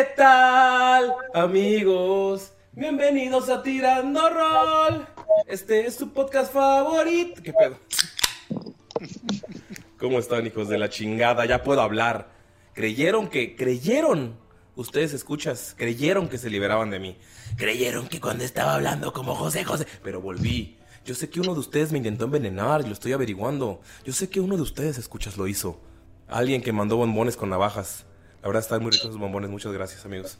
¿Qué tal, amigos? Bienvenidos a Tirando Roll. Este es su podcast favorito. ¿Qué pedo? ¿Cómo están, hijos de la chingada? Ya puedo hablar. Creyeron que, creyeron, ustedes escuchas, creyeron que se liberaban de mí. Creyeron que cuando estaba hablando como José José, pero volví. Yo sé que uno de ustedes me intentó envenenar y lo estoy averiguando. Yo sé que uno de ustedes, escuchas, lo hizo. Alguien que mandó bombones con navajas. La verdad están muy ricos esos bombones, muchas gracias amigos.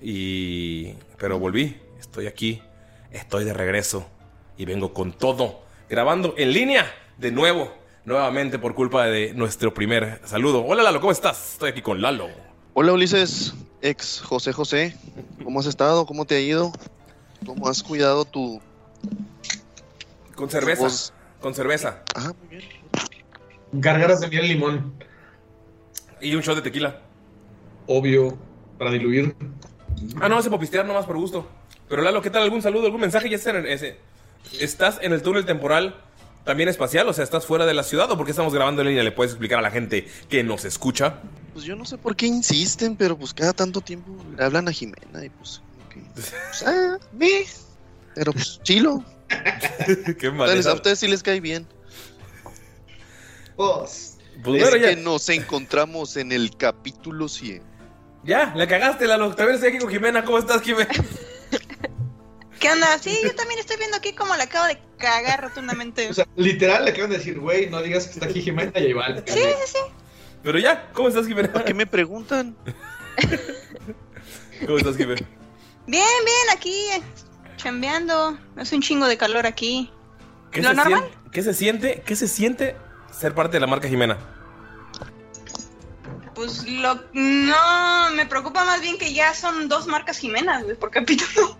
Y... Pero volví, estoy aquí, estoy de regreso y vengo con todo, grabando en línea de nuevo, nuevamente por culpa de nuestro primer saludo. Hola Lalo, ¿cómo estás? Estoy aquí con Lalo. Hola Ulises, ex José José, ¿cómo has estado? ¿Cómo te ha ido? ¿Cómo has cuidado tu... Con cerveza, voz? con cerveza Ajá, muy bien. Gargaras de miel y limón, y un shot de tequila. Obvio, para diluir. Ah, no, se pistear nomás por gusto. Pero Lalo, ¿qué tal? ¿Algún saludo, algún mensaje? Ya estás en, ese, ¿Estás en el túnel temporal también espacial? O sea, ¿estás fuera de la ciudad o por qué estamos grabando en línea? ¿Le puedes explicar a la gente que nos escucha? Pues yo no sé por qué insisten, pero pues cada tanto tiempo le hablan a Jimena y pues... pues, ah, ve. Pero pues chilo. qué A manera. ustedes sí les cae bien. Pues, Pues es bueno, que nos encontramos en el capítulo 100. Ya, la cagaste, Lalo. También estoy aquí con Jimena. ¿Cómo estás, Jimena? ¿Qué onda? Sí, yo también estoy viendo aquí como la acabo de cagar rotundamente. o sea, literal le acaban de decir, güey, no digas que está aquí Jimena y ahí va. Sí, sí, sí. Pero ya, ¿cómo estás, Jimena? ¿Por qué me preguntan? ¿Cómo estás, Jimena? Bien, bien, aquí eh, chambeando. Hace un chingo de calor aquí. ¿Qué, ¿Lo normal? siente, ¿Qué se siente? ¿Qué se siente ser parte de la marca Jimena? Pues lo. No, me preocupa más bien que ya son dos marcas Jimenas, güey, por capítulo.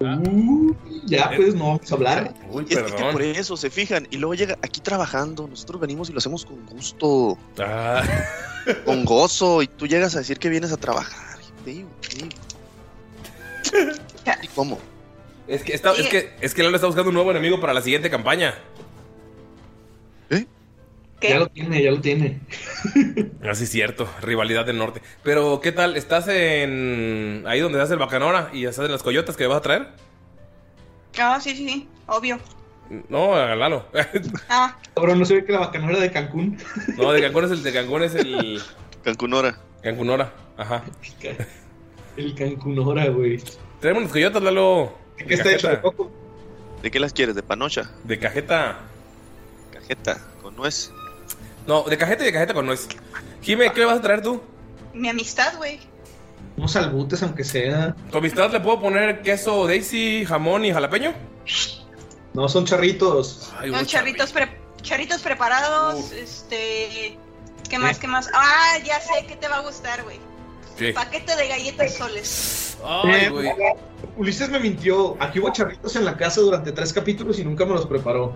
Uh, ya, pues no vamos a hablar. Uy, es que por eso se fijan. Y luego llega aquí trabajando. Nosotros venimos y lo hacemos con gusto, Ah, con gozo. Y tú llegas a decir que vienes a trabajar. Te digo, te digo. ¿Y cómo? Es que, está, es que, es que Lalo está buscando un nuevo enemigo para la siguiente campaña. Ya lo tiene, ya lo tiene. Así es cierto, rivalidad del norte. Pero, ¿qué tal? ¿Estás en. ahí donde das el bacanora y estás en las coyotas que vas a traer? Ah, sí, sí, sí, obvio. No, Lalo. Ah, Cabrón, no se ve que la bacanora de Cancún. No, de Cancún es el de Cancún es el. Cancunora. Cancunora, ajá. El Cancunora, güey. Traemos las coyotas, Lalo. ¿De qué está hecho? ¿De coco? ¿De qué las quieres? ¿De panocha? De cajeta. Cajeta, con nuez. No, de cajeta y de cajeta con nuez. Jime, ¿qué le vas a traer tú? mi amistad, güey. Unos albutes, aunque sea. ¿Tu amistad le puedo poner queso Daisy, jamón y jalapeño? No, son charritos. Ay, Son charritos, pre- charritos preparados, este... ¿Qué más, qué más? Ah, ya sé que te va a gustar, güey. ¿Qué? Paquete de galletas soles. Ay, Eh, güey. Ulises me mintió. Aquí hubo charritos en la casa durante tres capítulos y nunca me los preparó.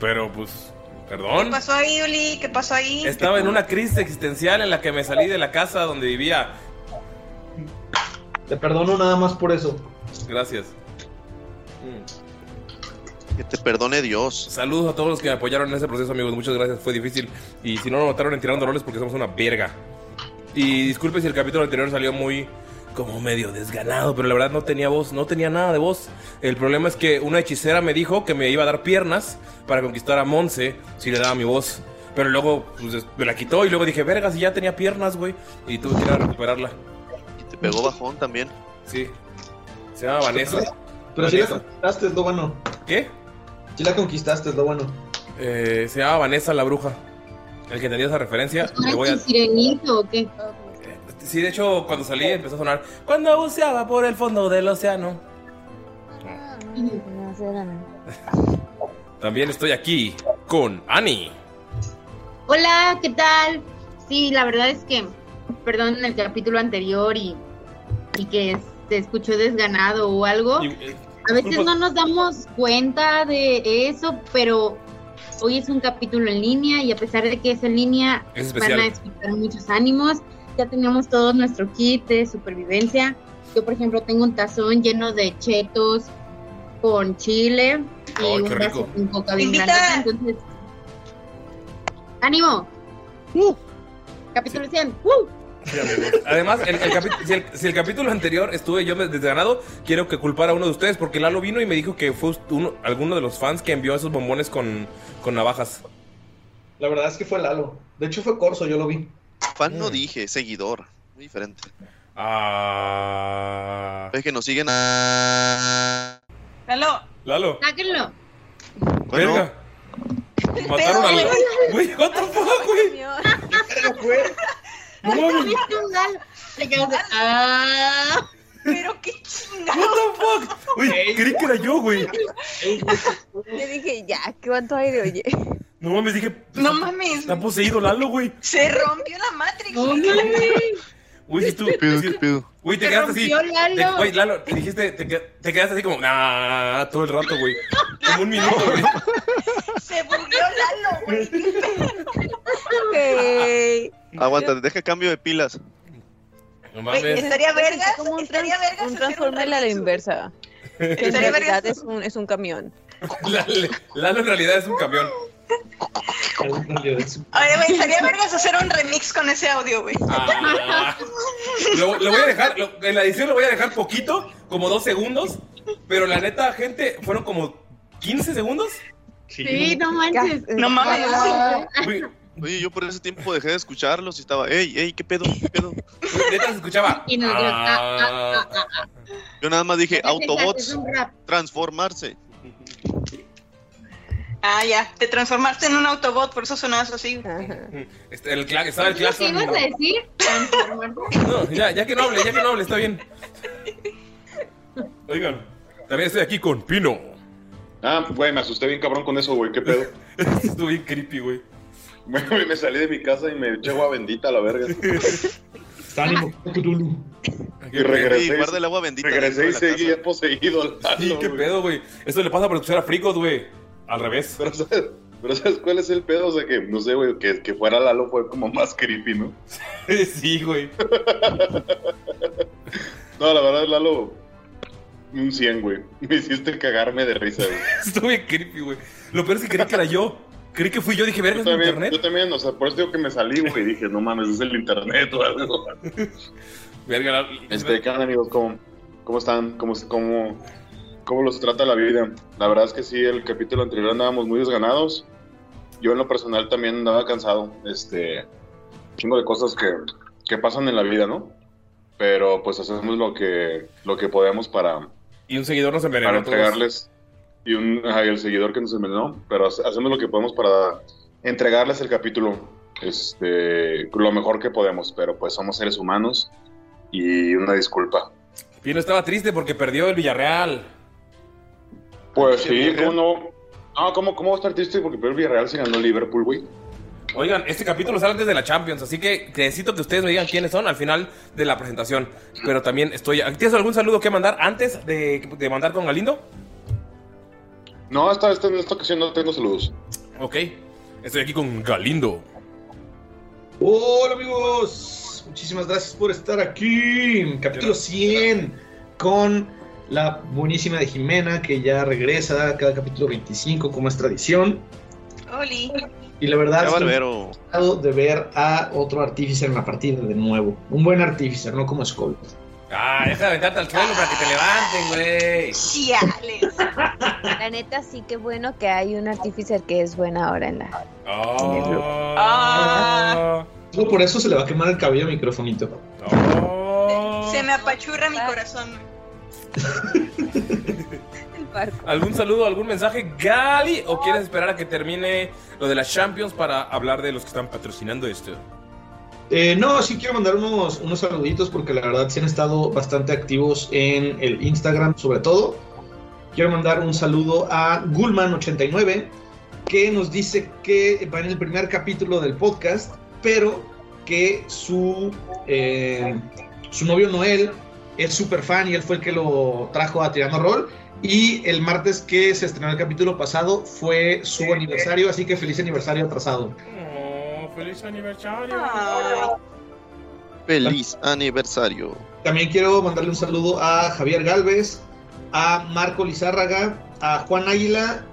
Pero, pues, ¿Qué perdón. pasó ahí, Uli? ¿Qué pasó ahí? Estaba en una crisis existencial en la que me salí de la casa donde vivía. Te perdono nada más por eso. Gracias. Que te perdone Dios. Saludos a todos los que me apoyaron en ese proceso, amigos. Muchas gracias. Fue difícil. Y si no nos mataron en tirando roles porque somos una verga. Y disculpe si el capítulo anterior salió muy como medio desganado, pero la verdad no tenía voz, no tenía nada de voz. El problema es que una hechicera me dijo que me iba a dar piernas para conquistar a Monse si le daba mi voz. Pero luego pues, me la quitó y luego dije, verga, si ya tenía piernas, güey. Y tuve que ir a recuperarla. Y te pegó bajón también. Sí. Se llama Vanessa. Pero si la conquistaste, es lo bueno. ¿Qué? Si la conquistaste, es lo bueno. Eh, se llama Vanessa la bruja. El que entendía esa referencia, le voy a... sirenito o qué? Sí, de hecho, cuando salí empezó a sonar Cuando buceaba por el fondo del océano También estoy aquí con Annie Hola, ¿qué tal? Sí, la verdad es que, perdón, en el capítulo anterior y, y que se escuchó desganado o algo, Y, eh, a veces culpa- no nos damos cuenta de eso, pero hoy es un capítulo en línea y a pesar de que es en línea, Es van a despertar muchos ánimos. Ya tenemos todo nuestro kit de supervivencia. Yo, por ejemplo, tengo un tazón lleno de chetos con chile y Ay, un qué vaso rico. con coca bien grande. Entonces, ¡ánimo! ¡Uh! Capítulo 100. ¡Uh! Sí, amigos. Además, el- el capi- si, el, si el capítulo anterior estuve yo desganado Quiero que culpar a uno de ustedes Porque Lalo vino y me dijo que fue uno, alguno de los fans que envió esos bombones con, con navajas La verdad es que fue Lalo. De hecho, fue Corso, yo lo vi. Fan Mm. no dije, seguidor. Muy diferente. Ah... Es que nos siguen a... Lalo, Lalo, ¡Sáquenlo! Bueno, verga Mataron a la... Güey, what the fuck, güey No mames. ¿Viste un galo? Te quedas de, ¡Ah! pero qué What chingado. the fuck Güey, creí que era yo, güey Le dije, ya, ¿cuánto aire oye? No mames, dije No mames, Está poseído Lalo, güey se rompió la Matrix. ¡No güey. mames! Güey, si tú. ¿Qué pedo, si- qué pedo? Güey, te Se quedaste así. Lalo. te- Güey, Lalo, te dijiste, te, te quedaste así como, nah, todo el rato, güey. Como un minuto, güey. Se bugueó Lalo, güey. Ok. Aguanta, deja cambio de pilas. No Güey, mames. estaría vergas, como un, estaría vergas un transformer a la inversa. Que en Estaría realidad vergas. es un, es un camión. Lalo, Lalo en realidad es un camión. Oye, güey, estaría vergas hacer un remix con ese audio, güey. Ah. Lo, lo voy a dejar, lo- en la edición lo voy a dejar poquito, como dos segundos. Pero la neta, gente, fueron como 15 segundos. Sí, no manches. No mames. Oye, yo por ese tiempo dejé de escucharlos y estaba, ey, ey, ¿qué pedo? ¿Qué pedo? neta se escuchaba. Y nos dio, ah, ah, Ah. ah, ah. Yo nada más dije, Autobots, transformarse. Ah, ya. Te transformaste en un Autobot, por eso sonabas así. Este, el cla- estaba el ¿Qué claxon. ibas a decir? No, ya, ya que no hable, ya que no hable, está bien. Oigan, también estoy aquí con Pino. Ah, güey, me asusté bien cabrón con eso, güey, qué pedo. Estuvo bien creepy, güey. Me salí de mi casa y me eché agua bendita a la verga. Y regresé. Ey, guarda el agua bendita Regresé y seguía poseído al Sí, Lalo, qué pedo, güey. Eso le pasa por escuchar a Fricos, güey. Al revés. Pero, ¿sabes? Pero ¿sabes cuál es el pedo? O sea, que, no sé, güey, que, que fuera Lalo fue como más creepy, ¿no? sí, güey. No, la verdad, Lalo, un 100, güey. Me hiciste cagarme de risa, güey. Estuvo bien creepy, güey. Lo peor es que creí que era yo. Creí que fui yo. Dije, verga, es mi también, internet. yo también, o sea, por eso digo que me salí, güey. Dije, no mames, es el internet o algo. Verga, la- Este, ¿qué onda, amigos? ¿Cómo, cómo están? ¿Cómo, cómo, ¿Cómo los trata la vida? La verdad es que sí, el capítulo anterior andábamos muy desganados. Yo en lo personal también andaba cansado. Este, chingo de cosas que, que pasan en la vida, ¿no? Pero pues hacemos lo que, lo que podemos para, Y un seguidor nos envenenó. para entregarles y, un, ajá, y el seguidor que nos envenenó, pero hace- hacemos lo que podemos para entregarles el capítulo este, lo mejor que podemos, pero pues somos seres humanos y una disculpa. Pino estaba triste porque perdió el Villarreal. Pues sí, ¿cómo no? Ah, ¿cómo, ¿cómo va a estar triste? Porque el Villarreal se ganó el Liverpool, güey. Oigan, este capítulo sale antes de la Champions, así que necesito que ustedes me digan quiénes son al final de la presentación. Pero también estoy. ¿Tienes algún saludo que mandar antes de, de mandar con Galindo? No, esta, esta, en esta ocasión no tengo saludos. Ok. Estoy aquí con Galindo. Hola amigos, muchísimas gracias por estar aquí. Capítulo 100 con la buenísima de Jimena que ya regresa cada capítulo 25 como es tradición. Oli. Y la verdad estoy de ver a otro artífice en la partida de nuevo. Un buen artífice, no como Skull. Ah, deja de aventarte al suelo para que te levanten, güey. Alex. La neta, sí que bueno que hay un artificer que es buena ahora en la. Ah. Solo por eso se le va a quemar el cabello al microfonito. Oh. Se me apachurra mi corazón. ¿Algún saludo, algún mensaje, Gali? ¿O quieres esperar a que termine lo de las Champions para hablar de los que están patrocinando esto? Eh, no, sí quiero mandar unos, unos saluditos porque la verdad sí han estado bastante activos en el Instagram sobre todo. Quiero mandar un saludo a Gulman89 que nos dice que va en el primer capítulo del podcast, pero que su, eh, su novio Noel es súper fan y él fue el que lo trajo a Tirando Roll. Y el martes que se estrenó el capítulo pasado fue su aniversario, así que feliz aniversario atrasado. Oh, feliz aniversario. Feliz aniversario. También quiero mandarle un saludo a Javier Galvez, a Marco Lizárraga, a Juan Águila,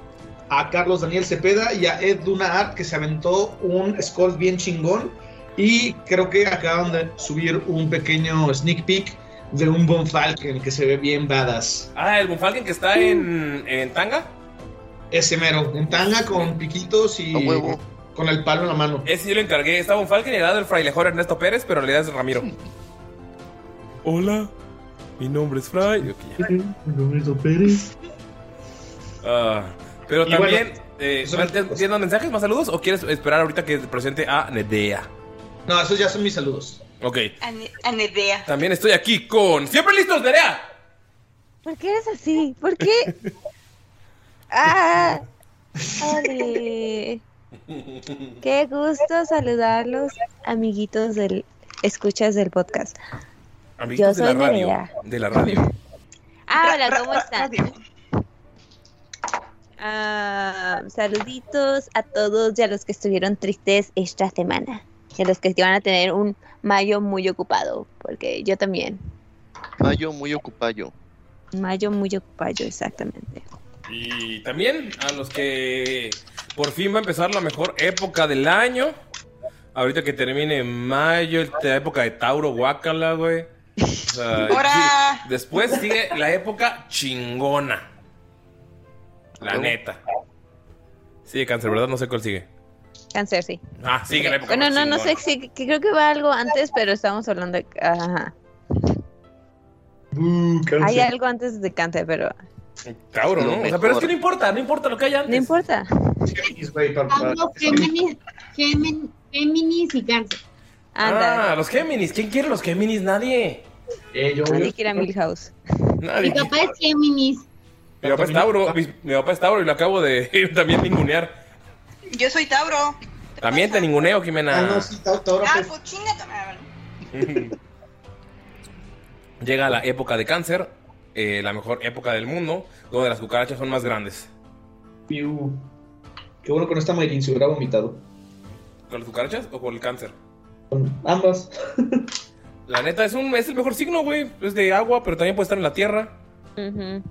a Carlos Daniel Cepeda y a Ed Duna Art que se aventó un Skull bien chingón. Y creo que acaban de subir un pequeño sneak peek de un Von Falken que se ve bien badass. Ah, el Bunfalken que está en, en tanga. Ese mero, en tanga con piquitos y huevo. con el palo en la mano. Ese yo lo encargué. Está Bunfalken y el lado del frailejor Ernesto Pérez, pero en realidad es Ramiro. Hola, mi nombre es Fray. Ok, ya. Roberto Pérez. Ah, pero Y también, bueno, eh, eso- ¿tienes más mensajes, más saludos? ¿O quieres esperar ahorita que presente a Nedea? No, esos ya son mis saludos. Ok. Ane- Anedea. También estoy aquí con. ¡Siempre listos, Nerea! ¿Por qué eres así? ¿Por qué? ¡Ah! ¡Ole! Qué gusto saludarlos, amiguitos del escuchas del podcast. Amiguitos Yo de soy la radio. Nerea. De la radio. Ah, hola, ¿cómo están? Ah, saluditos a todos y a los que estuvieron tristes esta semana. A los que van a tener un mayo muy ocupado, porque yo también. Mayo muy ocupado. Mayo muy ocupado, exactamente. Y también a los que por fin va a empezar la mejor época del año. Ahorita que termine mayo, la época de Tauro Guacala, güey. O sea, ¡Hora! sí, Después sigue la época chingona. La neta. Sigue cáncer, ¿verdad? No sé cuál sigue. Cáncer, sí. Ah, sigue la época Bueno, no, no sé, sí, que creo que va algo antes, pero estamos hablando de... Ajá. Uh. Hay algo antes de cáncer, pero Tauro, ¿no? O sea, pero es que no importa, no importa lo que haya antes. no importa. Géminis, güey, Géminis, Gémin- Géminis y Cáncer. Anda. Ah, los Géminis. ¿Quién quiere los Géminis? Nadie. Eh, yo, Nadie quiere a Milhouse. Nadie. Mi papá es Géminis. Mi papá es Tauro. Mi, mi papá es Tauro y lo acabo de también ningunear. Yo soy Tauro. También te ninguneo, Ah, Jimena. no, sí, ta- Tauro, Ah, pues, pues chinga. ah. Llega la época de cáncer, eh, la mejor época del mundo, donde las cucarachas son más grandes. piu. Qué bueno con esta Mayrin se hubiera vomitado. ¿Con las cucarachas o con el cáncer? Con ambas. La neta, es, un, es el mejor signo, güey. Es de agua, pero también puede estar en la tierra. Ujú.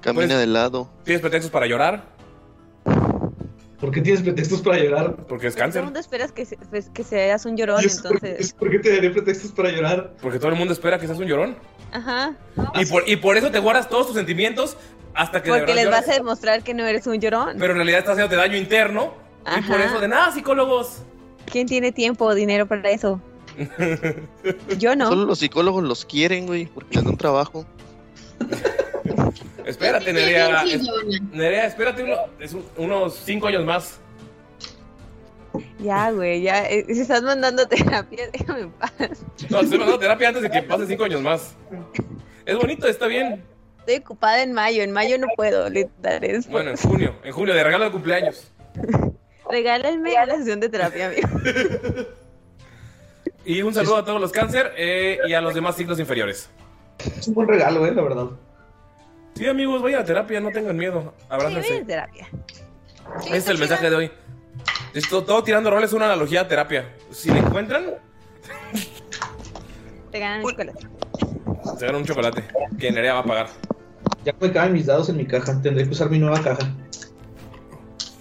Camina Pues- de lado. Tienes pretextos para llorar, ¿Por qué tienes pretextos para llorar? porque es Todo el cáncer. mundo esperas que, se- pues, que seas un llorón, ¿Y entonces. ¿Por qué te daré pretextos para llorar? Porque todo el mundo espera que seas un llorón. Ajá. Y por, y por eso te guardas todos tus sentimientos hasta que Porque les vas a demostrar que no eres un llorón. Pero en realidad estás haciéndote daño interno. Y Ajá. por eso de nada, psicólogos. ¿Quién tiene tiempo o dinero para eso? Yo no. Solo los psicólogos los quieren, güey, porque les dan trabajo. Espérate, Nerea. es- Nerea, espérate uno- es un- unos cinco años más. Ya, güey, ya. eh, Si estás mandando terapia, déjame en paz. No, estoy mandando terapia antes de que pase cinco años más. Es bonito, está bien. Estoy ocupada en mayo. En mayo no puedo daré después. Bueno, en junio. En junio, de regalo de cumpleaños. Regálenme una sesión de terapia, amigo. Y un saludo a todos los cáncer eh, y a los demás signos inferiores. Es un buen regalo, eh, la verdad. Sí, amigos, vayan a terapia, no tengan miedo. Sí, Abrácense. ven, terapia. Ese es el mensaje de hoy. Esto, todo tirando rol es una analogía a terapia. Si le encuentran, Te ganan chocolate. se ganan un chocolate que Nerea va a pagar. Ya me caben mis dados en mi caja. Tendré que usar mi nueva caja.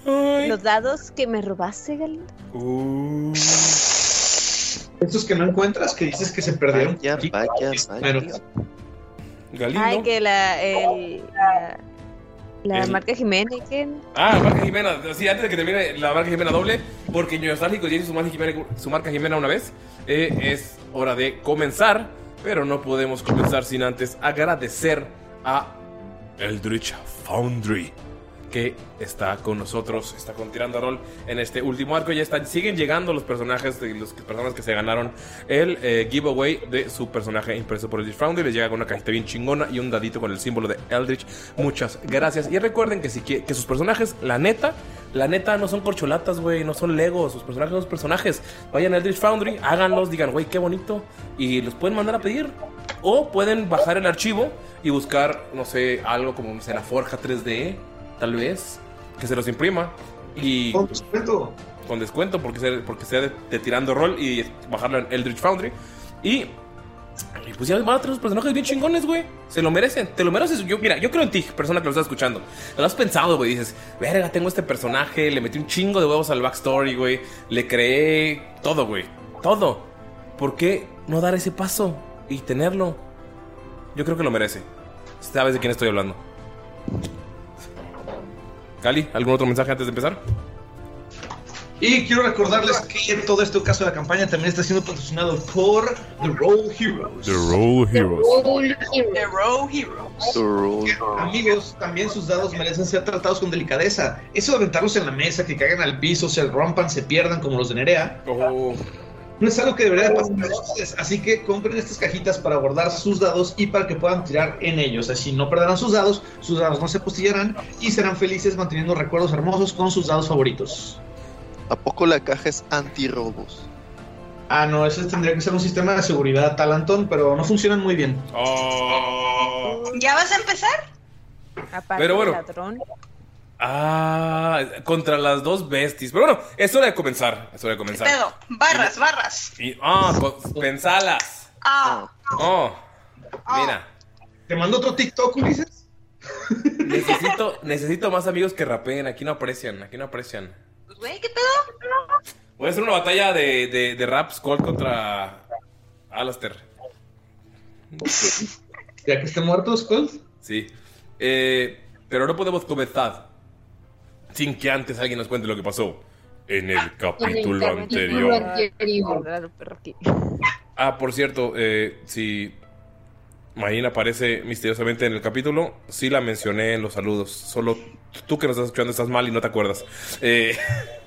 Los dados que me robaste, Galindo. Uh. Estos que no encuentras, que dices que se perdieron. Vaya, vaya, vaya. Galindo. Ay, que la. El, la, la El- marca Jiménez. Ah, marca Jimena. Sí, antes de que termine la marca Jimena doble, porque Nostálgico ya hizo su marca Jimena, su marca Jimena una vez, eh, es hora de comenzar, pero no podemos comenzar sin antes agradecer a Eldritch Foundry, que está con nosotros, está con Tirando Rol en este último arco. Ya están, siguen llegando los personajes de las personas que se ganaron el eh, giveaway de su personaje impreso por Eldritch Foundry. Les llega con una cajita bien chingona y un dadito con el símbolo de Eldritch. Muchas gracias. Y recuerden que, si que, que sus personajes, la neta, la neta no son corcholatas, güey, no son legos. Sus personajes son personajes. Vayan a Eldritch Foundry, háganlos, digan, güey, qué bonito. Y los pueden mandar a pedir. O pueden bajar el archivo y buscar, no sé, algo como Forja 3D, tal vez, que se los imprima. Y Con descuento. con descuento porque sea, porque sea de, de tirando rol y bajarlo en Eldritch Foundry. Y, y pues ya van a tener unos personajes bien chingones, güey. Se lo merecen, te lo mereces. Yo, mira, yo creo en ti, persona que lo está escuchando. Lo has pensado, güey. Dices, verga, tengo este personaje, le metí un chingo de huevos al backstory, güey. Le creé todo, güey. Todo. ¿Por qué no dar ese paso y tenerlo? Yo creo que lo merece. Sabes de quién estoy hablando. Cali, ¿algún otro mensaje antes de empezar? Y quiero recordarles que todo este caso de la campaña también está siendo patrocinado por The Roll Heroes. The Roll Heroes. The Row Heroes. Amigos, también sus dados merecen ser tratados con delicadeza. Eso de aventarlos en la mesa, que caigan al piso, se rompan, se pierdan como los de Nerea, Oh. No es algo que debería de pasar a ustedes. Así que compren estas cajitas para guardar sus dados y para que puedan tirar en ellos. Así no perderán sus dados, sus dados no se postillarán y serán felices manteniendo recuerdos hermosos con sus dados favoritos. ¿A poco la caja es antirrobos? Ah, no, ese tendría que ser un sistema de seguridad talantón, pero no funcionan muy bien. Oh. ¿Ya vas a empezar? Aparte Pero bueno. ladrón. Ah, contra las dos besties. Pero bueno, es hora de comenzar. Es hora de comenzar. Pedo. Barras, barras. Y, ah, co- pensalas. Ah. Oh, mira. ¿Te mando otro TikTok, Ulises? Necesito, necesito más amigos que rapeen. Aquí no aprecian, aquí no aprecian. Güey, ¿qué pedo? Voy a hacer una batalla de, de, de rap Skull contra Alastair. Ya que esté muerto, Skull. Sí. Eh, pero no podemos comenzar sin que antes alguien nos cuente lo que pasó en el capítulo anterior. Aquí. Ah, por cierto, eh, si Marina aparece misteriosamente en el capítulo, sí la mencioné en los saludos. Solo tú que nos estás escuchando estás mal y no te acuerdas. Eh,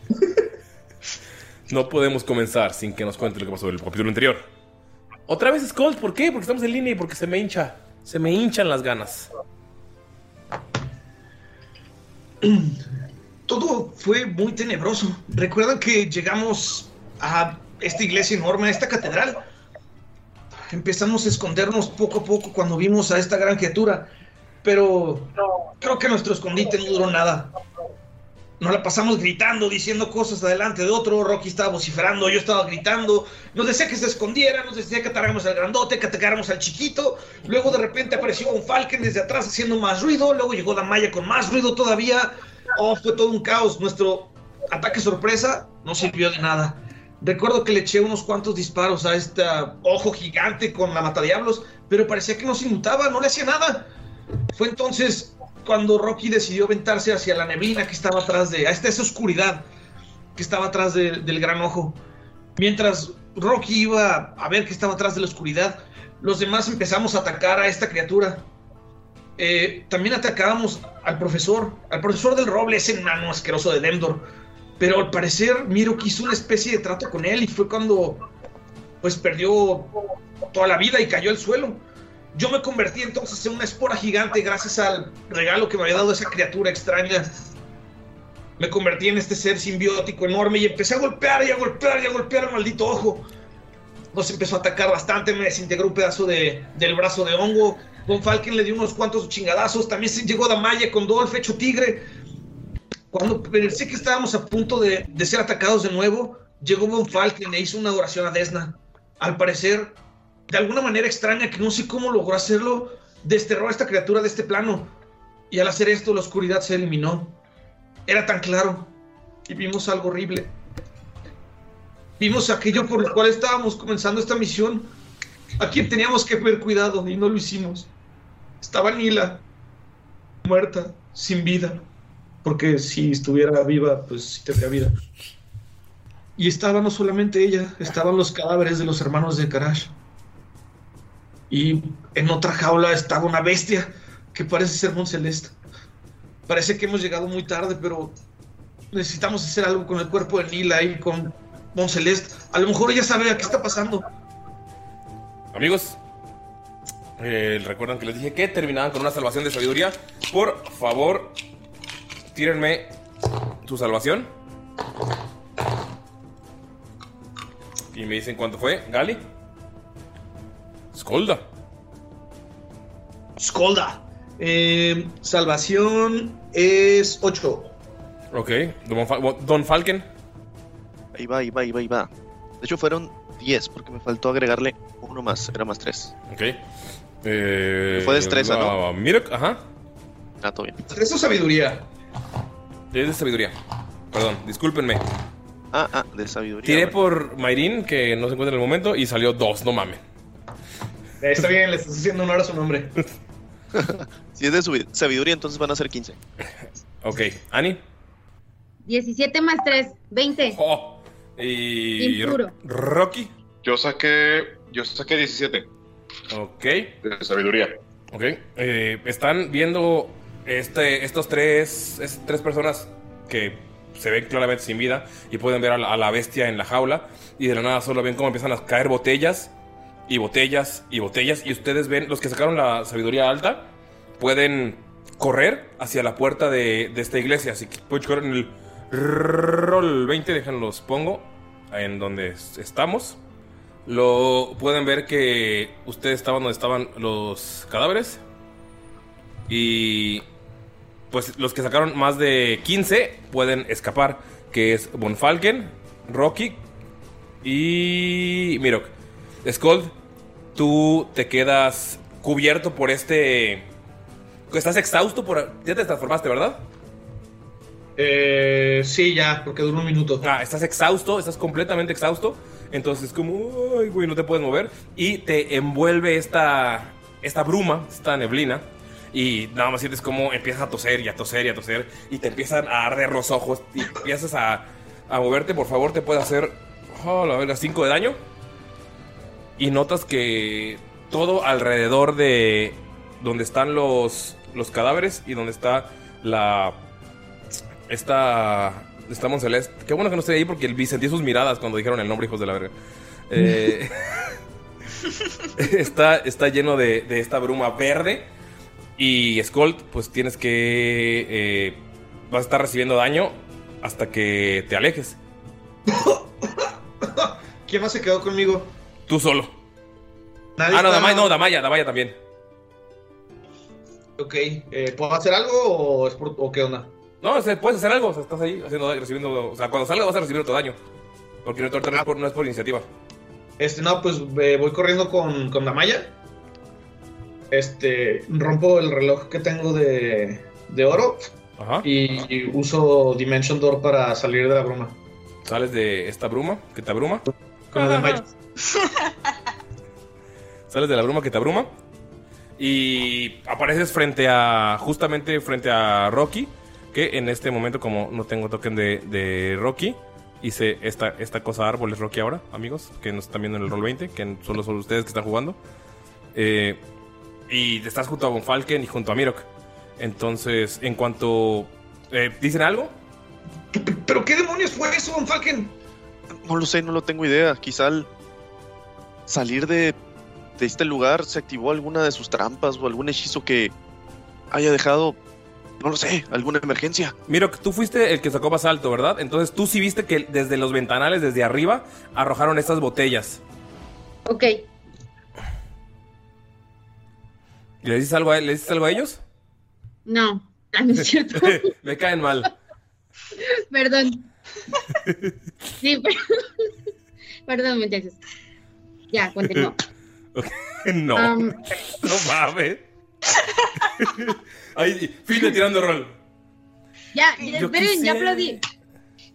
no podemos comenzar sin que nos cuente lo que pasó en el capítulo anterior. Otra vez Skull, ¿por qué? Porque estamos en línea y porque se me hincha. Se me hinchan las ganas. Todo fue muy tenebroso. ¿Recuerdan que llegamos a esta iglesia enorme, a esta catedral? Empezamos a escondernos poco a poco cuando vimos a esta gran criatura, pero creo que nuestro escondite no duró nada. nos la pasamos gritando, diciendo cosas adelante de otro. Rocky estaba vociferando, yo estaba gritando. Nos decía que se escondiera, nos decía que atacáramos al grandote, que atacáramos al chiquito. Luego de repente apareció un Falcon desde atrás haciendo más ruido. Luego llegó Damaya con más ruido todavía. Oh, fue todo un caos. Nuestro ataque sorpresa no sirvió de nada. Recuerdo que le eché unos cuantos disparos a este ojo gigante con la matadiablos, pero parecía que no se inmutaba, no le hacía nada. Fue entonces cuando Rocky decidió aventarse hacia la neblina que estaba atrás de. a esta esa oscuridad que estaba atrás de- del gran ojo. Mientras Rocky iba a ver que estaba atrás de la oscuridad, los demás empezamos a atacar a esta criatura. Eh, también atacábamos al profesor, al profesor del roble, ese enano asqueroso de Demdor. Pero al parecer Miro quiso una especie de trato con él y fue cuando pues perdió toda la vida y cayó al suelo. Yo me convertí entonces en una espora gigante gracias al regalo que me había dado esa criatura extraña. Me convertí en este ser simbiótico enorme y empecé a golpear y a golpear y a golpear al maldito ojo. Nos empezó a atacar bastante, me desintegró un pedazo de, del brazo de hongo. Don Falken le dio unos cuantos chingadazos. También se llegó Damaya con Dolph hecho tigre. Cuando pensé que estábamos a punto de, ser atacados de nuevo, llegó Von Falken e hizo una oración a Desna. Al parecer, de alguna manera extraña que no sé cómo logró hacerlo, desterró a esta criatura de este plano. Y al hacer esto, la oscuridad se eliminó. Era tan claro. Y vimos algo horrible. Vimos aquello por lo cual estábamos comenzando esta misión. A quien teníamos que ver cuidado y no lo hicimos. Estaba Nila, muerta, sin vida. Porque si estuviera viva, pues sí tendría vida. Y estaba no solamente ella, estaban los cadáveres de los hermanos de Karash. Y en otra jaula estaba una bestia que parece ser Monceleste. Parece que hemos llegado muy tarde, pero necesitamos hacer algo con el cuerpo de Nila y con Monceleste. A lo mejor ella sabe qué está pasando. Amigos, eh, recuerdan que les dije que terminaban con una salvación de sabiduría. Por favor, tírenme su salvación. Y me dicen cuánto fue. Gali. Skolda. Skolda. Eh, salvación es 8. Ok. Don, Fal- Don Falken. Ahí va, ahí va, ahí va, ahí va. De hecho fueron 10 porque me faltó agregarle uno más, era más 3. Ok. Eh, Fue destreza, ¿no? Mirok, ajá. Ah, todo bien. Eso es sabiduría. Es de sabiduría. Perdón, discúlpenme. Ah, ah, de sabiduría. Tiré bueno. por Mayrin, que no se encuentra en el momento, y salió dos, no mames. Está bien, le estás haciendo honor a su nombre. Si es de sabi- sabiduría, entonces van a ser 15. Ok, Ani. 17 más 3, 20. Oh, y Impuro. Rocky. Yo saqué. Yo saqué 17 Ok. de sabiduría. Ok. eh, están viendo este, estos tres, es- tres personas que se ven claramente sin vida y pueden ver a la, a la bestia en la jaula y de la nada solo ven cómo empiezan a caer botellas y botellas y botellas y ustedes ven, los que sacaron la sabiduría alta, pueden correr hacia la puerta de, de esta iglesia. Así que pueden correr en el roll 20, déjenlos pongo en donde es- estamos. Lo pueden ver que ustedes estaban donde estaban los cadáveres. Y pues los que sacaron más de 15 pueden escapar, que es Von Falken, Rocky y Mirok. Skold, tú te quedas cubierto por este estás exhausto por ya te transformaste, ¿verdad? Eh, sí, ya, porque duró un minuto. Ah, estás exhausto, estás completamente exhausto. Entonces, como, ay, güey, no te puedes mover. Y te envuelve esta, esta bruma, esta neblina. Y nada más sientes como empiezas a toser y a toser y a toser. Y te empiezan a arder los ojos. Y empiezas a, a moverte. Por favor, te puede hacer, oh, la verga, 5 de daño. Y notas que todo alrededor de donde están los, los cadáveres y donde está la esta. Esta Monceleste. Qué bueno que no estoy ahí porque vi, sentí sus miradas cuando dijeron el nombre, hijos de la verga. Eh, está, está lleno de, de esta bruma verde. Y Skold, pues tienes que. eh, vas a estar recibiendo daño hasta que te alejes. ¿Quién más se quedó conmigo? Tú solo. Nadie Ah, no, Damaya, no, Damaya, Damaya también. Ok, eh, ¿puedo hacer algo o, es por- o qué onda? No, o sea, puedes hacer algo, o sea, estás ahí haciendo, recibiendo, o sea, cuando salga vas a recibir otro daño. Porque no, no es por, no es por iniciativa. Este, no, pues eh, voy corriendo con, con Damaya. Este, rompo el reloj que tengo de, de oro. Y, y uso Dimension Door para salir de la bruma. Sales de esta bruma que te abruma. Con la Damaya. Sales de la bruma que te abruma. Y apareces frente a. Justamente frente a Rocky. Que en este momento, como no tengo token de, de Rocky, hice esta, esta cosa árboles Rocky ahora, amigos. Que nos están viendo en el roll 20. Que solo son ustedes que están jugando. Eh, y estás junto a Von Falken y junto a Mirok. Entonces, en cuanto. eh, ¿Dicen algo? ¿Pero qué demonios fue eso, Von Falken? No lo sé, no lo tengo idea. Quizá al salir de, de este lugar se activó alguna de sus trampas o algún hechizo que haya dejado, no lo sé, alguna emergencia. Mirok, tú fuiste el que sacó más alto, ¿verdad? Entonces tú sí viste que desde los ventanales, desde arriba, arrojaron estas botellas. Ok. ¿Le dices algo a, ¿le dices algo a ellos? No, no es cierto. Me caen mal. Perdón. Sí, pero... Perdón, muchachos. Ya, continúo. no. Um, No mames. Ahí, fin de tirando rol. Ya, esperen, quisiera- ya aplaudí.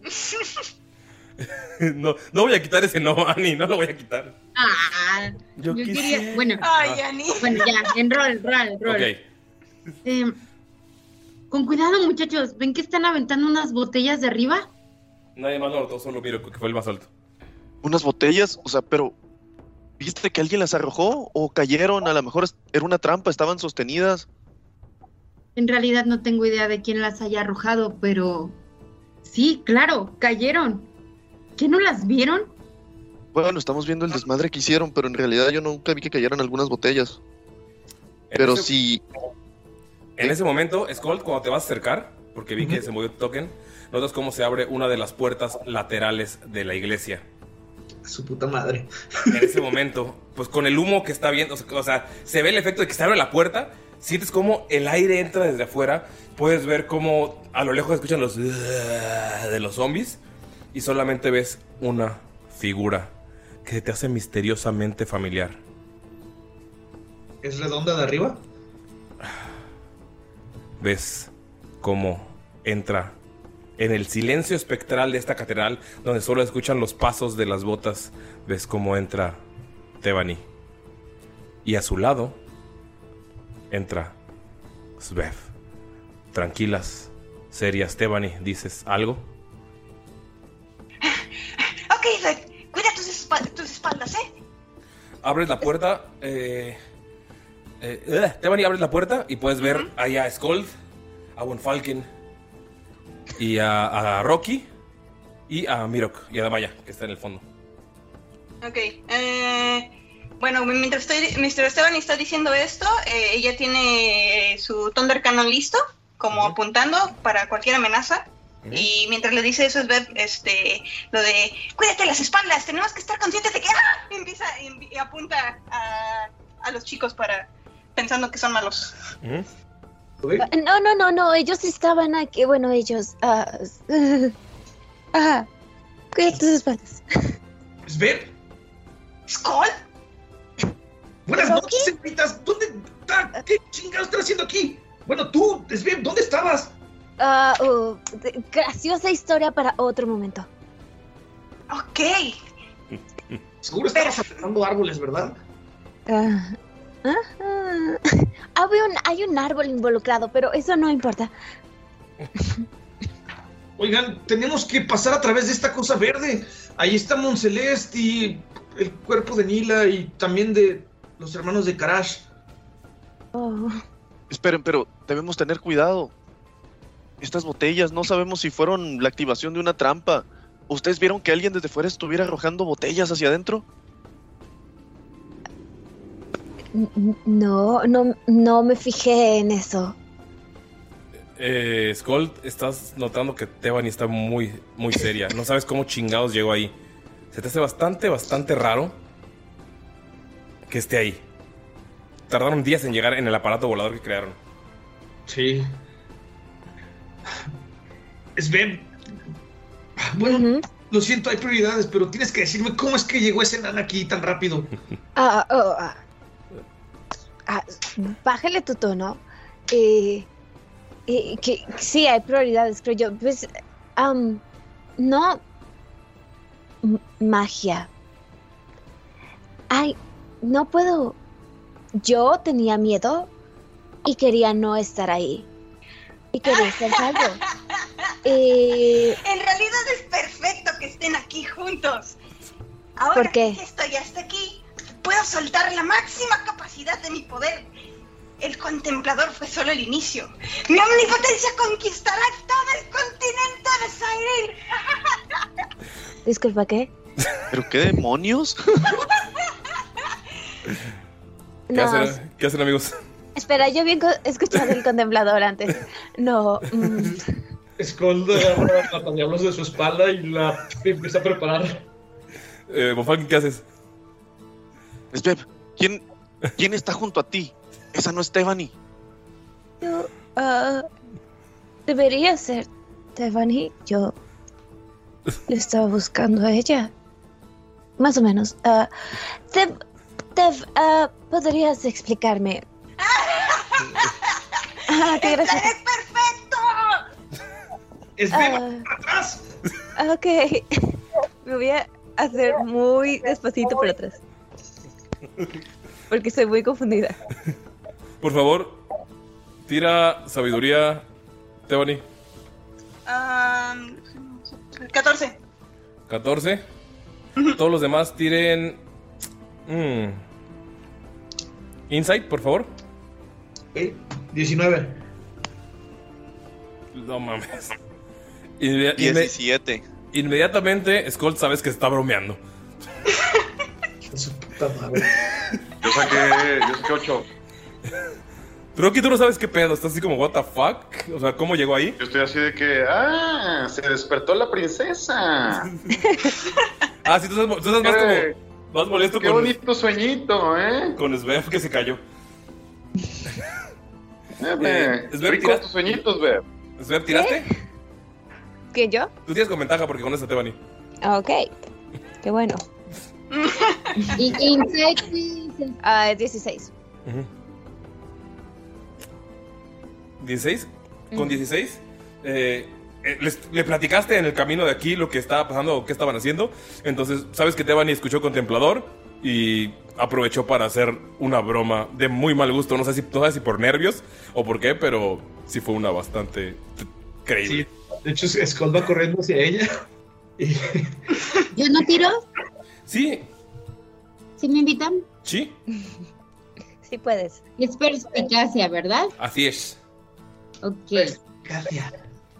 No, no voy a quitar ese no, Ani, no lo voy a quitar. Ah, Yo yo, quisiera- quería. Bueno, Ay, Ani. bueno, ya, en rol, rol, rol. Ok. Eh, con cuidado, muchachos. ¿Ven que están aventando unas botellas de arriba? Nadie más lo notó, solo Miro, que fue el más alto. Unas botellas, o sea, pero ¿viste que alguien las arrojó o cayeron? A lo mejor era una trampa, estaban sostenidas. En realidad no tengo idea de quién las haya arrojado, pero sí, claro, cayeron. ¿Qué no las vieron? Bueno, estamos viendo el desmadre que hicieron, pero en realidad yo nunca vi que cayeran algunas botellas. Pero ese- sí, En ese momento, Skull, cuando te vas a acercar, porque vi que se movió tu token, notas cómo se abre una de las puertas laterales de la iglesia. Su puta madre. En ese momento, pues con el humo que está viendo, o sea, se ve el efecto de que se abre la puerta, sientes como el aire entra desde afuera, puedes ver cómo a lo lejos escuchan los de los zombies y solamente ves una figura que te hace misteriosamente familiar. ¿Es redonda de arriba? ves cómo entra en el silencio espectral de esta catedral, donde solo escuchan los pasos de las botas, ves cómo entra Tebani. Y a su lado entra Svev. Tranquilas, serias, Tebani, ¿dices algo? Ok, cuida tus, espa- tus espaldas, ¿eh? Abres la puerta, eh, eh, eh, Tebani, abres la puerta y puedes ver ahí a Skold, a Falken y a, a Rocky y a Mirok y a Damaya, que está en el fondo. Ok. eh, bueno, mientras, estoy, mientras Esteban está diciendo esto, eh, ella tiene su Thunder Cannon listo, como apuntando para cualquier amenaza. Y mientras le dice eso, es ver este, lo de cuídate las espaldas, tenemos que estar conscientes de que ¡ah! Y empieza y, y apunta a, a los chicos para pensando que son malos. No, no, no, no, ellos estaban aquí. Bueno, ellos. ah, Ajá. Cuida tus espaldas. ¿Sven? ¿Skull? Buenas noches, señoritas. ¿Dónde está? ¿Qué chingados estás haciendo aquí? Bueno, tú, Sven, ¿dónde estabas? Ah, de- graciosa historia para otro momento. Ok. Seguro estabas aplastando árboles, ¿verdad? Ah. Había un- hay un árbol involucrado, pero eso no importa. Oigan, tenemos que pasar a través de esta cosa verde. Ahí está Monceleste y el cuerpo de Nila y también de los hermanos de Karash. Oh. esperen, pero debemos tener cuidado. Estas botellas, no sabemos si fueron la activación de una trampa. ¿Ustedes vieron que alguien desde fuera estuviera arrojando botellas hacia adentro? No, no, no me fijé en eso. Eh, Skull, estás notando que Tebani está muy, muy seria. No sabes cómo chingados llegó ahí. Se te hace bastante, bastante raro que esté ahí. Tardaron días en llegar en el aparato volador que crearon. Sí. Sven. Bueno, lo siento, hay prioridades, pero tienes que decirme cómo es que llegó ese enano aquí tan rápido. Ah, oh, ah. Ah, bájale tu tono. Eh, eh, que sí, hay prioridades, creo yo. Pues, am, no. M- magia. Ay, no puedo. Yo tenía miedo y quería no estar ahí. Y quería estar salvo. Eh, En realidad es perfecto que estén aquí juntos. Ahora ¿Por qué? que estoy hasta aquí, puedo soltar la máxima capacidad de mi poder. El contemplador fue solo el inicio. Mi omnipotencia conquistará todo el continente de Cyril. disculpa, ¿qué? ¿Pero qué demonios? ¿Qué, No, hacen, ¿Qué hacen, amigos? espera, yo había escuchado el contemplador antes. No, mm, Skull agarra a Diablos de su espalda y la empieza a preparar. Eh, Bonfalken, ¿qué haces? Sveb, ¿quién, ¿quién está junto a ti? Esa no es Tebani. yo, ah, debería ser Tiffany. Yo le estaba buscando a ella. Más o menos. Tev, Tev, ah, ¿podrías explicarme? Ah, qué gracias. ¡Es perfecto! Sven, Ah, atrás. ok. Me voy a hacer muy despacito por atrás. Porque estoy muy confundida. Por favor, tira sabiduría, Tebani. Am, 14. 14. Todos los demás tiren. mm, Insight, por favor. Ok, 19. No mames. Inme- inme- 17. inmediatamente, Skull sabes que está bromeando. Su puta madre. Yo saqué, yo saqué 8. Pero aquí tú no sabes qué pedo, estás así como, ¿What the fuck? O sea, ¿cómo llegó ahí? Yo estoy así de que, ah, se despertó la princesa. Ah, sí, tú estás, tú estás más Eh, como. Más molesto Qué con, bonito sueñito, ¿eh? con Svev que se cayó. Eh, Sveb, rico tira- tus sueñitos, ve. Svev, ¿tiraste? ¿Que yo? Tú tienes con ventaja porque conoces a Tebani. Ok. Qué bueno. Y Insight, sí, sí. Ah, 16. Ujú. 16. Con 16. eh, eh, les- le platicaste en el camino de aquí lo que estaba pasando o qué estaban haciendo. Entonces, sabes que Tebani escuchó Contemplador y aprovechó para hacer una broma de muy mal gusto. No sé si, no sé si por nervios o por qué, pero sí fue una bastante creíble. De hecho, Skull va corriendo hacia ella. Y ¿Yo no tiro? Sí, ¿Sí me invitan? sí, Sí puedes. Es perspicacia, ¿verdad? así es. Ok. Gracias.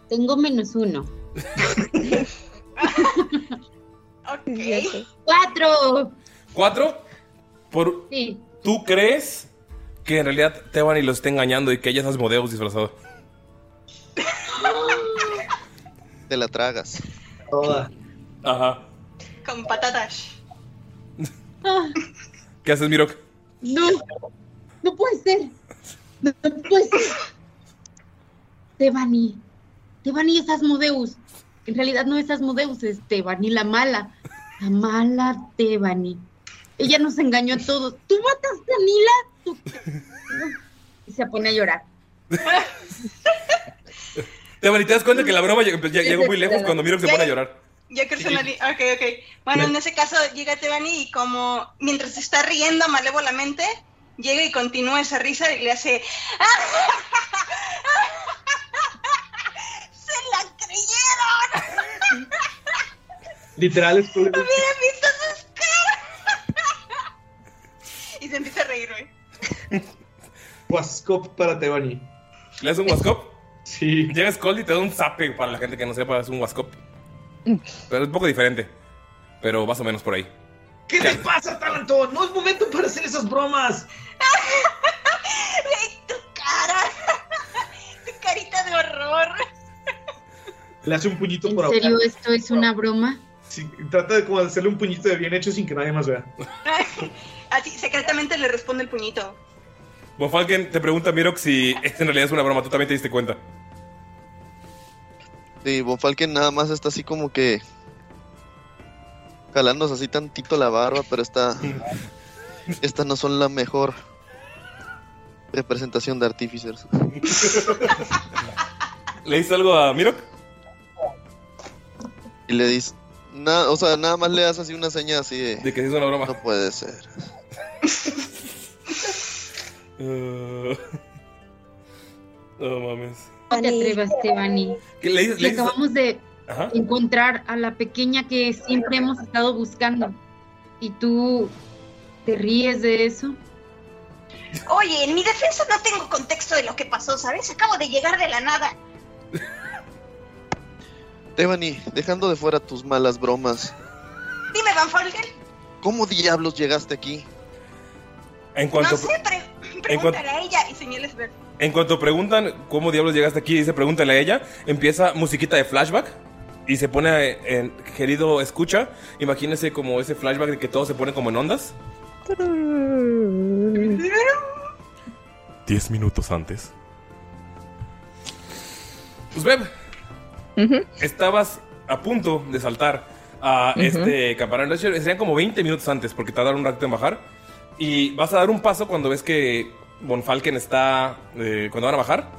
Tengo menos uno. Ok. ¡Cuatro! Cuatro, por, Sí. ¿tú crees que en realidad Tebani los está engañando y que ella es Asmodeus disfrazado? Te la tragas. Toda. Ajá. Con patatas. ¿Qué haces, Mirok? no. No puede ser. No, no puede ser. Tebani. Tebani es Asmodeus. En realidad no es Asmodeus, es Tebani la mala. La mala Tebani. Ella nos engañó a todos. ¿Tú mataste a Nila? Tú- Y se pone a llorar. Tebani, ¿te das cuenta que la broma lleg- lleg- llegó muy lejos cuando Mirok se pone a llorar? Ya personali Ok, ok. Bueno, en ese caso llega Tebani y como mientras se está riendo malévolamente, llega y continúa esa risa y le hace... ¡Se la creyeron! Literal, Skull. ¡Hubieran visto sus caras! y se empieza a reír, güey. Wascop para Tebani. ¿Le das un Wascop? Sí. Llega Skull y te da un zape para la gente que no sepa, es un Wascop. Pero es un poco diferente. Pero más o menos por ahí. ¿Qué te pasa, Talantón? No es momento para hacer esas bromas. ¡Ve tu cara! tu carita de horror. Le hace un puñito ¿En por serio abajo. esto es una broma? Sí, trata de como hacerle un puñito de bien hecho sin que nadie más vea. Así, secretamente le responde el puñito. Bonfalken te pregunta a Mirok si esta en realidad es una broma. Tú también te diste cuenta. Sí, Von Falken nada más está así como que jalándose así tantito la barba, pero está estas no son la mejor representación de artificers. ¿Le dices algo a Mirok? Y le dice, nada, o sea, nada más le das así una seña así de, De que sí es una broma. no puede ser. Uh, no mames. No te atrevas, Tebani. ¿Qué le acabamos de Ajá. encontrar a la pequeña que siempre hemos estado buscando. Y tú te ríes de eso. Oye, en mi defensa no tengo contexto de lo que pasó, ¿sabes? Acabo de llegar de la nada. Tebani, dejando de fuera tus malas bromas, Dime, Van Falken. ¿cómo diablos llegaste aquí? En cuanto, No sé, pre- en cuanto- a ella y señales ver. en cuanto preguntan cómo diablos llegaste aquí, dice pregúntale a ella, empieza musiquita de flashback y se pone en querido escucha. Imagínese como ese flashback de que todo se pone como en ondas. Diez minutos antes. Estabas a punto de saltar a este campanario. Serían como 20 minutos antes porque tardaron un rato en bajar. Y vas a dar un paso cuando ves que Von Falken está. eh, cuando van a bajar.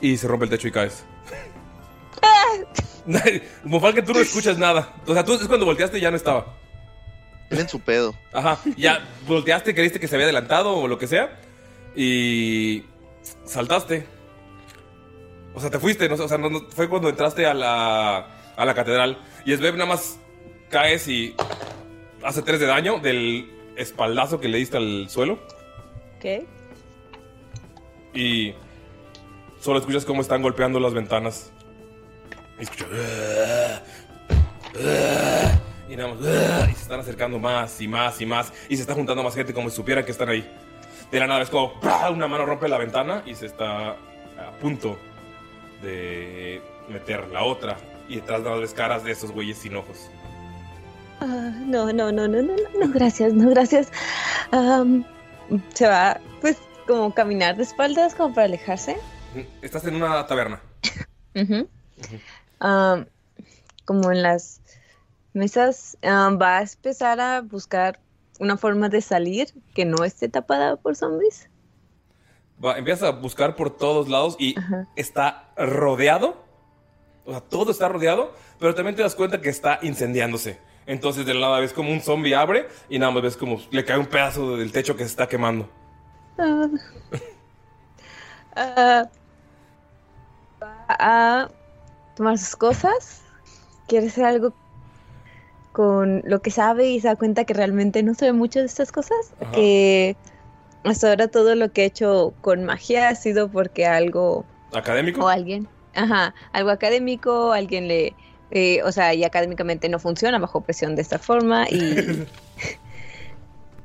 Y se rompe el techo y caes. Von Falken, tú no escuchas nada. O sea, tú es cuando volteaste y ya no estaba. en su pedo. Ajá, ya volteaste, creíste que se había adelantado o lo que sea. Y saltaste. O sea, te fuiste, ¿no? O sea, no- no- fue cuando entraste a la, a la catedral. Y Sveb nada más caes y hace tres de daño del espaldazo que le diste al suelo. ¿Qué? Y solo escuchas cómo están golpeando las ventanas. Y escuchas. Y nada más. Y se están acercando más y más y más. Y se está juntando más gente como si supieran que están ahí. De la nada es como. Una mano rompe la ventana y se está a punto de meter la otra. Y detrás de las caras de esos güeyes sin ojos. Ah, no, no, no, no, no, no, gracias, no, gracias. Am, se va, pues, como caminar de espaldas, como para alejarse. Estás en una taberna. Como en las mesas, va a empezar a buscar una forma de salir que no esté tapada por zombies. Va, empiezas a buscar por todos lados y está rodeado. O sea, todo está rodeado, pero también te das cuenta que está incendiándose. Entonces de la nada ves como un zombie abre y nada más ves como le cae un pedazo del techo que se está quemando. Ah, va a tomar sus cosas. Quiere hacer algo con lo que sabe y se da cuenta que realmente no sabe mucho de estas cosas. Ajá. Que hasta ahora todo lo que he hecho con magia ha sido porque algo ¿Académico? o alguien, ajá, algo académico, alguien le, eh, o sea, y académicamente no funciona bajo presión de esta forma y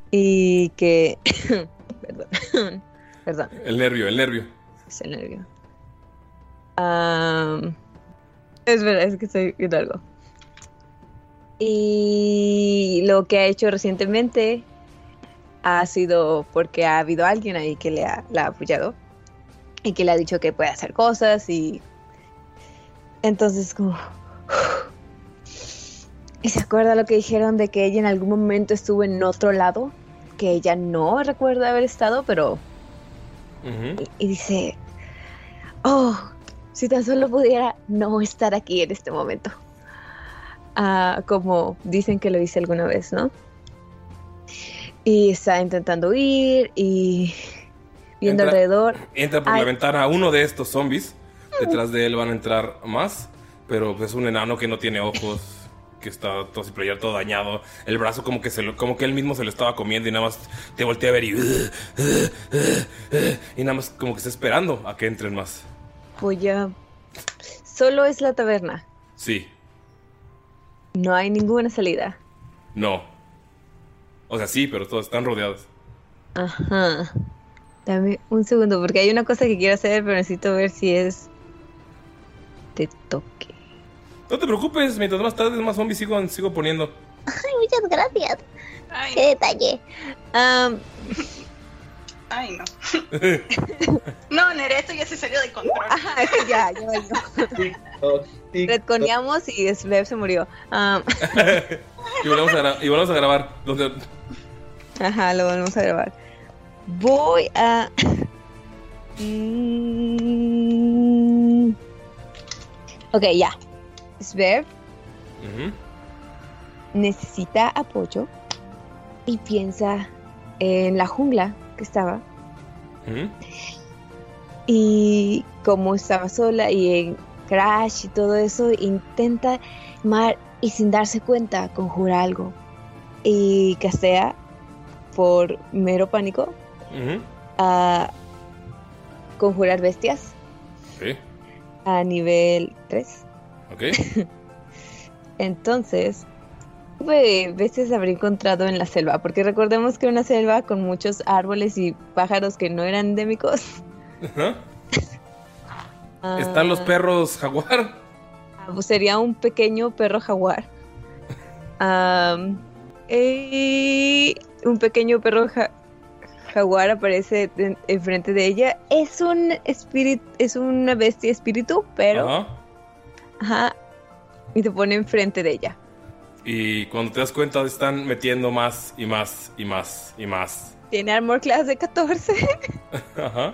y que, perdón, perdón, El nervio, el nervio. es el nervio. Am, es verdad, es que estoy viendo algo. Y lo que ha hecho recientemente ha sido porque ha habido alguien ahí que le ha, la ha apoyado y que le ha dicho que puede hacer cosas y entonces como y se acuerda lo que dijeron de que ella en algún momento estuvo en otro lado que ella no recuerda haber estado pero y dice, oh, si tan solo pudiera no estar aquí en este momento. Ah, como dicen que lo hice alguna vez, ¿no? Y está intentando huir y viendo Entra- alrededor. Entra por Ay. la ventana uno de estos zombies. Detrás de él van a entrar más. Pero pues, es un enano que no tiene ojos. Que está todo sin playar, todo dañado. El brazo como que se lo, como que él mismo se lo estaba comiendo y nada más te voltea a ver y. Y nada más como que está esperando a que entren más. Voy a... Solo es la taberna. Sí, No hay ninguna salida. no. O sea, sí, pero todos están rodeados. Ajá. Dame un segundo, porque hay una cosa que quiero hacer, pero necesito ver si es de toque. No te preocupes, mientras más tarde más zombies sigo, sigo poniendo. Ay, muchas gracias. Qué detalle. Am, Ay, no. no, Nereto ya se salió de control. Ajá, ya, ya valió. Retconeamos y Sveb se murió. Y, volvemos a gra- y volvemos a grabar. Donde... ajá, lo volvemos a grabar. Voy a. Mm. Ok, ya. Ujú. necesita apoyo y piensa en la jungla que estaba y como estaba sola y en Crash y todo eso, intenta mar y sin darse cuenta conjura algo y castea por mero pánico a conjurar bestias Sí. a nivel 3. Ok. Entonces, ¿qué bestias habré encontrado en la selva? Porque recordemos que una selva con muchos árboles y pájaros que no eran endémicos. Ajá. Ah, Están los perros jaguar. Ah, sería un pequeño perro jaguar. Y un pequeño perro ja- jaguar aparece en- enfrente de ella. Es un espíritu, es una bestia espíritu, pero Ajá. ajá, y se pone enfrente de ella. Y cuando te das cuenta, están metiendo más y más y más y más. Tiene armor class de 14 Ajá.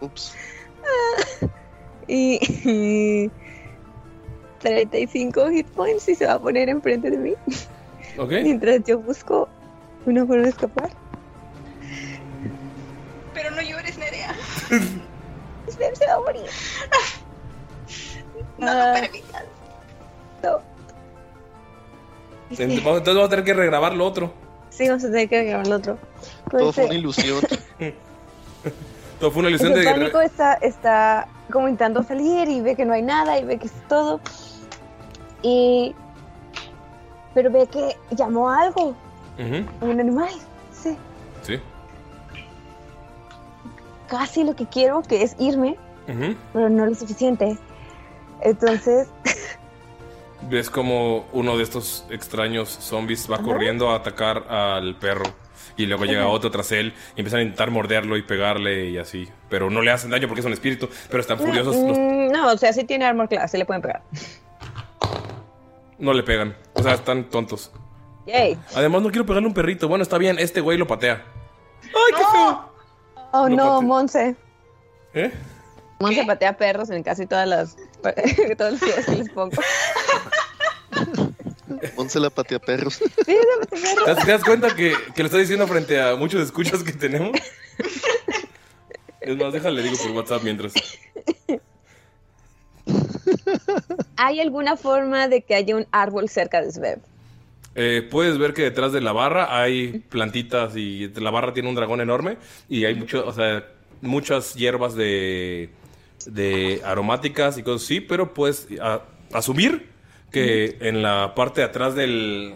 Ups. y, y 35 hit points y se va a poner enfrente de mí Ok. mientras yo busco una forma de escapar. Pero no llores, Nerea. Sven se va a morir. No Ah. te permitas. No. Entonces vamos entonces vamos a tener que regrabar lo otro. Sí, vamos a tener que grabar el otro. Todo fue una ilusión. Todo fue una ilusión el de pánico está, está como intentando salir y ve que no hay nada y ve que es todo. Y. Pero ve que llamó a algo, Un animal. Sí. Sí. Casi lo que quiero, que es irme, pero no lo suficiente. Entonces, Ves como uno de estos extraños zombies va corriendo a atacar al perro. Y luego llega otro tras él y empiezan a intentar morderlo y pegarle y así. Pero no le hacen daño porque es un espíritu. Pero están furiosos. los- Mm, no, o sea, sí tiene armor class, sí le pueden pegar. no le pegan. O sea, están tontos. Yay. Además, no quiero pegarle un perrito. Bueno, está bien. Este güey lo patea. ¡Ay, qué feo! Oh Lo no, pateé. Monse. ¿Eh? Monse patea perros en casi todas las todos los videos que les pongo. Monse la patea perros. Sí, ella patea ¿Te perros. das, te das cuenta que, que lo está diciendo frente a muchos escuchas que tenemos? Es más, déjale, digo por WhatsApp mientras. ¿Hay alguna forma de que haya un árbol cerca de Sveb? Eh, puedes ver que detrás de la barra hay plantitas y la barra tiene un dragón enorme y hay mucho, o sea, muchas hierbas de, de aromáticas y cosas así, pero puedes a- asumir que en la parte de atrás del...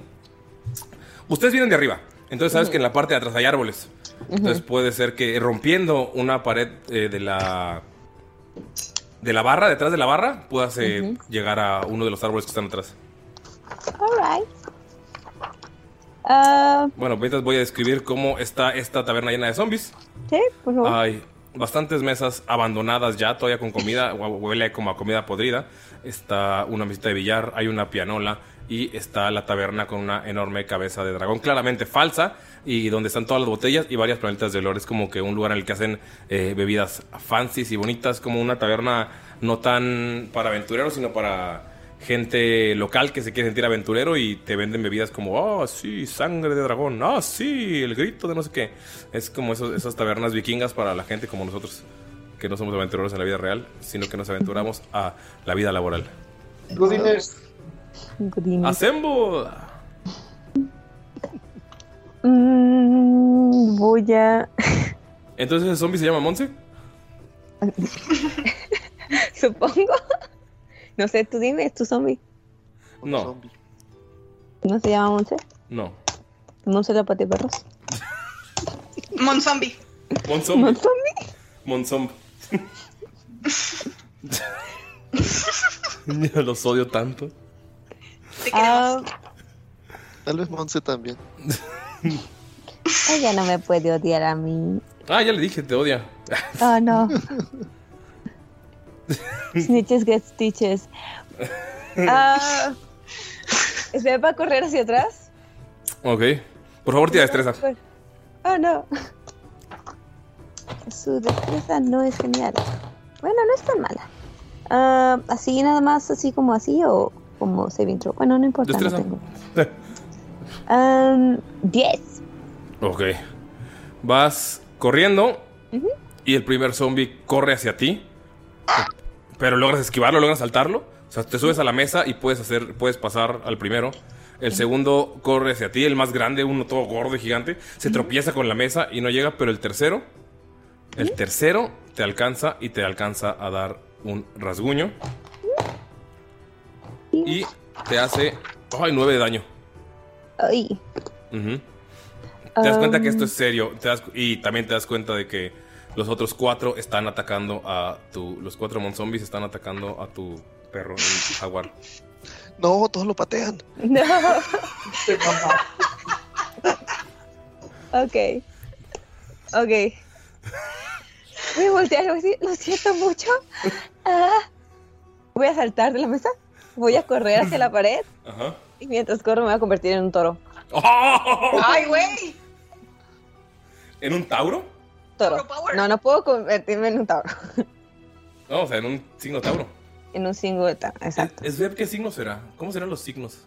Ustedes vienen de arriba, entonces sabes que en la parte de atrás hay árboles. Entonces puede ser que rompiendo una pared eh, de la... De la barra, detrás de la barra, puedas eh, llegar a uno de los árboles que están atrás. Alright. Ah, Bueno, mientras voy a describir cómo está esta taberna llena de zombies. sí, por favor. Hay bastantes mesas abandonadas ya, todavía con comida, hue- huele como a comida podrida. Está una mesita de billar, hay una pianola y está la taberna con una enorme cabeza de dragón, claramente falsa, y donde están todas las botellas y varias planetas de olor. Es como que un lugar en el que hacen eh, bebidas fancies y bonitas, como una taberna no tan para aventureros, sino para gente local que se quiere sentir aventurero y te venden bebidas como, oh, sí, sangre de dragón, ah, sí, el grito de no sé qué. Es como esos- esas tabernas vikingas para la gente como nosotros, que no somos aventureros en la vida real, sino que nos aventuramos a la vida laboral. Godines, Godín. ¡Assemble! Mm, voy a. Entonces el zombie se llama Monse. Supongo. No sé, tú dime, es tu zombie. No, Zombie. ¿No se llama Monse? no. ¿Monse la patea perros? Monzombie. Monzombie. ¿Monzombie? Monzombie. Yo los odio tanto. Te queremos. Ah, Tal vez Monse también. Ella no me puede odiar a mí. Ah, ya le dije, te odia. Oh, no. Snitches get stitches. Ah, ¿Se va a correr hacia atrás? Ok. Por favor, tira destreza. Oh, no. Su destreza no es genial. Bueno, no es tan mala. Ah, así nada más, así como así o como saving throw. Bueno, no importa. no Destreza. tengo. Um, 10. Ok. Vas corriendo Ujú. y el primer zombie corre hacia ti. Pero logras esquivarlo, logras saltarlo. O sea, te subes a la mesa y puedes hacer, puedes pasar al primero. El segundo corre hacia ti, el más grande, uno todo gordo y gigante, se tropieza con la mesa y no llega, pero el tercero, el tercero te alcanza y te alcanza a dar un rasguño. Y te hace, ay, nueve de daño. Ay. Te das cuenta que esto Um. es serio te das- y también te das cuenta de que los otros cuatro están atacando a tu. Los cuatro monzombies están atacando a tu perro, el jaguar. No, todos lo patean. No. ok. Ok. Voy a voltear y voy a decir, lo siento mucho. Ah. Voy a saltar de la mesa. Voy a correr hacia la pared. Ajá. Y mientras corro me voy a convertir en un toro. ¡Ay, güey! ¿En un tauro? Toro. No, no puedo convertirme en un toro. No, o sea, en un signo tauro. En un signo de toro. Exacto. Es ver qué signo será. ¿Cómo serán los signos?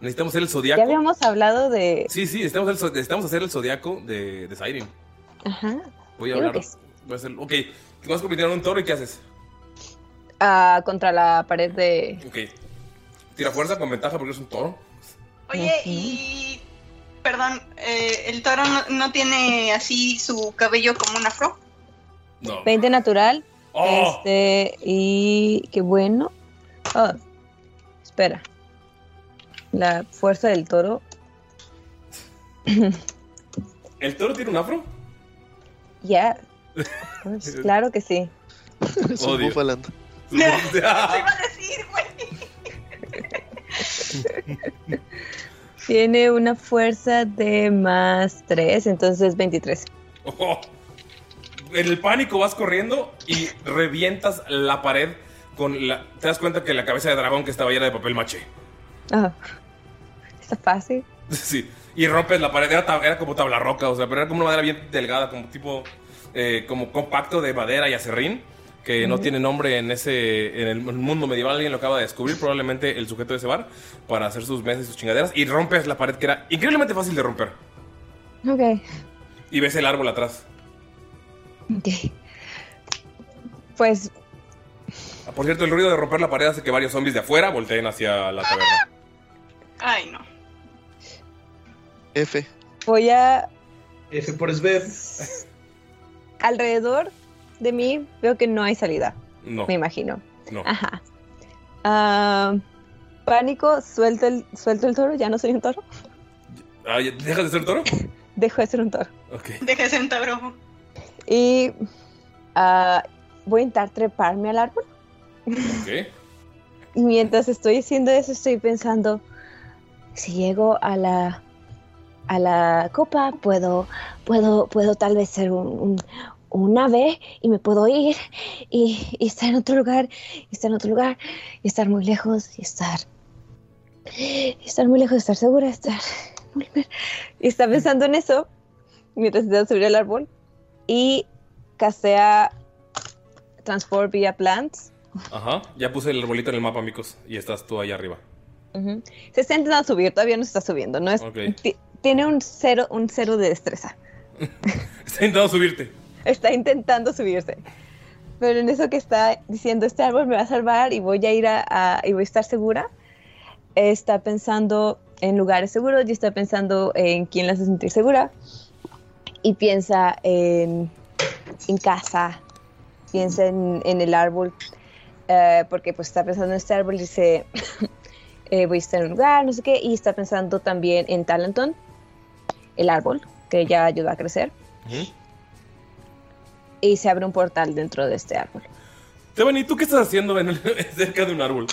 Necesitamos hacer el Ya zodiaco. habíamos hablado de. Sí, sí, necesitamos, el necesitamos hacer el zodiaco de, de Siren. Ajá. Voy a Creo hablar. que sí. Voy a hacer, ok, te vas a convertir en un toro y ¿qué haces? Ah, contra la pared de. Ok. Tira fuerza con ventaja porque es un toro. Oye, y. Perdón, eh, ¿el toro no, no tiene así su cabello como un afro? No. 20 natural. ¡Oh! Este. Y. Qué bueno. Oh, espera. La fuerza del toro. ¿El toro tiene un afro? Ya. course, claro que sí. Odio. Búfaland. iba a decir, güey. Tiene una fuerza de más 3, entonces 23. Oh. En el pánico vas corriendo y revientas la pared con la. Te das cuenta que la cabeza de dragón que estaba llena de papel maché. Ah. Está fácil. Sí. Y rompes la pared. Era, era como tabla roca, o sea, pero era como una madera bien delgada, como tipo. eh, como compacto de madera y acerrín. Que no tiene nombre en ese. En el mundo medieval, alguien lo acaba de descubrir. Probablemente el sujeto de ese bar. Para hacer sus mesas y sus chingaderas. Y rompes la pared que era increíblemente fácil de romper. Ok. Y ves el árbol atrás. Ok. Pues Ah, Por cierto, el ruido de romper la pared hace que varios zombies de afuera volteen hacia la taberna. Ay, no. F. voy a. F por Sveb. Alrededor de mí veo que no hay salida. No. Me imagino. No. Ajá. Ah, pánico, suelto el, suelto el toro, ya no soy un toro. Ah, ¿ya ¿Dejas de ser toro? Dejo de ser un toro. Ok. Deja de ser un toro. Y ah, voy a intentar treparme al árbol. Ok. Y mientras estoy haciendo eso, estoy pensando, si llego a la a la copa, puedo, puedo, puedo tal vez ser un, un, un ave y me puedo ir y, y estar en otro lugar, y estar en otro lugar, y estar muy lejos, y estar, y estar muy lejos, estar segura, estar. Y está pensando en eso mientras intenta subir al árbol y casea Transport via Plants. Ajá. Ya puse el arbolito en el mapa, amigos. Y estás tú allá arriba. Ujú. Se está intentando subir, todavía no se está subiendo. No es, Ok. ti- tiene un cero, un cero de destreza. Está intentando subirte. Está intentando subirse. Pero en eso que está diciendo, este árbol me va a salvar y voy a ir a, a- y voy a estar segura, está pensando en lugares seguros y está pensando en quién la hace sentir segura. Y piensa en, en casa, piensa en, en el árbol, eh, porque pues está pensando en este árbol y dice, eh, voy a estar en un lugar, no sé qué, y está pensando también en Talenton, el árbol, que ya ayuda a crecer, y se abre un portal dentro de este árbol. Tebani, ¿tú qué estás haciendo en el- cerca de un árbol?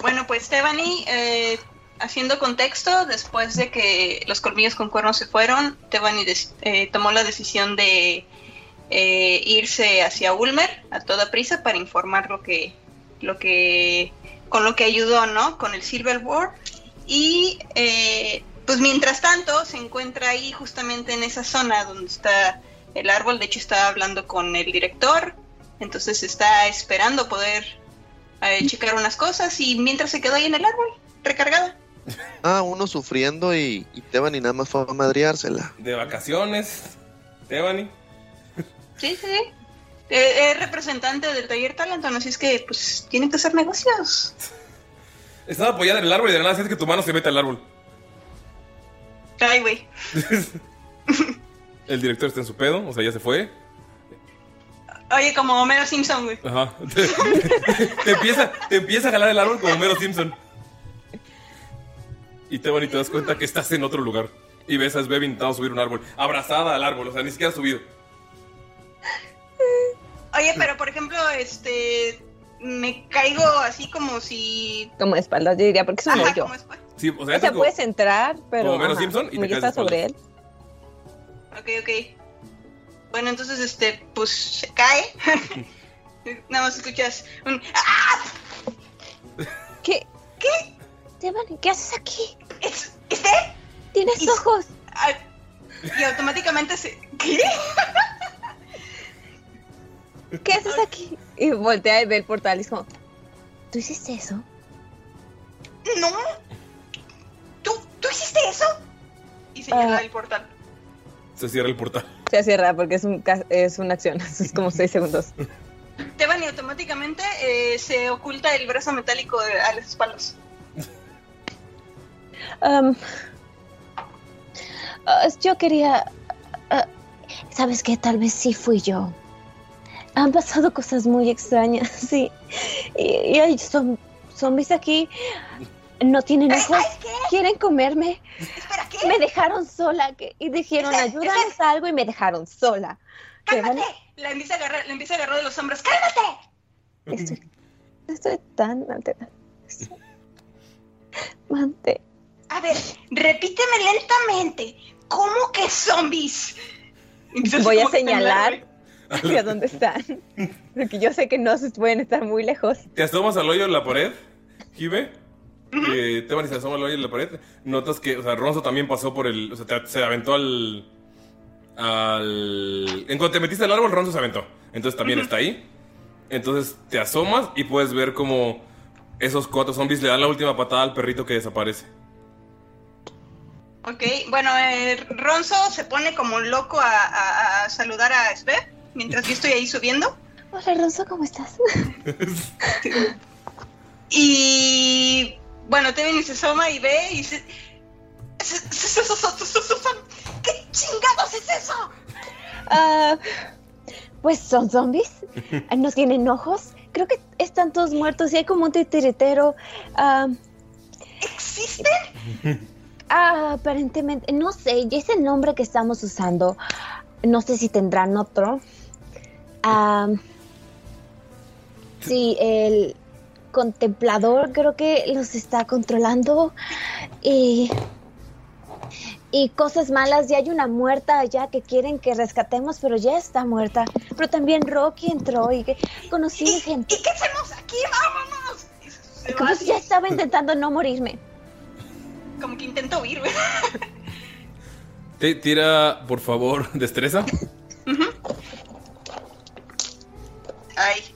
Bueno, pues Stephanie, eh, haciendo contexto, después de que los colmillos con cuernos se fueron, des- eh, tomó la decisión de eh, irse hacia Ulmer a toda prisa para informar lo que, lo que, con lo que ayudó, ¿no? Con el Silver War. Y eh, pues mientras tanto se encuentra ahí justamente en esa zona donde está el árbol. De hecho está hablando con el director. Entonces está esperando poder eh, checar unas cosas y mientras se quedó ahí en el árbol, recargada. Ah, uno sufriendo y, y Tebani nada más fue a madreársela. De vacaciones, Tebani. Sí, sí. Eh, es representante del taller Talenton, así es que pues tienen que hacer negocios. Estaba apoyada en el árbol y de la nada sientes que tu mano se mete al árbol. Ay, güey. El director está en su pedo, o sea, ya se fue. Oye, como Homero Simpson, güey. Ajá. Te, te empieza, te empieza a jalar el árbol como Mero Simpson. Y te van y te das cuenta que estás en otro lugar. Y ves a Sveb intentando subir un árbol. Abrazada al árbol, o sea, ni siquiera ha subido. Oye, pero por ejemplo, este. Me caigo así como si. Como de espaldas, yo diría, porque es un Ajá, hoyo. como esp- Sí, o sea, O sea, es como- puedes entrar, pero. como ajá, Simpson y te caes sobre él. Ok, ok. Bueno, entonces, este, pues se cae. Nada más escuchas un. ¡Ah! ¿Qué? ¿Qué? Devani, ¿qué haces aquí? ¿Es, ¿Este? Tienes Y- ojos. Y automáticamente se. ¿Qué? ¿Qué haces aquí? Y voltea y ve el portal y es como, ¿tú hiciste eso? No. ¿Tú, ¿Tú hiciste eso? Y señala Ah. el portal. Se cierra el portal. Se cierra porque es, un, ca- es una acción, es como seis segundos. Teban y automáticamente eh, se oculta el brazo metálico de- a espaldas. Am, ah, yo quería... ah, ¿Sabes qué? Tal vez sí fui yo. Han pasado cosas muy extrañas, sí. Y, y hay zom- zombies aquí. No tienen ojos. Quieren comerme. Espera, ¿qué? Me dejaron sola. que- y dijeron, ayúdanos a algo. Y me dejaron sola. ¿Qué ¡Cálmate! La empieza a agarrar, la empieza a agarrar de los hombros. ¡Cálmate! Estoy, estoy tan alterada. Mante. A ver, repíteme lentamente. ¿Cómo que zombies? Voy a señalar hacia dónde están. Porque yo sé que no se pueden estar muy lejos. Te asomas al hoyo en la pared, Jive. Eh, Teban y se asoma al hoyo en la pared. Notas que, o sea, Ronzo también pasó por el. O sea, te- se aventó al. Al. En cuanto te metiste al árbol, Ronzo se aventó. Entonces también está ahí. Entonces te asomas y puedes ver como esos cuatro zombies le dan la última patada al perrito que desaparece. Ok, bueno, eh, Ronzo se pone como loco a, a- a saludar a Sve mientras yo estoy ahí subiendo. Hola, Ronzo, ¿cómo estás? Y bueno, Tevin se asoma y ve y dice: ¿Qué chingados es eso? Ah, pues son zombies. No tienen ojos. Creo que están todos muertos y hay como un titiritero. Ah, ¿Existen? ah, aparentemente, no sé, ya es el nombre que estamos usando. No sé si tendrán otro. Ah, sí, el contemplador creo que los está controlando. Y, y cosas malas. Ya hay una muerta allá que quieren que rescatemos, pero ya está muerta. Pero también Rocky entró y que conocí ¿Y, gente. ¿Y qué hacemos aquí? ¡Vámonos! Como si ya estaba intentando no morirme. como que intento huir, güey. Te tira, por favor, destreza. Ay.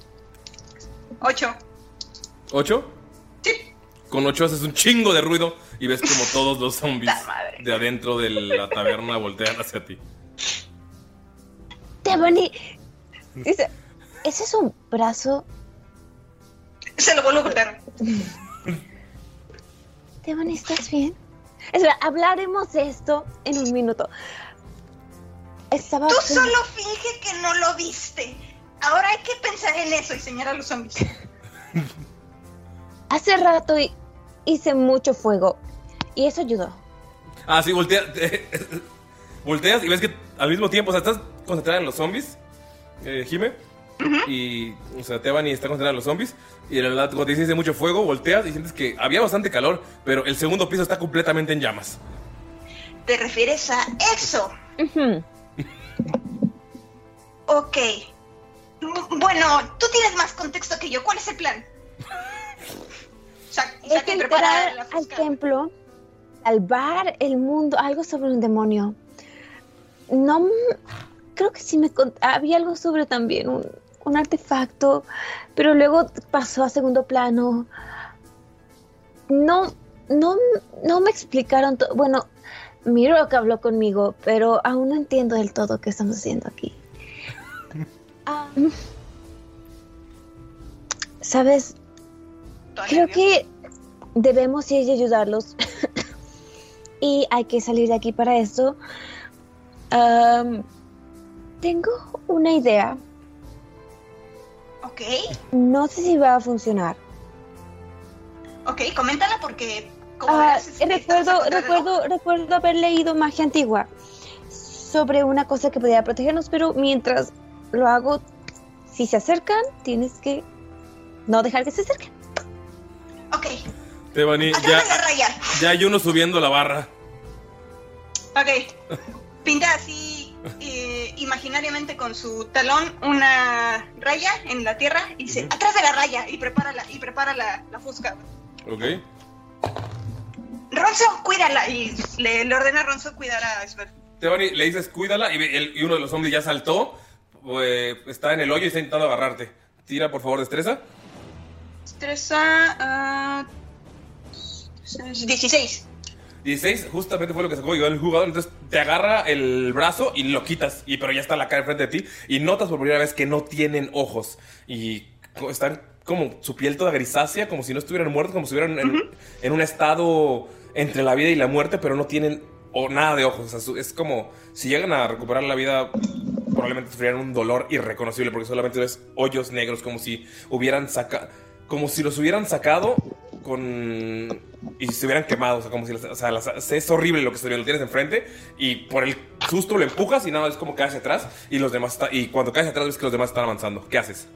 Ocho. ¿Ocho? Sí. Con ocho haces un chingo de ruido y ves como todos los zombies de adentro de la taberna voltean hacia ti. Devani. Dice, ¿ese es un brazo? Se lo vuelvo a golpear. Devani, ¿estás bien? Espera, hablaremos de esto en un minuto. Estaba... Tú solo finge que no lo viste. Ahora hay que pensar en eso y señalar a los zombies. Hace rato hi- hice mucho fuego y eso ayudó. Ah, sí, voltea, volteas y ves que al mismo tiempo, o sea, estás concentrada en los zombies, eh, Jime, y, o sea, Tebani está contra los zombies. Y la verdad, cuando te dice mucho fuego, volteas y sientes que había bastante calor, pero el segundo piso está completamente en llamas. ¿Te refieres a eso? Ok. Mm, Bueno, tú tienes más contexto que yo. ¿Cuál es el plan? Saca que entrar al templo, salvar el mundo, algo sobre un demonio. No, creo que sí me había algo sobre también un, un artefacto, pero luego pasó a segundo plano. No, no, no me explicaron todo. Bueno, Miro que habló conmigo, pero aún no entiendo del todo qué estamos haciendo aquí. Ah, Sabes, creo que debemos ir y ayudarlos. y hay que salir de aquí para eso. Am, tengo una idea. Ok, No sé si va a funcionar. ok, coméntala porque. Como verás, es- recuerdo, recuerdo, recuerdo haber leído magia antigua sobre una cosa que podía protegernos, pero mientras lo hago, si se acercan, tienes que no dejar que se acerquen. Ok, atrás ya, de la raya. ya hay uno subiendo la barra. Ok. Pinta así eh, imaginariamente con su talón una raya en la tierra y dice, atrás de la raya y prepara la, y prepara la, la fusca. Ok. Ronzo, cuídala. Y le, le ordena a Ronzo cuidar a Sver. Tebani, le dices cuídala y, ve- el- y uno de los zombies ya saltó. eh, está en el hoyo y está intentando agarrarte. Tira, por favor, destreza. Estresa. ah, 16. 16, justamente fue lo que sacó Iván el jugador. Entonces te agarra el brazo y lo quitas. Y pero ya está la cara enfrente de ti. Y notas por primera vez que no tienen ojos. Y están como su piel toda grisácea, como si no estuvieran muertos, como si estuvieran en, en un estado entre la vida y la muerte, pero no tienen o nada de ojos. O sea, su- es como si llegan a recuperar la vida, probablemente sufrieran un dolor irreconocible, porque solamente ves hoyos negros, como si hubieran sacado. Como si los hubieran sacado con. Y se hubieran quemado. O sea, como si. O sea, las- es horrible lo que se. Lo tienes enfrente. Y por el susto lo empujas y nada es como cae hacia atrás. Y los demás. está- y cuando caes hacia atrás ves que los demás están avanzando. ¿Qué haces?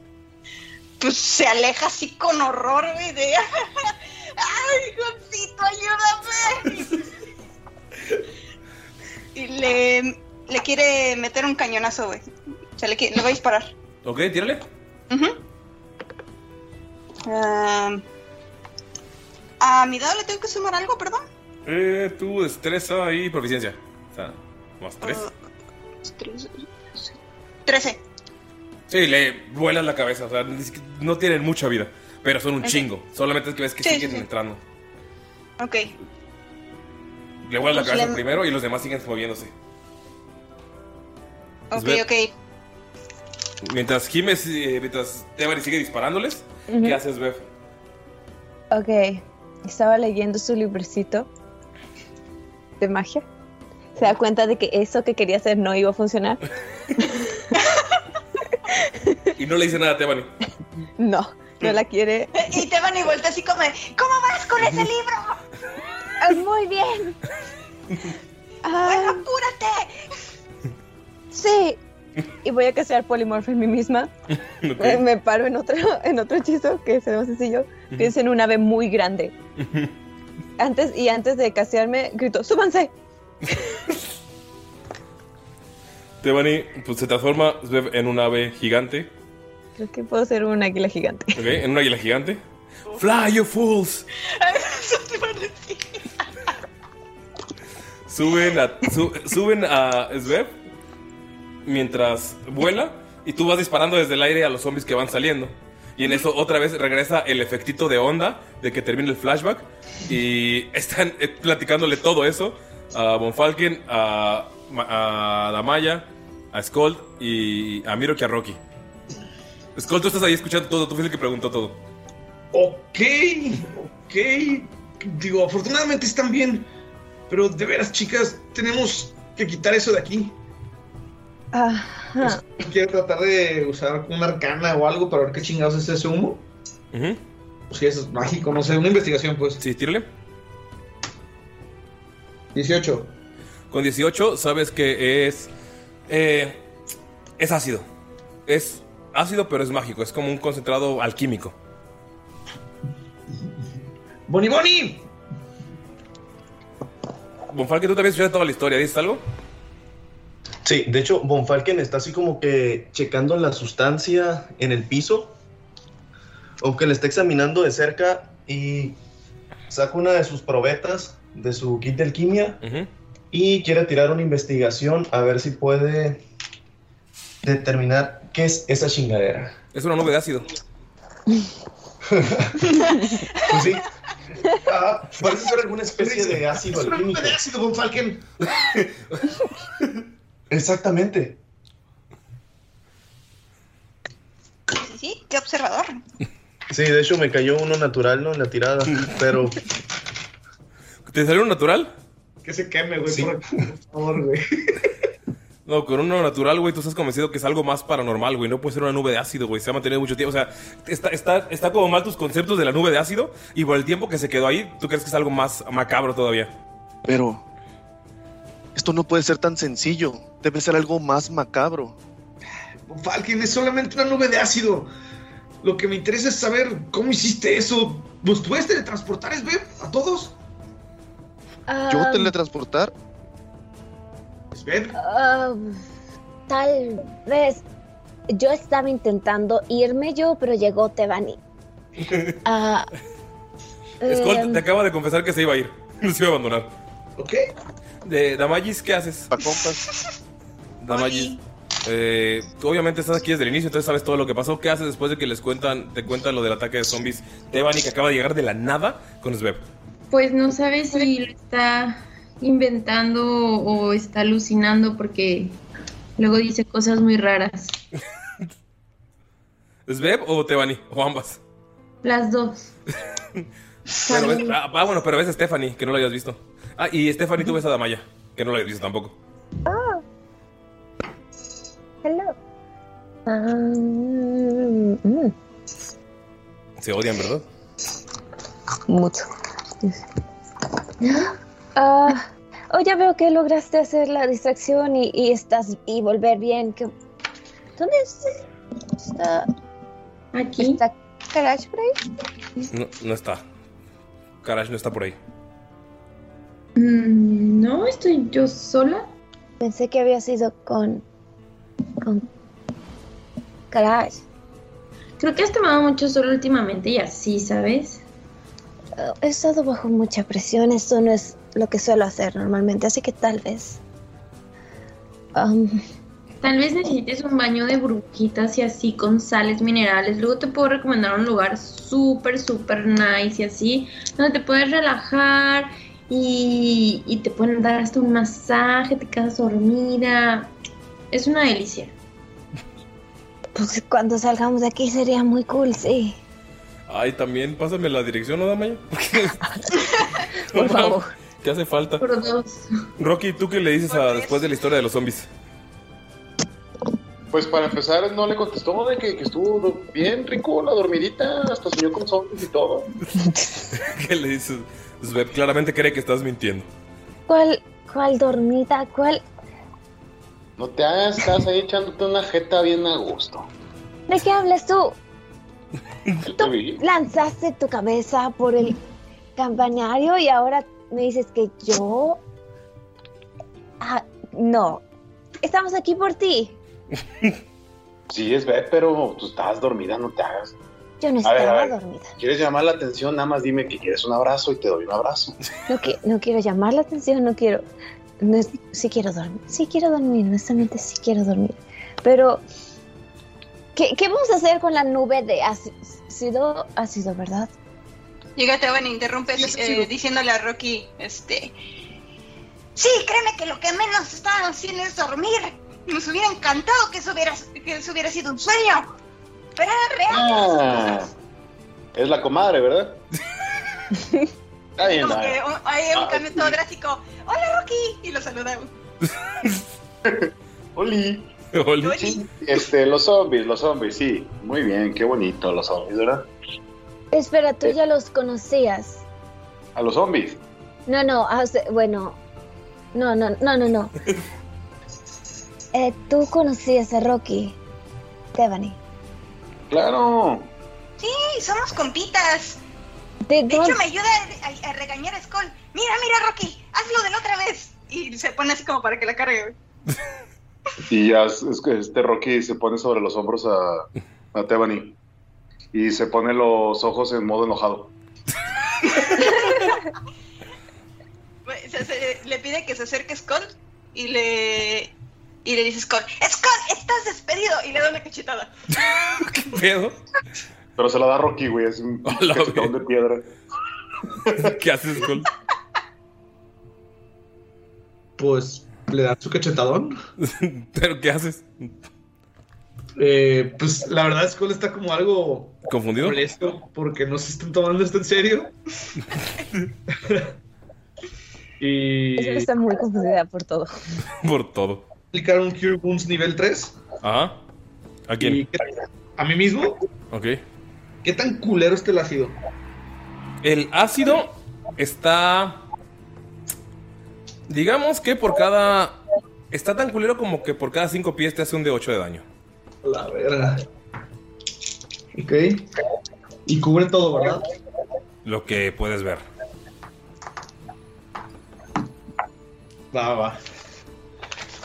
Pues se aleja así con horror, güey, de... ¡Ay, Joncito, ayúdame! y le, le quiere meter un cañonazo, güey. O sea, le, le va a disparar. Ok, tírale. Ah, a mi dado le tengo que sumar algo, perdón. Eh, tu destreza y proficiencia. O sea, más tres. Trece. Sí, le vuelas la cabeza. O sea, no tienen mucha vida. Pero son un chingo. Solamente es que ves que Sí, siguen sí, entrando. Ok. Le vuelas la cabeza le- primero y los demás siguen moviéndose. Ok, ok. Mientras Jiménez, eh, mientras Tebari sigue disparándoles, ¿qué Ujú. haces, Bev? Ok, estaba leyendo su librecito de magia. Se da cuenta de que eso que quería hacer no iba a funcionar. Y no le dice nada a Tebani. No, no la quiere. Y te van y vuelta así como, ¿cómo vas con ese libro? Ah, Muy bien. Bueno, Ah, apúrate. sí. Y voy a castear Polymorph en mí misma. Me, me paro en otro, en otro hechizo que es más sencillo. Pienso en un ave muy grande. Antes, y antes de castearme, grito, ¡súbanse! Tebani pues, se transforma en un ave gigante. Creo que puedo ser un águila gigante. ¿Ok? En una águila gigante. ¡Fly, you fools! Suben a, su- suben a Svev mientras vuela y tú vas disparando desde el aire a los zombies que van saliendo. Y en eso otra vez regresa el efectito de onda de que termina el flashback. Y están eh, platicándole todo eso a Von Falken, a, a Damaya, a Skold y a Miro y a Rocky. Skold, tú estás ahí escuchando todo, tú fuiste el que preguntó todo. Ok, ok. Digo, afortunadamente están bien. Pero de veras, chicas, tenemos que quitar eso de aquí. Ajá. Quiero tratar de usar una arcana o algo para ver qué chingados es ese humo. O si es mágico, no sé, una investigación, pues. Sí, tírale. 18. Con 18 sabes que es. eh, es ácido. Es ácido, pero es mágico. Es como un concentrado alquímico. ¡Boni Boni! Bonfalque, tú también escuchaste toda la historia. ¿Dices algo? Sí, de hecho, Von Falken está así como que checando la sustancia en el piso, o que le está examinando de cerca y saca una de sus probetas de su kit de alquimia y quiere tirar una investigación a ver si puede determinar qué es esa chingadera. Es una nube de ácido. Pues sí. Ah, parece ser alguna especie de ácido Es una nube de ácido, Von Falken. Exactamente. Sí, sí, qué observador. Sí, de hecho me cayó uno natural, ¿no? En la tirada, pero... ¿Te salió un natural? Que se queme, güey, por, por favor, güey. No, con uno natural, güey, tú estás convencido que es algo más paranormal, güey. No puede ser una nube de ácido, güey. Se ha mantenido mucho tiempo. O sea, está, está, está como mal tus conceptos de la nube de ácido. Y por el tiempo que se quedó ahí, tú crees que es algo más macabro todavía. Pero esto no puede ser tan sencillo. Debe ser algo más macabro. Falken, es solamente una nube de ácido. Lo que me interesa es saber cómo hiciste eso. ¿Nos puedes teletransportar, es ver a todos? ¿Yo Ah, teletransportar? ah, tal vez yo estaba intentando irme yo, pero llegó Tebani. Ah, Skull em, te acaba de confesar que se iba a ir. Nos iba a abandonar. ¿Ok? De Damagis, ¿qué haces? Pa' compas. Damagis. Eh, tú obviamente estás aquí desde el inicio, entonces sabes todo lo que pasó. ¿Qué haces después de que les cuentan, te cuentan lo del ataque de zombies? Tebani que acaba de llegar de la nada con Sveb. Pues no sabe si lo está inventando o está alucinando porque luego dice cosas muy raras. ¿Sveb o Tebani? O ambas. Las dos. Pero ves- ah, ah, bueno, pero ves a Stephanie, que no lo hayas visto. Ah, y Stephanie, tú ves a Damaya, que no lo hayas visto tampoco. Oh. Hello. Ah, mm, Se odian, ¿verdad? mucho. Ah, oh, ya veo que lograste hacer la distracción y, y estás y volver bien. ¿Qué- ¿Dónde es- está? Aquí. ¿Está Karash por ahí? No, no está. Karash no está por ahí. Mm, no, estoy yo sola. Pensé que había sido con. con. Karash. Creo que has tomado mucho sol últimamente y así, ¿sabes? He estado bajo mucha presión. Esto no es lo que suelo hacer normalmente, así que tal vez. Am, Tal vez necesites un baño de burbujitas y así con sales minerales. Luego te puedo recomendar un lugar súper, súper nice y así, donde te puedes relajar y, y te pueden dar hasta un masaje, te quedas dormida. Es una delicia. pues cuando salgamos de aquí sería muy cool, sí. Ay, también pásame la dirección, ¿no, Damaya? Por favor. ¿Qué hace falta? Por dos. Rocky, ¿tú qué le dices a, después de la historia de los zombies? Pues para empezar, no le contestó de que, que estuvo bien rico la dormidita, hasta soñó con zombies y todo. ¿Qué le dices? Sveb claramente cree que estás mintiendo. ¿Cuál, cuál dormida? ¿Cuál? No te hagas, estás ahí echándote una jeta bien a gusto. ¿De qué hablas tú? Vi. Lanzaste tu cabeza por el campanario y ahora me dices que yo. Ah, no. Estamos aquí por ti. Sí, es ver, pero tú estás dormida, no te hagas. Yo no A ver, a estaba ver. dormida. ¿Quieres llamar la atención? Nada más dime que quieres un abrazo y te doy un abrazo. No, qui- no quiero llamar la atención, no quiero. No, es- sí quiero dormir. Sí quiero dormir, honestamente sí quiero dormir. Pero. ¿Qué, qué vamos a hacer con la nube de ácido? Ácido, ¿verdad? Llega Teban e interrumpe eh, diciéndole a Rocky, este... Sí, créeme que lo que menos estaban haciendo es dormir. Nos hubiera encantado que eso hubiera, que eso hubiera sido un sueño. Pero era real. Ah, es la comadre, ¿verdad? Está bien, Como va. que un- hay un cambio todo drástico. Hola Rocky. Y lo saludamos. Oli. Oli. Este, los zombies, los zombies, sí. Muy bien, qué bonito los zombies, ¿verdad? Espera, tú ya los conocías. A los zombies. No, no, ah, se- bueno. No, no, no, no, no. Eh, tú conocías a Rocky, Stephanie. Claro. Sí, somos compitas. De, De hecho, me ayuda a, a regañar a Skull. Mira, mira, Rocky, hazlo de la otra vez. Y se pone así como para que la cargue. Y ya es, que este Rocky se pone sobre los hombros a, a Tebani. Y se pone los ojos en modo enojado. Güey, se- se- le pide que se acerque a Skull y le y le dice Skull, Skull, estás despedido y le da una cachetada. ¿Qué pedo? Pero se la da Rocky, güey. Es un Hola, cachetón de piedra. ¿Qué haces, Skull? Pues le da su cachetadón. ¿Pero qué haces? Eh, pues la verdad, Skull está como algo ¿Confundido? molesto porque no se están tomando esto en serio. y está muy confundida por todo. Por todo. Aplicar un Cure Wounds nivel 3. Ajá. ¿A quién? ¿qué- a mí mismo. Ok. ¿Qué tan culero este el ácido? El ácido está. Digamos que por cada. Está tan culero como que por cada 5 pies te hace un de 8 de daño. La verga. Ok. Y cubre todo, ¿verdad? Lo que puedes ver. Va, va.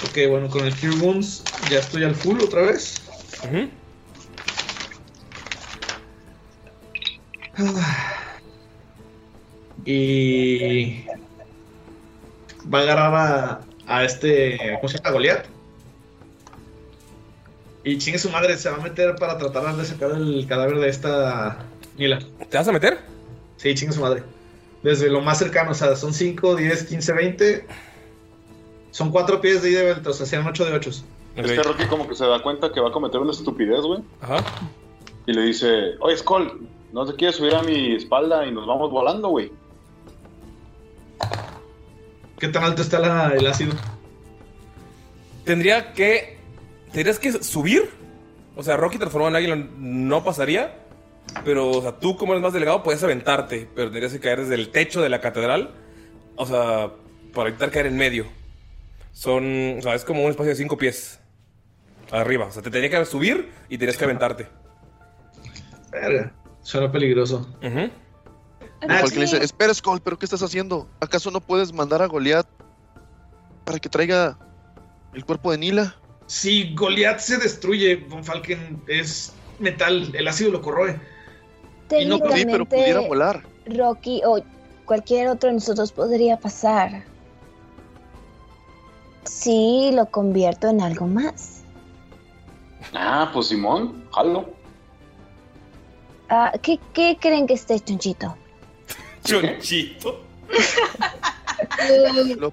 Ok, bueno, con el Cure Wounds ya estoy al full otra vez. Ujú. Y va a agarrar a, a este, ¿cómo se llama? Goliath. Y chingue su madre, se va a meter para tratar de sacar el cadáver de esta Nila. ¿Te vas a meter? Sí, chingue su madre. Desde lo más cercano, o sea, son 5, 10, 15, 20. Son 4 pies de ida y vuelta, o sea, sean 8 de 8. Este Rocky como que se da cuenta que va a cometer una estupidez, güey. Ajá. Y le dice, oye, Skull, ¿no te quieres subir a mi espalda y nos vamos volando, güey? ¿Qué tan alto está la- el ácido? Tendría que. Tendrías que subir. O sea, Rocky transformado en águila no pasaría. Pero, o sea, tú como eres más delegado, puedes aventarte. Pero tendrías que caer desde el techo de la catedral. O sea, para evitar caer en medio. Son. O sea, es como un espacio de 5 pies. Arriba. O sea, te tendría que subir y tendrías que aventarte. Verga, suena peligroso. Porque le dice, espera, Skull, ¿pero qué estás haciendo? ¿Acaso no puedes mandar a Goliath para que traiga el cuerpo de Nila? Si Goliath se destruye, Von Falken es metal, el ácido lo corroe. Y no- Sí, pero pudiera volar. Rocky o cualquier otro de nosotros podría pasar. Si lo convierto en algo más. Ah, pues Simón, jalo. Ah, ¿qué, qué creen que esté chonchito? Chonchito. Lo-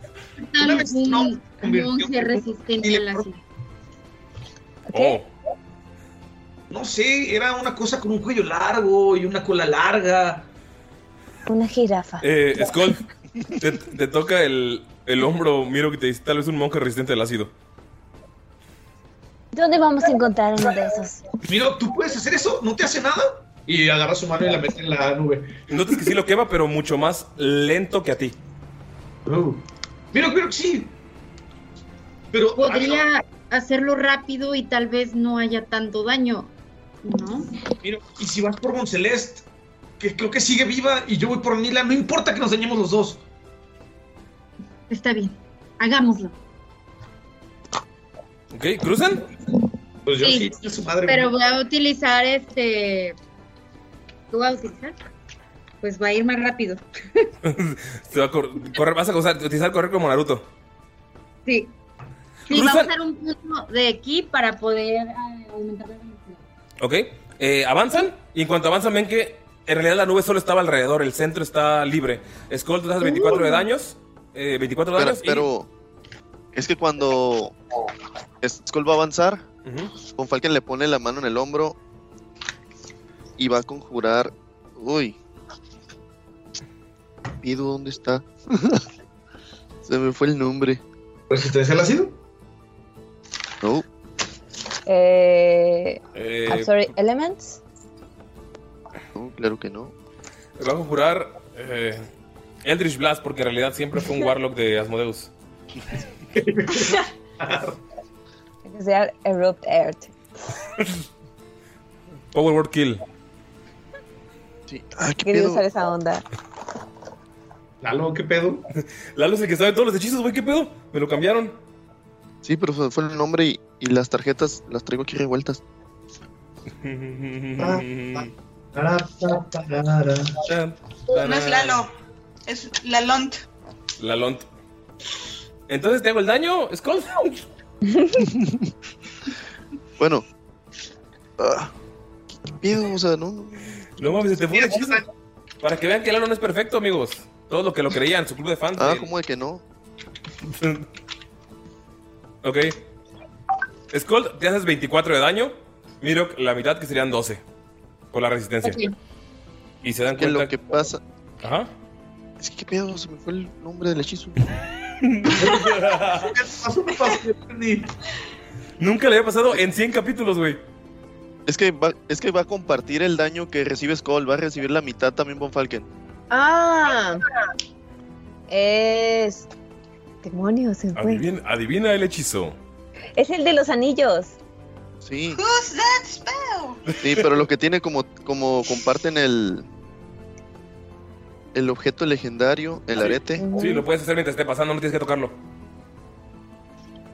vez no, monje resistente al ácido. ¿Qué? Oh. No sé, era una cosa con un cuello largo y una cola larga. Una jirafa. Eh, Skull, te, te toca el, el hombro. Miro que te dice tal vez un monje resistente al ácido. ¿Dónde vamos a encontrar uno de esos? Mira, ¿tú puedes hacer eso? ¿No te hace nada? Y agarra su mano y la mete en la nube. Notas que sí lo quema, pero mucho más lento que a ti. Oh. Mira, mira, sí. Pero Podría hacerlo rápido y tal vez no haya tanto daño. ¿No? Mira, y si vas por Monceleste, que creo que sigue viva, y yo voy por Nila, no importa que nos dañemos los dos. Está bien. Hagámoslo. ¿Ok? ¿Cruzan? Pues yo Sí, sí, es su madre. Pero voy a utilizar este. ¿Qué voy a utilizar? Pues va a ir más rápido. Te va a cor- correr, vas a usar- utilizar correr como Naruto. Sí. Sí, Cruzan- va a usar un punto de aquí para poder ah, aumentar la velocidad. ¿Ok? Eh, avanzan y en cuanto avanzan ven que en realidad la nube solo estaba alrededor, el centro está libre. Skull, tú te das 24 de daños. Eh, 24 de Pero, daños. y- pero es que cuando Skull va a avanzar. Von Falken le pone la mano en el hombro y va a conjurar. Uy. Pido, ¿dónde está? Se me fue el nombre. ¿Resistencia al ácido? No. Eh, Eh, I'm sorry, Elements. No, claro que no. va a conjurar eh, Eldritch Blast porque en realidad siempre fue un Warlock de Asmodeus. Que sea Erupt Earth. Power Word Kill. Sí. Ah, ¿qué Quería pedo? usar esa onda. Lalo, ¿qué pedo? Lalo es el que sabe todos los hechizos, güey. ¿Qué pedo? Me lo cambiaron. Sí, pero fue, fue el nombre y, y las tarjetas las traigo aquí revueltas. No es Lalo, es Lalont. La Lont. Entonces te hago el daño, Skull. Bueno. Ah, ¿qué, qué pedo? O sea, no. No mames, se te fue. Para que vean que Lalo no es perfecto, amigos. Todos los que lo creían, su club de fans. Ah. ¿cómo de que no? ok. Skull, te haces 24 de daño. Mirok, la mitad que serían 12. Por la resistencia. Y se dan Que cuenta. lo que pasa. Ajá. Es que qué pedo, se me fue el nombre del hechizo. Nunca le había pasado en 100 capítulos, güey. Es que, va, es que va a compartir el daño que recibe Skull, va a recibir la mitad también Von Falken. Ah. Es. Demonios, se fue. Adivina, adivina el hechizo. Es el de los anillos. Sí, Who's that spell? sí, pero lo que tiene como, como comparten el el objeto legendario, el arete. Sí, lo puedes hacer mientras esté pasando, no tienes que tocarlo.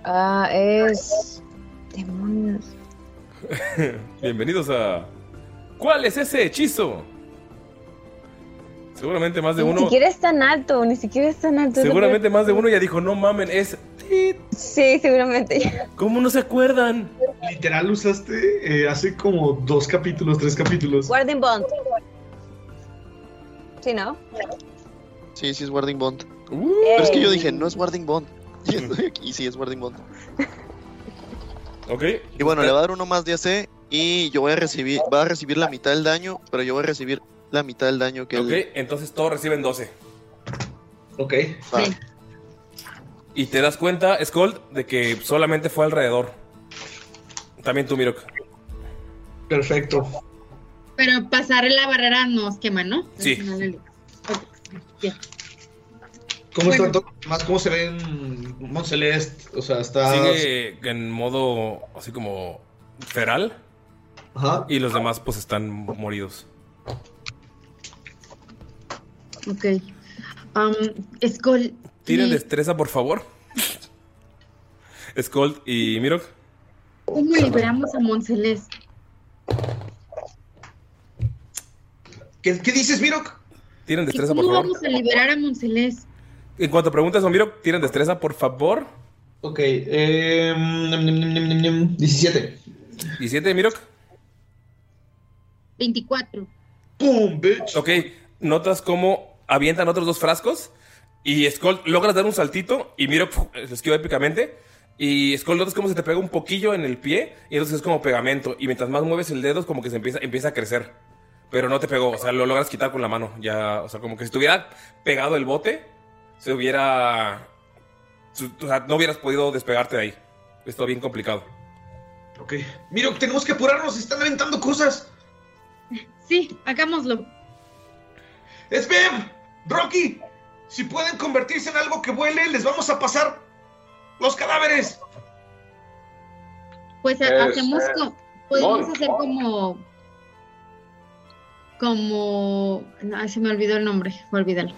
Ah, es. Demonios. Bienvenidos a. ¿Cuál es ese hechizo? Seguramente más de Ni uno. siquiera es tan alto, ni siquiera es tan alto. Seguramente más de uno ya dijo, no mamen, es. Sí, seguramente. ¿Cómo no se acuerdan? Literal usaste eh, hace como dos capítulos, tres capítulos. Guardian Bond. Sí, ¿no? Sí, sí es Warding Bond. Uh. Pero es que yo dije, no es Warding Bond. Y aquí, y sí es Warding Bond. Ok. Y bueno, le va a dar uno más de AC y yo voy a recibir, va a recibir la mitad del daño, pero yo voy a recibir la mitad del daño que Ok, él. entonces todos reciben 12. Ok. Va. Y te das cuenta, Skull, de que solamente fue alrededor. También tú, Mirok. Perfecto. Pero pasar la barrera nos quema, ¿no? Sí. No le- Ok, bien. ¿Cómo Bueno. están todos los demás? ¿Cómo se ven Monceleste? O sea, está. Sigue en modo así como feral. Ajá. Y los demás pues están moridos. Ok. Um, Skull. Tiren ¿y destreza, por favor. Skull y Mirok. ¿Cómo liberamos a Monceleste? ¿Qué, qué dices, Mirok? Tiren ¿Y destreza, por ¿Cómo favor. vamos a liberar a Monceleste? En cuanto preguntas a Mirok, tiren destreza, por favor. Ok. Eh, mm, mm, mm, mm, 17. 17, Mirok. 24. ¡Pum, bitch! Ok, notas cómo avientan otros dos frascos. Y Skull logras dar un saltito. Y Mirok se esquiva épicamente. Y Skull notas cómo se te pega un poquillo en el pie. Y entonces es como pegamento. Y mientras más mueves el dedo, es como que se empieza, empieza a crecer. Pero no te pegó, o sea, lo logras quitar con la mano. Ya, o sea, como que si estuviera pegado el bote, se hubiera. O sea, no hubieras podido despegarte de ahí. Es todo bien complicado. Ok. Mirok, tenemos que apurarnos. Están aventando cosas. Sí, hagámoslo. ¡Sveb! ¡Rocky! Si pueden convertirse en algo que vuele, les vamos a pasar los cadáveres. Pues ha- Es, hacemos eh, podemos hacer como como ay, se me olvidó el nombre, olvídalo.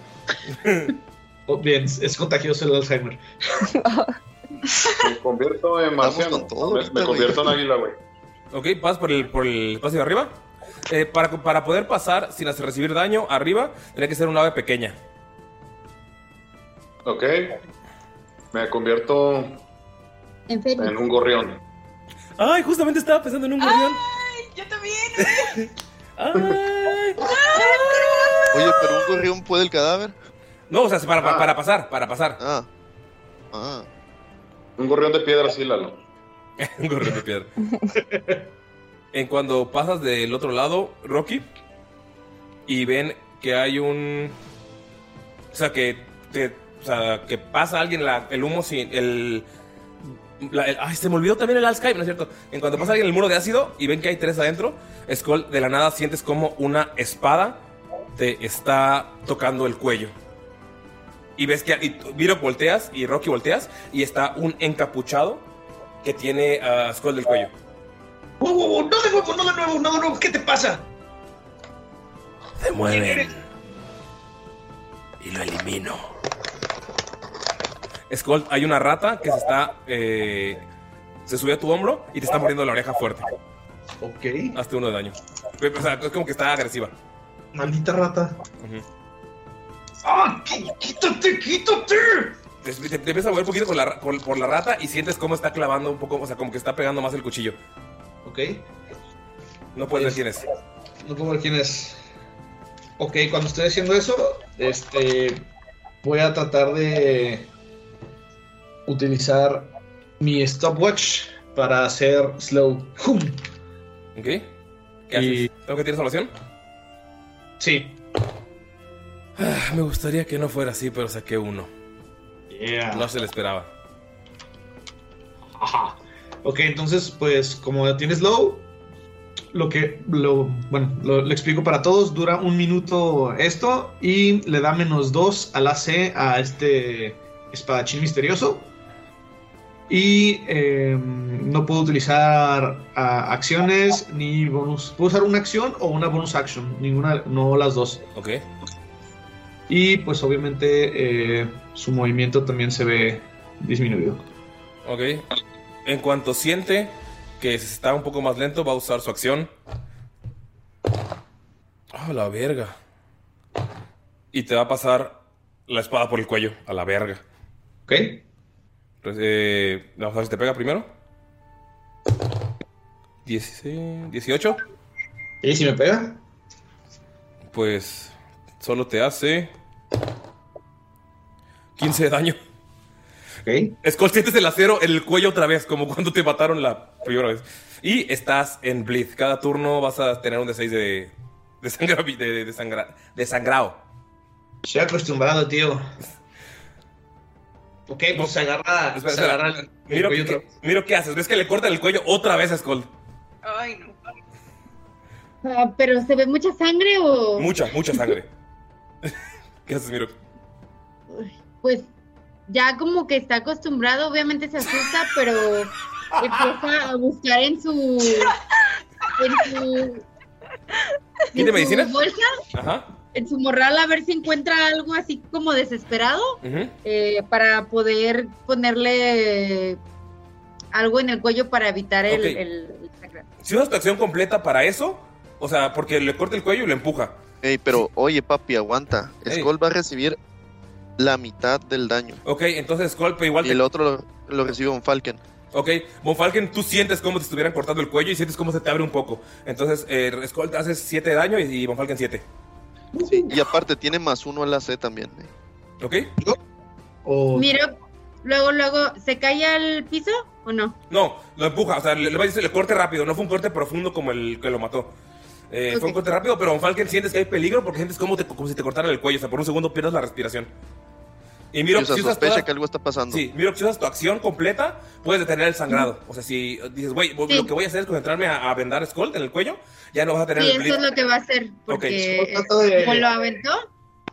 Oh, bien, es contagioso el Alzheimer. Me convierto en marciano. todo me, convierto en águila, güey. Ok, vas por el, por el espacio de arriba. Eh, para, para poder pasar sin hacer recibir daño arriba, tiene que ser un ave pequeña. Ok. Me convierto En en un gorrión. Ay, justamente estaba pensando en un gorrión. Ay, yo también. Ay. Oye, pero un gorrión puede el cadáver. No, o sea, para, para, Ah. para pasar, para pasar. Ah. Ah. Un gorrión de piedra, sí, Lalo. un gorrión de piedra. en cuando pasas del otro lado, Rocky, y ven que hay un. O sea, que. te- o sea, que pasa alguien la- el humo sin. El, la- el- ay, se me olvidó también el Alzheimer, ¿no es cierto? En cuanto pasa alguien el muro de ácido y ven que hay tres adentro, Skull, de la nada sientes como una espada te está tocando el cuello. Y ves que. Y Miro, volteas y Rocky volteas y está un encapuchado que tiene a Skull del cuello. ¡Oh, oh, oh! ¡No de nuevo, no de nuevo, no de nuevo! ¿Qué te pasa? Se mueven. Y lo elimino. Skull, hay una rata que se está. eh, se subió a tu hombro y te está mordiendo la oreja fuerte. Ok. Hazte uno de daño. O sea, es como que está agresiva. Maldita rata. ¡Ah! quí- ¡Quítate, quítate! Te, te- te empiezas a mover un poquito con la con- por la rata y sientes cómo está clavando un poco, o sea, como que está pegando más el cuchillo. Ok. No puedes ver quién es. No puedo ver quién es. Ok, cuando estoy haciendo eso, este. Voy a tratar de. Utilizar mi stopwatch para hacer slow. ¡Hum! ¿Ok? ¿Qué haces? ¿Tengo que tirar salvación? Sí. Ah, me gustaría que no fuera así, pero saqué uno. Yeah. No se le esperaba. Ajá. Ok, entonces, pues, como tienes low, lo que, lo, bueno, lo, lo explico para todos, dura un minuto esto y le da menos 2 al AC a este espadachín misterioso. Y eh, no puedo utilizar acciones ni bonus. Puedo usar una acción o una bonus action, ninguna, no las dos. Ok. Y pues obviamente eh, su movimiento también se ve disminuido. Ok. En cuanto siente que está un poco más lento, va a usar su acción. Ah, la verga. Y te va a pasar la espada por el cuello, a la verga. Ok. Pues, eh, vamos a ver si te pega primero. 16, 18. ¿Y si me pega? Pues solo te hace 15 de daño. Ok. Skull, sientes el acero en el cuello otra vez, como cuando te mataron la primera vez. Y estás en bleed. Cada turno vas a tener un D6 de, de, sangra, de, de, sangra- de sangrado. Estoy acostumbrado, tío. Ok, pues se agarra, Espera, se agarra el, el Miro, cuello que, miro qué haces. ¿Ves que le cortan el cuello otra vez a Skull? Ay, no. Ah, pero ¿se ve mucha sangre o...? Mucha, mucha sangre. ¿Qué haces, Miro? Pues ya como que está acostumbrado, obviamente se asusta, pero empieza a buscar en su... En su... ¿Tiene en medicina? su bolsa, Ajá. En su morral, a ver si encuentra algo así como desesperado eh, para poder ponerle algo en el cuello para evitar el, el-. Si tu acción completa para eso, o sea, porque le corta el cuello y lo empuja. Ey, pero oye, papi, aguanta. Ey. Skull va a recibir la mitad del daño. Ok, entonces Skull, pero igual Y te- el otro lo, lo recibe un Falcon. Ok, Von Falken, tú sientes como te estuvieran cortando el cuello y sientes cómo se te abre un poco. Entonces, eh, Skull te hace 7 de daño y, y Von Falken 7. Sí, y aparte tiene más uno al AC también. eh. ¿Ok? O- Miro, luego, luego, ¿se cae al piso o no? No, lo empuja, o sea, le, le, va a decir, le corte rápido, no fue un corte profundo como el que lo mató. Eh, Fue un corte rápido, pero Von Falken sientes que hay peligro porque sientes como, te- como si te cortaran el cuello, o sea, por un segundo pierdes la respiración. Y miro, si usas sospecha toda- que algo está pasando. Sí, miro que si usas tu acción completa, puedes detener el sangrado. O sea, si dices, güey, Sí. lo que voy a hacer es concentrarme a, a vendar Skull en el cuello, ya no vas a tener Sí, el eso es lo que va a hacer, porque de- como lo aventó.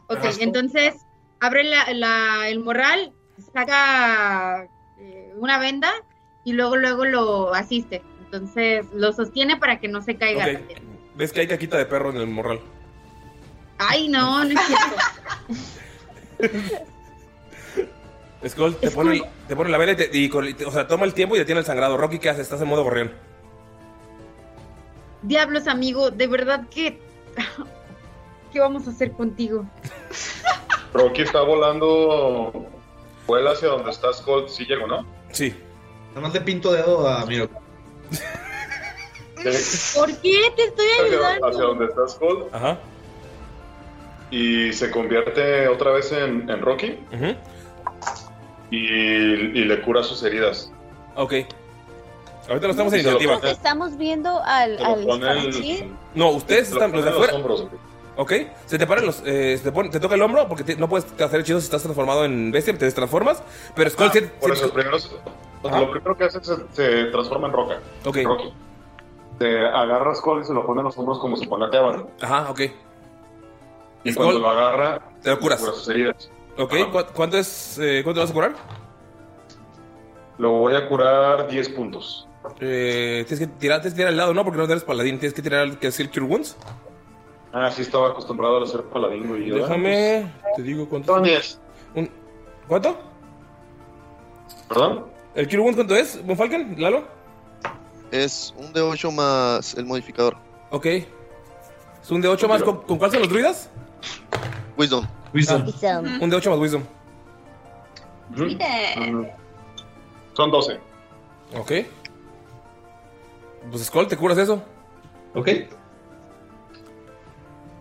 Ok, Ajá. entonces abre la, la- el morral, saca eh, una venda y luego luego lo asiste. Entonces lo sostiene para que no se caiga. Ok. también. ¿Ves que hay caquita de perro en el morral? Ay, no, no es cierto. Skull te pone, te pone la vela y, te- y y o sea, toma el tiempo y detiene el sangrado. Rocky, ¿qué haces? Estás en modo gorrión. Diablos, amigo, de verdad que... ¿Qué vamos a hacer contigo? Rocky está volando. Vuela hacia donde está Skull. Sí llegó, ¿no? Sí. Nada más le pinto dedo a Miro. ¿Por qué te estoy Hacia, hacia ayudando? donde está Skull. Ajá. Y se convierte otra vez en, en Rocky. Ujú. Y, y le cura sus heridas. Ok. Ahorita no estamos en iniciativa. pone- Estamos viendo al, al pone el-. No, ustedes se lo están los de pone afuera. hombros. Ok. Se te paran los. eh, se te, pone- te toca el hombro porque te- no puedes hacer hechizos si estás transformado en bestia, te destransformas. Pero Skull Ah, por eso, lo primero que hace es se, se transforma en roca. Ok. Rocky. Se agarra a Skull y se lo pone en los hombros como si fuera la Ajá, ok. Y Skull- cuando lo agarra, Te lo curas. cura sus heridas. Ok. Ajá. ¿cu- ¿Cuánto es? eh, ¿Cuánto vas a curar? Lo voy a curar 10 puntos. Eh, tienes que tirar, tienes que tirar al lado, no, porque no eres paladín. Tienes que tirar que el Cure Wounds. Ah, sí, estaba acostumbrado a ser paladín, güey. Yo, Déjame, te digo cuánto. Son 10. Un- ¿Cuánto? ¿Perdón? ¿El Cure Wounds cuánto es, Von Falken? ¿Lalo? Es un de 8 más el modificador. Ok. Es un de 8 más. ¿Con, con cuál son los druidas? Wisdom. Wisdom. Ah, un de 8 más Wisdom. Son 12. Ok. Pues Skull, ¿te curas eso? Ok.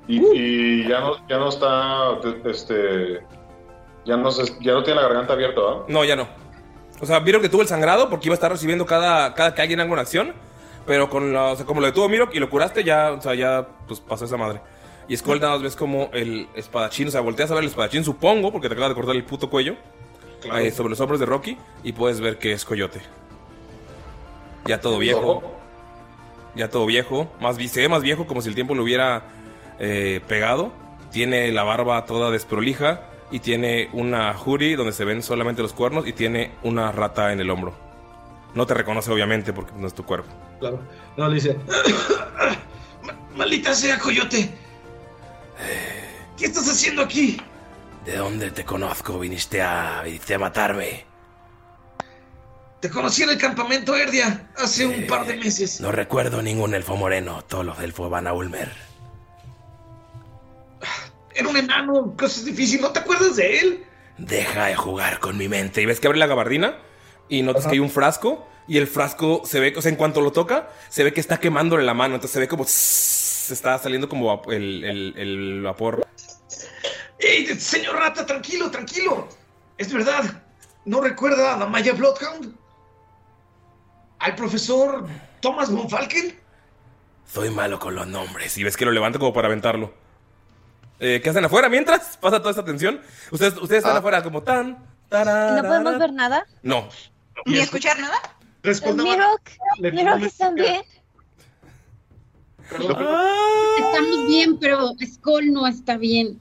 Y, y ya, no, ya no está. te- Este. Ya no, se- ya no tiene la garganta abierta, ¿verdad? No, ya no. O sea, vieron que tuvo el sangrado porque iba a estar recibiendo cada, cada que alguien haga una acción. Pero con la, o sea, como lo detuvo Mirok y lo curaste, ya, o sea, ya pues pasó esa madre. Y Skull nada más ves como el espadachín, o sea, volteas a ver el espadachín, supongo, porque te acaba de cortar el puto cuello. Ahí, sobre los hombros de Rocky. Y puedes ver que es Coyote. Ya todo viejo. Ya todo viejo. Más, se ve más viejo, como si el tiempo lo hubiera eh, pegado. Tiene la barba toda desprolija. Y tiene una hoodie donde se ven solamente los cuernos. Y tiene una rata en el hombro. No te reconoce, obviamente, porque no es tu cuerpo. Claro. No, le dice. "Ma- Maldita sea, coyote. ¿Qué estás haciendo aquí? ¿De dónde te conozco? Viniste a, viniste a matarme. Te conocí en el campamento Erdia hace un par de meses. No recuerdo ningún elfo moreno. Todos los elfos van a Ulmer. Era un enano, cosas difíciles. ¿No te acuerdas de él? Deja de jugar con mi mente. Y ves que abre la gabardina y notas que hay un frasco. Y el frasco se ve, o sea, en cuanto lo toca, se ve que está quemándole la mano. Entonces se ve como se está saliendo como el, el- el vapor. ¡Ey, señor Rata, tranquilo, tranquilo! Es verdad. ¿No recuerda a la Maya Bloodhound? ¿Al profesor Thomas von Falken? Soy malo con los nombres. Y ves que lo levanta como para aventarlo. Eh, ¿Qué hacen afuera mientras pasa toda esta tensión? Ustedes, ustedes están afuera como tan. tarara, ¿No podemos ver nada? No. ¿Ni escuchar nada? Mirok, Le- Mirok, le- ¿están bien? Estamos bien, pero Skull no está bien.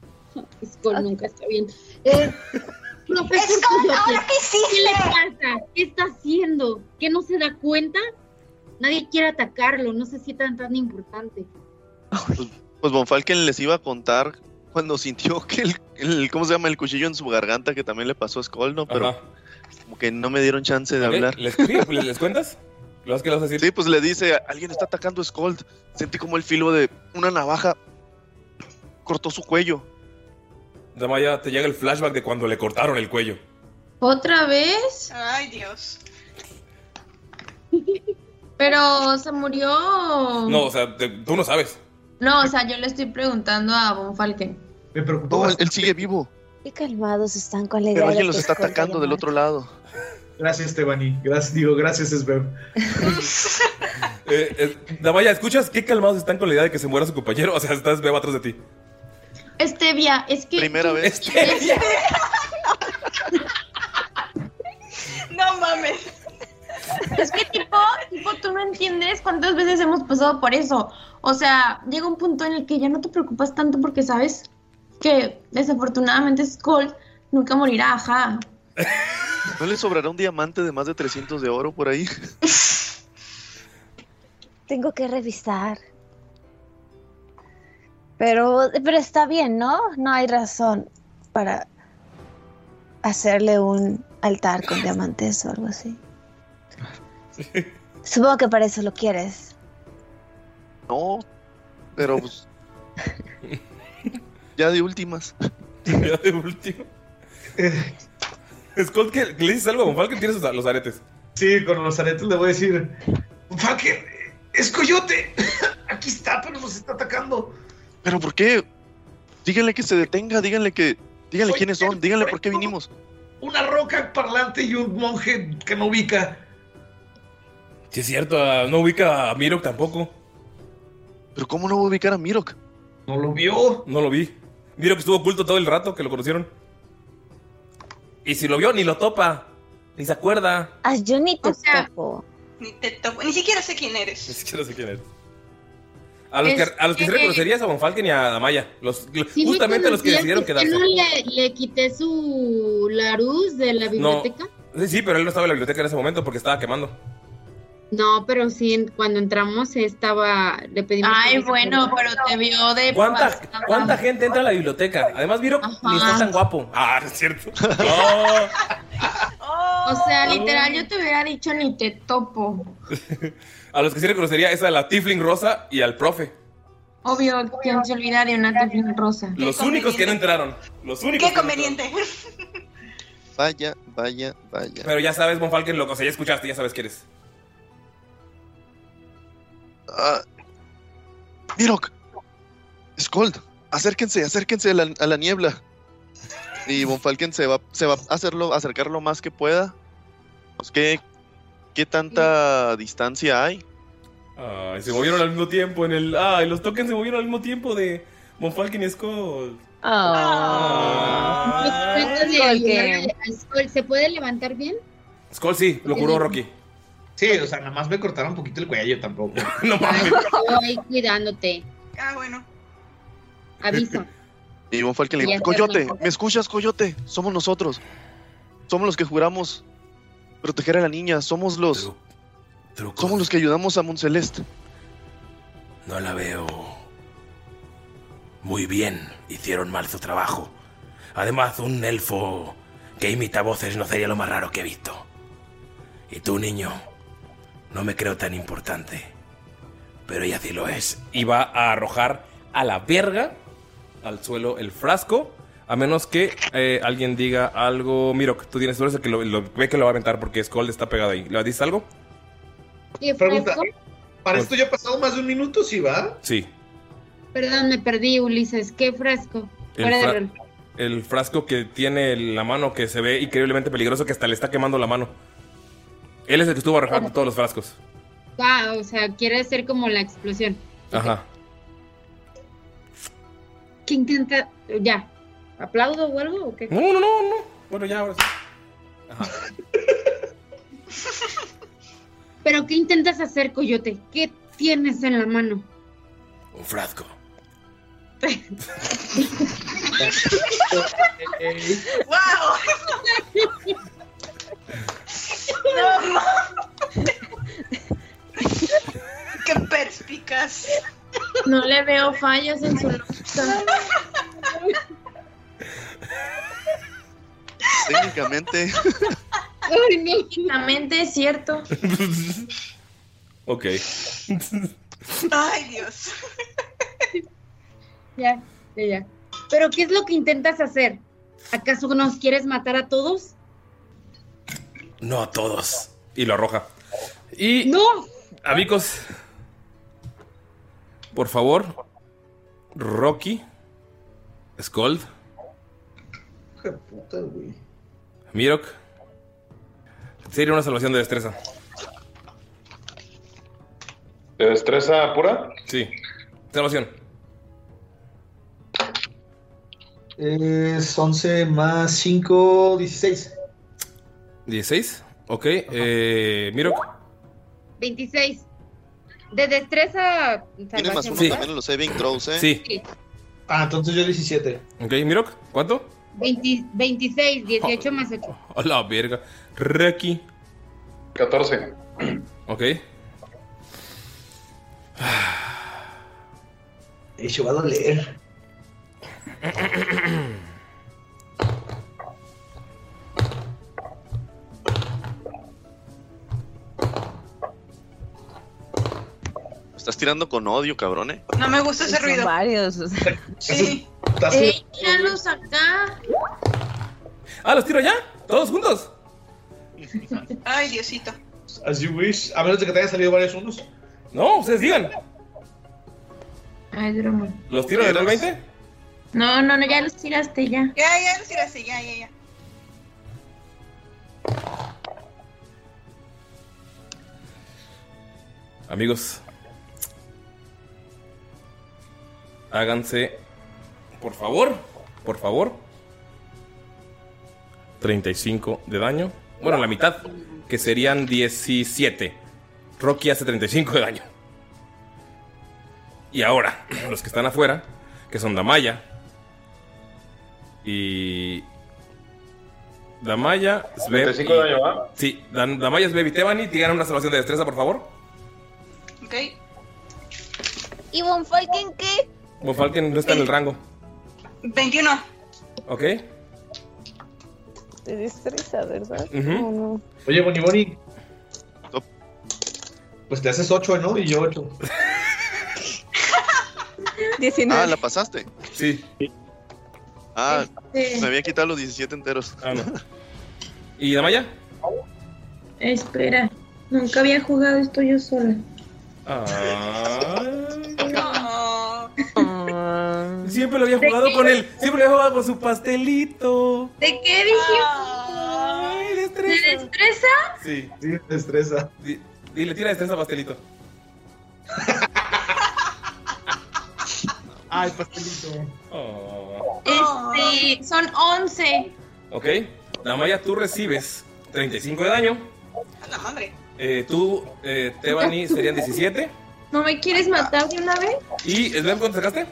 Skull nunca está bien. Eh, profesor Skull, ¿ahora qué hiciste? ¿qué le pasa? ¿Qué está haciendo? ¿Qué no se da cuenta? Nadie quiere atacarlo, no sé si tan tan importante. Pues Von Falken les iba a contar cuando sintió que el, el- ¿cómo se llama? El cuchillo en su garganta que también le pasó a Skull, ¿no? Pero Ajá. como que no me dieron chance de Ok, hablar. ¿Les, sí, ¿les, les cuentas? ¿Lo vas que a decir? Sí, pues le dice, alguien está atacando a Skull. Sentí como el filo de una navaja cortó su cuello. Damaya, te llega el flashback de cuando le cortaron el cuello. ¿Otra vez? Ay, Dios. Pero se murió. No, o sea, te- tú no sabes. No, o sea, yo le estoy preguntando a Von Falken. Me preocupó. No, él, él sigue vivo. Qué calmados están con la idea Pero de alguien los está atacando del otro lado. Gracias, Tebani. Gracias, digo, gracias, Esbeb. Eh, eh, Damaya, ¿escuchas qué calmados están con la idea de que se muera su compañero? O sea, estás beba atrás de ti. Estevia, es que. Primera vez. Este, No mames. Es que tipo, tipo, tú no entiendes cuántas veces hemos pasado por eso. O sea, llega un punto en el que ya no te preocupas tanto porque sabes que desafortunadamente Skull nunca morirá, ajá. ¿No le sobrará un diamante de más de 300 de oro por ahí? Tengo que revisar. Pero, pero está bien, ¿no? No hay razón para hacerle un altar con diamantes o algo así. Supongo que para eso lo quieres. No, pero pues... ya de últimas. ya de último. Scott, ¿qué, ¿le dices algo a Von Falken? Tienes los aretes. Sí, con los aretes le voy a decir, Falken, es Coyote. Aquí está, pero nos está atacando. ¿Pero por qué? Díganle que se detenga, díganle que... Díganle Soy quiénes son, díganle por qué vinimos. Una roca parlante y un monje que no ubica. Sí, es cierto, ah, no ubica a Mirok tampoco. ¿Pero cómo no va a ubicar a Mirok? ¿No lo vio? No lo vi. Mirok estuvo oculto todo el rato que lo conocieron. Y si lo vio, ni lo topa. Ni se acuerda. Ah, yo ni te O sea- topo. Ni, te topo- ni siquiera sé quién eres. Ni siquiera sé quién es. A los, que, a los que sí que- reconocerías a Von Falken y a Damaya. Los, Sí me justamente los que decidieron ¿por qué quedarse. no le, le quité su Larus de la biblioteca? Sí, sí, pero él no estaba en la biblioteca en ese momento porque estaba quemando. No, pero sí, cuando entramos estaba, le pedimos. Ay, bueno, pero te vio de ¿Cuánta. ¿Cuánta gente entra a la biblioteca? Además, Miro ni está tan guapo. Ah, es cierto. Oh. O sea, literal, yo te hubiera dicho ni te topo. A los que sí reconocería es a la Tifling Rosa y al profe. Obvio, quien se olvida de una tiflin rosa. Los únicos que no entraron. Los únicos. Qué que no conveniente. Vaya, vaya, vaya. Pero ya sabes, Von Falken, lo, o sea, ya escuchaste, ya sabes quién eres. Ah, Mirok, Skold, acérquense, acérquense a la, a la niebla. Y Von Falken se va, se va a hacerlo, acercar lo más que pueda. Pues, ¿qué, ¿Qué tanta distancia hay? Ay, se movieron al mismo tiempo en el. Ay, los tokens se movieron al mismo tiempo de Von Falken y Skull. Ah. Ah. ¿Se puede levantar bien? Skull sí, lo curó Rocky. Sí, o sea, nada más me cortaron un poquito el cuello tampoco. no Ay, estoy ahí cuidándote. Ah, bueno. Avisa. Y Von Falken le Y dice, hacer Coyote. ¿me escuchas, Coyote? Somos nosotros. Somos los que juramos proteger a la niña. Somos los... Somos los que ayudamos a Monceleste. No la veo muy bien. Hicieron mal su trabajo. Además, un elfo que imita voces no sería lo más raro que he visto. Y tú, niño, no me creo tan importante. Pero ella sí lo es. Y va a arrojar a la verga al suelo el frasco. A menos que eh, alguien diga algo. Miro, tú tienes suerte que lo, lo- ve que lo va a aventar porque Skull está pegado ahí. ¿Le dices algo? ¿Qué Pregunta? ¿para esto ya ha pasado más de un minuto, sí va? Sí. Perdón, me perdí, Ulises. ¿Qué fresco? El, Fuera de fra- rol. el frasco que tiene la mano que se ve increíblemente peligroso que hasta le está quemando la mano. Él es el que estuvo arrojando todos los frascos. Ah, o sea, quiere ser como la explosión. Ajá. ¿Qué intenta? Ya. ¿Aplaudo o algo o qué? No, no, no, no. Bueno, ya ahora sí. ¿Pero qué intentas hacer, Coyote? ¿Qué tienes en la mano? Un frasco. ¡Wow! No, ma- Qué perspicaz. No le veo fallas en su lógica. Técnicamente. Técnicamente es cierto. Ok. Ay, Dios. Ya, ya, ya. ¿Pero qué es lo que intentas hacer? ¿Acaso nos quieres matar a todos? No a todos. Y lo arroja. Y. ¡No! Amigos. Por favor. Rocky. Skold. Qué puta, güey. Mirok. Sería una salvación de destreza. ¿De destreza pura? Sí. Salvación. Es 11 más 5, 16. 16. Ok. Eh, Mirok. 26. De destreza. Tiene más uno ¿verdad? también en los saving throws, ¿eh? Sí. Ah, entonces yo 17. Ok, Mirok. ¿Cuánto? 20 26, 18 más 8. A la verga. Rocky. 14. Ok. Eso va a doler. tirando con odio, cabrón, ¿eh? No me gusta ese Son ruido. varios. Sí. ¡Ey, míralos acá! Ah, ¿los tiro ya? ¿Todos juntos? Ay, Diosito. As you wish. A menos de que te hayan salido varios unos. No, ustedes digan. Ay, broma. ¿Los tiro de 20? No, no, no, ya los tiraste ya. Ya, ya, los tiraste, ya, ya, ya. Amigos. Háganse. Por favor. Por favor. 35 de daño. Bueno, la mitad. Que serían 17. Rocky hace 35 de daño. Y ahora, los que están afuera, que son Damaya y Damaya, Sveb. 35 de daño, ¿va? Sí, Dan- Damaya, Sveb y Tebani. Tienen una salvación de destreza, por favor. Ok. ¿Y Von Falken qué? Von Falken no está en el rango. 21. ¿Ok? Te destreza, ¿verdad? Ujú. No, no. Oye, Boni Boni. Pues te haces 8, ¿no? Y yo 8. 19. Ah, ¿la pasaste? Sí. Ah, Este- me había quitado los 17 enteros. Ah, no. ¿Y Damaya? Espera, nunca había jugado esto yo sola. Siempre lo había jugado con él. Siempre lo había jugado con su pastelito. ¿De qué dijimos? ¿De destreza? Sí. Sí, destreza. Dile, tira destreza pastelito. Ay, pastelito. Este, son 11. Ok. Damaya, tú recibes 35 de daño. A la madre. Eh, tú, eh, Tebani, serían 17. ¿No me quieres matar de una vez? ¿Y Sven cuánto sacaste?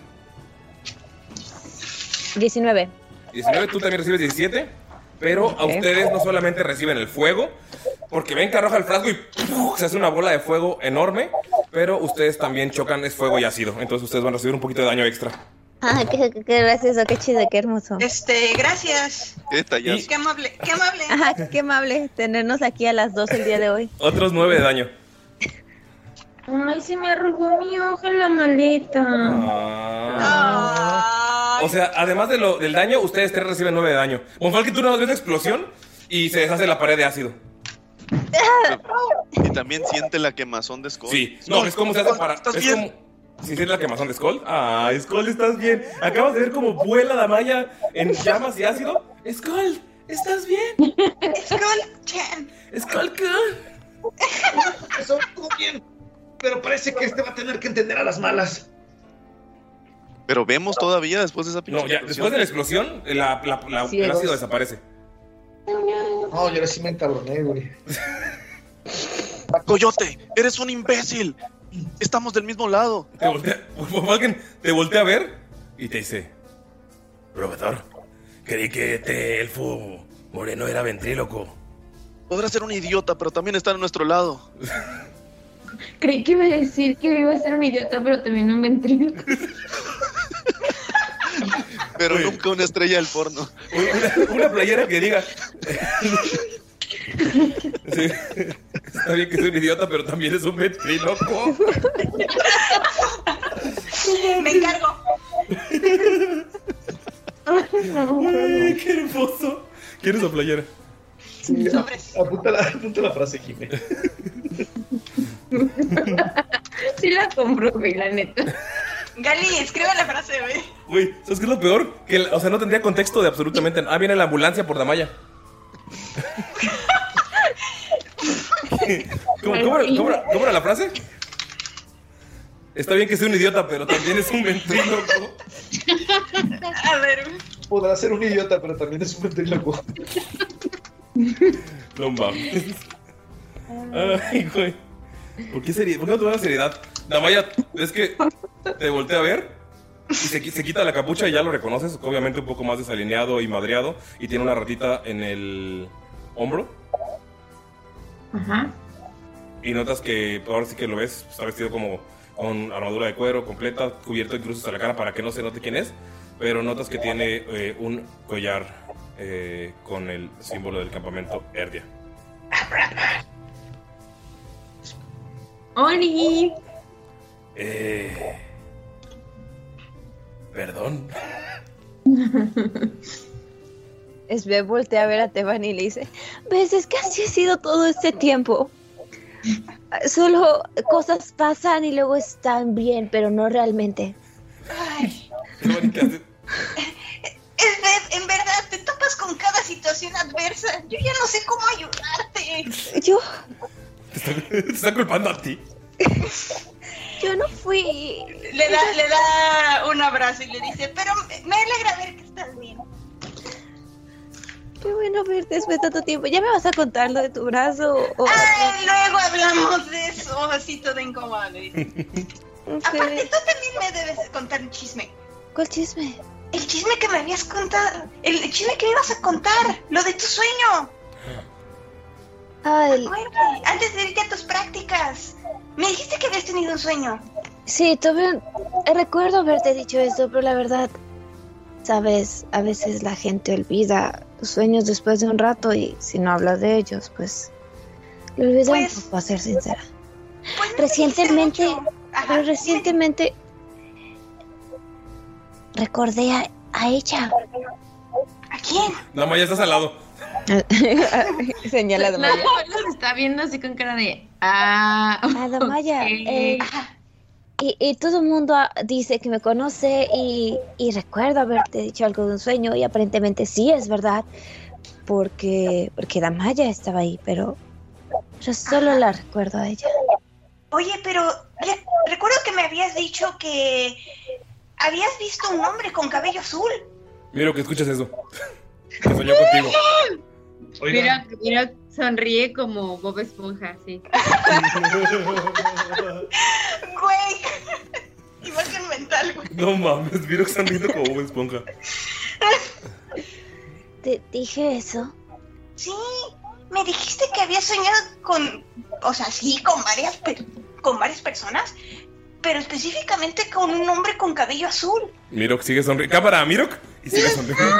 19. 19, tú también recibes 17. Pero a ustedes no solamente reciben el fuego, porque ven que arroja el frasco y ¡puf! se hace una bola de fuego enorme, pero ustedes también chocan, es fuego y ácido. Entonces ustedes van a recibir un poquito de daño extra. Ah, qué, qué, qué gracioso, qué chido, qué hermoso. Este, gracias. Qué amable, qué amable. Ajá, qué amable tenernos aquí a las 2 el día de hoy. Otros 9 de daño. Ay, se me arrugó mi hoja en la maleta. Ah. O sea, además de lo, del daño, ustedes tres reciben 9 de daño. Bonfalque, tú no ves una explosión y se deshace la pared de ácido. Y también siente la quemazón de Skull. Sí, no, es como se hace para. ¿Estás es bien? como. ¿Sí sientes la quemazón de Skull? Ah, Skull, estás bien. Acabas de ver cómo vuela la malla en llamas y ácido. Skull, ¿estás bien? Skull, Chan. Skull, ¿qué? Eso bien. Pero parece que este va a tener que entender a las malas. Pero vemos todavía después de esa pinche No, ya, después de la explosión, la, la- la- el ácido desaparece. No, yo ahora sí me encabroné, güey. Coyote, eres un imbécil. Estamos del mismo lado. Te voltea, te voltea a ver y te dice: Profesor, creí que este elfo moreno era ventríloco. Podrá ser un idiota, pero también está a nuestro lado. Creí que iba a decir que iba a ser un idiota, pero también un ventríloco. Pero nunca una estrella del porno. Una, una playera que diga. Sí, Está bien que soy un idiota, pero también es un ventríloco. Me encargo. Ay, qué hermoso. ¿Quieres la playera? Sí, apunta, la, apunta la frase, Jimé. Sí la compro, güey, la neta. Gali, escribe la frase, güey. Güey, ¿sabes qué es lo peor? Que, o sea, no tendría contexto de absolutamente nada. Ah, viene la ambulancia por Damaya. ¿Cómo, cómo era, cómo era- cómo era la frase? Está bien que sea un idiota, pero también es un ventríloco. A ver. Podrá ser un idiota, pero también es un ventríloco. No mames. Ay, güey. ¿Por qué, seri- ¿Por qué no tomas seriedad? Damaya, es que te voltea a ver y se, se quita la capucha y ya lo reconoces. Obviamente un poco más desalineado y madreado. Y tiene una ratita en el hombro. Ajá. Y notas que ahora sí que lo ves. Está vestido como con armadura de cuero completa, cubierto incluso hasta la cara para que no se note quién es. Pero notas que tiene eh, un collar eh, con el símbolo del campamento Erdia. ¡Oli! Eh, perdón. Esbe voltea a ver a Teban y le dice, ves, es que así ha sido todo este tiempo. Solo cosas pasan y luego están bien, pero no realmente. Ay. Es ver- en verdad, te topas con cada situación adversa. Yo ya no sé cómo ayudarte. Yo, Te está culpando a ti. yo no fui. Le da, le da un abrazo y le dice, pero me- me alegra ver que estás bien. Qué bueno verte después de tanto tiempo. ¿Ya me vas a contar lo de tu brazo? o- Ay, luego hablamos de eso, así todo incómodo. le dice. Ok. Aparte, tú también me debes de contar un chisme. ¿Cuál chisme? el chisme que me habías contado, el chisme que me ibas a contar, lo de tu sueño. Ay, Acuérdate, antes de irte a tus prácticas. Me dijiste que habías tenido un sueño. sí, tuve un... Recuerdo haberte dicho esto, pero la verdad, sabes, a veces la gente olvida los sueños después de un rato y si no hablas de ellos, pues lo olvidan Pues- un poco, a ser sincera. Pues no Recientemente. Ajá, pero recientemente recordé a, a ella. ¿A quién? No, ya estás al lado. Señala La abuela se está viendo así con cara de. Ah. A Damaya. ok. eh, y, y todo el mundo ah, dice que me conoce y, y recuerdo haberte dicho algo de un sueño y aparentemente sí es verdad porque porque Damaya estaba ahí, pero yo solo la recuerdo a ella. Oye, pero re- recuerdo que me habías dicho que habías visto un hombre con cabello azul. Miro que escuchas eso. Que soñó contigo. Mira, mira, sonríe como Bob Esponja, sí. Güey. Imagen mental, güey. No mames, Miro que están riendo como Bob Esponja. ¿Te dije eso? Sí, me dijiste que habías soñado con, o sea, sí, con varias, per- con varias personas, pero específicamente con un hombre con cabello azul. Mirok sigue sonriendo. Cámara, Mirok. Y sigue sonriendo.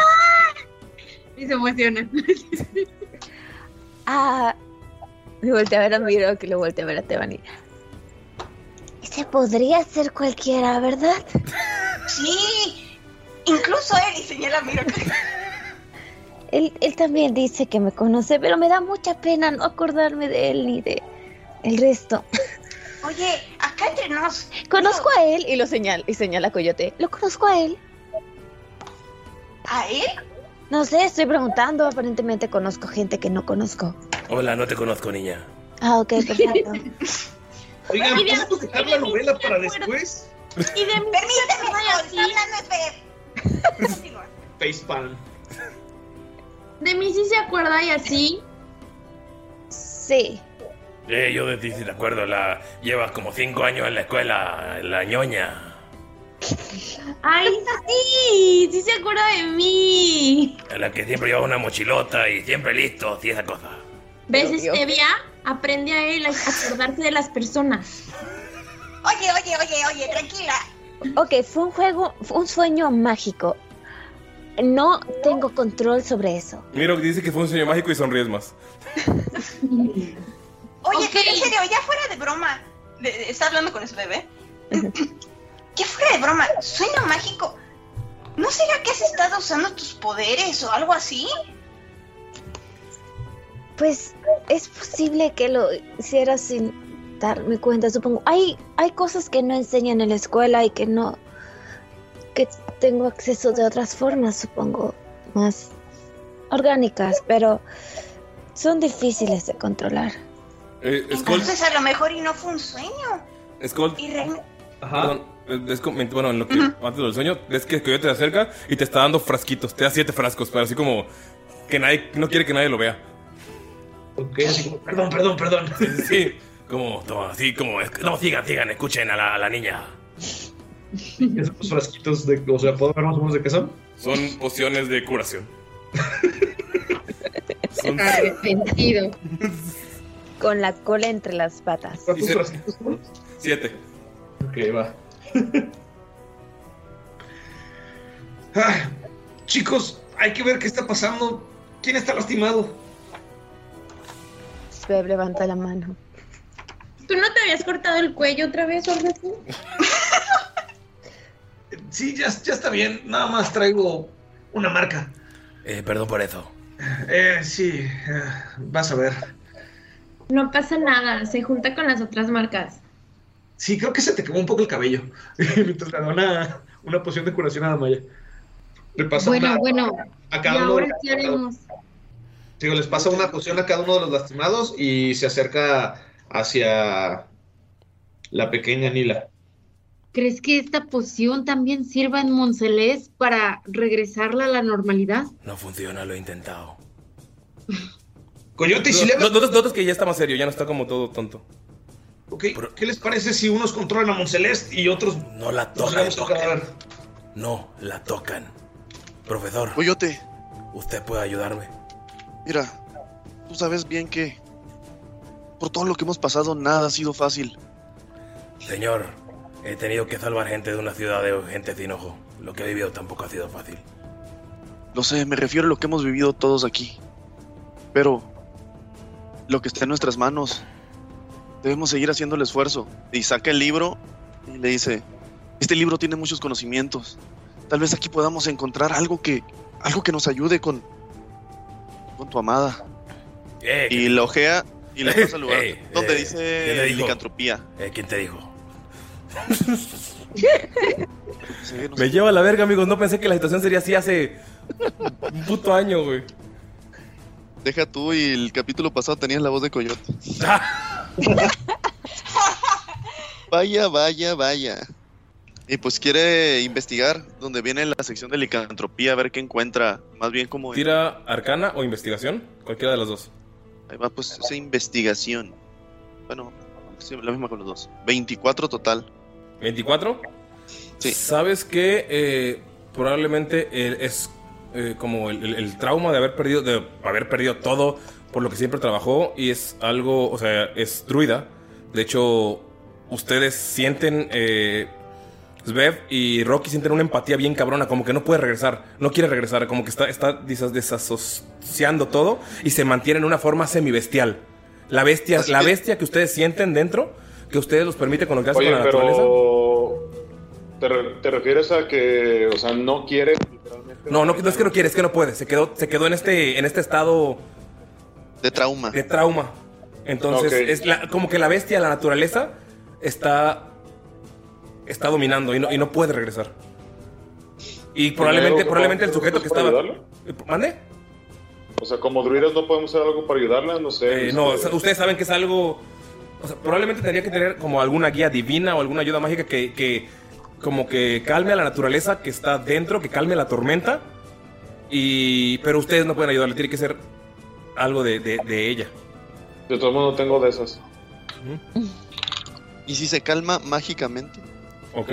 Y se emociona. Ah, me volteé a ver a Miro que lo volteé a ver a Tebani. Ese podría ser cualquiera, ¿verdad? Sí, incluso él, y señala a Mirok. Él, él también dice que me conoce, pero me da mucha pena no acordarme de él ni de el resto. Oye, acá entre nos. Conozco a él y lo señala y señala a Coyote. Lo conozco a él. ¿A él? No sé, estoy preguntando. Aparentemente conozco gente que no conozco. Hola, no te conozco, niña. Ah, ok, perfecto. Oigan, ¿podemos dejar la novela para después? Y de mí Permíteme, está hablando Fer. Facepalm. De mí sí se acuerda y así. Sí. Eh, yo de ti sí te acuerdo, la llevas como cinco años en la escuela, la ñoña. Ay, sí, sí se acuerda de mí. En la que siempre lleva una mochilota y siempre listo, y esa cosa. ¿Ves, Dios mío. Stevia? Aprende a él a acordarse de las personas. Oye, oye, oye, oye, tranquila. Ok, fue un juego, fue un sueño mágico. No tengo control sobre eso. Mirok dice que fue un sueño mágico y sonríes más. Oye, pero en serio, ya fuera de broma. de- de- está hablando con ese bebé. Ya fuera de broma, sueño mágico. ¿No será que has estado usando tus poderes o algo así? Pues es posible que lo hiciera sin darme cuenta, supongo. Hay, hay cosas que no enseñan en la escuela y que no. que tengo acceso de otras formas, supongo. Más orgánicas, pero son difíciles de controlar. Eh, Entonces a lo mejor y no fue un sueño. Skull, Y re- Perdón, eh, es como- bueno, en lo que antes del sueño, ves que Coyote te acerca y te está dando frasquitos, te da siete frascos, pero así como que nadie, no quiere que nadie lo vea. Ok, así como, perdón, perdón, perdón. Sí, Como, toma, así como, es- no, sigan, sigan, escuchen a la, a la niña. Esos frasquitos de. O sea, ¿puedo ver más o menos de qué son? son pociones de curación. Son Arrepentido. Con la cola entre las patas. ¿Cuántos frasquitos son? siete. Ok, va. Ah, chicos, hay que ver qué está pasando. ¿Quién está lastimado? Sveb levanta la mano. ¿Tú no te habías cortado el cuello otra vez o algo así? Sí, ya, ya está bien. Nada más traigo una marca. Eh, perdón por eso. Eh, sí, eh, vas a ver. No pasa nada, se junta con las otras marcas. Sí, creo que se te quemó un poco el cabello. Mientras le da una, una poción de curación a Damaya. Le pasa Bueno, una bueno. a ¿Y cada uno. ahora qué haremos? Digo, les pasa una poción a cada uno de los lastimados y se acerca hacia la pequeña Nila. ¿Crees que esta poción también sirva en Moncelés para regresarla a la normalidad? No funciona, lo he intentado. Coyote, ¿y si le No- Notas, notas que ya está más serio, ya no está como todo tonto. Ok, ¿qué les parece si unos controlan a Monceleste y otros No la tocan. cadáver? no la tocan. Profesor. Coyote. Usted puede ayudarme. Mira, tú sabes bien que por todo lo que hemos pasado nada ha sido fácil. Señor, he tenido que salvar gente de una ciudad de gente sin ojo. Lo que he vivido tampoco ha sido fácil. Lo sé, me refiero a lo que hemos vivido todos aquí. Pero lo que está en nuestras manos, debemos seguir haciendo el esfuerzo. Y saca el libro y le dice, este libro tiene muchos conocimientos. Tal vez aquí podamos encontrar algo que, algo que nos ayude con, con tu amada. Eh, y la ojea y le pasa al lugar Eh, donde eh, ¿quién dice licantropía. Eh, ¿Quién te dijo? Me lleva a la verga, amigos. No pensé que la situación sería así hace un puto año, güey. Deja tú y el capítulo pasado tenías la voz de coyote. vaya, vaya, vaya. Y pues quiere investigar donde viene la sección de licantropía, a ver qué encuentra. Más bien como... Tira arcana o investigación, cualquiera de las dos. Ahí va, pues esa investigación. Bueno, la misma con los dos. 24 total. ¿24? Sí. ¿Sabes que eh, probablemente eh, es eh, como el, el- el trauma de haber perdido, de haber perdido todo por lo que siempre trabajó y es algo, o sea, es druida. De hecho, ustedes sienten, eh, Svev y Rocky sienten una empatía bien cabrona, como que no puede regresar, no quiere regresar, como que está, está desas- desasociando todo y se mantiene en una forma semibestial. La bestia, la bestia que ustedes sienten dentro, que ustedes los permite conectarse Oye, con la naturaleza. ¿te, re- te refieres a que, o sea, no quiere literalmente? No, no, no es que no quiere, es que no puede. Se quedó, se quedó en este, en este estado de trauma. De trauma. Entonces, es la- como que la bestia, la naturaleza, está. está dominando y no, y no puede regresar. Y probablemente, probablemente el sujeto que estaba. para ¿Mande? O sea, como druidas no podemos hacer algo para ayudarla, no sé. Eh, no, o este, sea, ustedes saben que es algo. O sea, probablemente tendría que tener como alguna guía divina o alguna ayuda mágica que, que como que calme a la naturaleza que está dentro, que calme la tormenta. Y. Pero ustedes no pueden ayudarle, tiene que ser algo de, de- de ella. De todos modos, no tengo de esas. ¿Y si se calma mágicamente? Ok.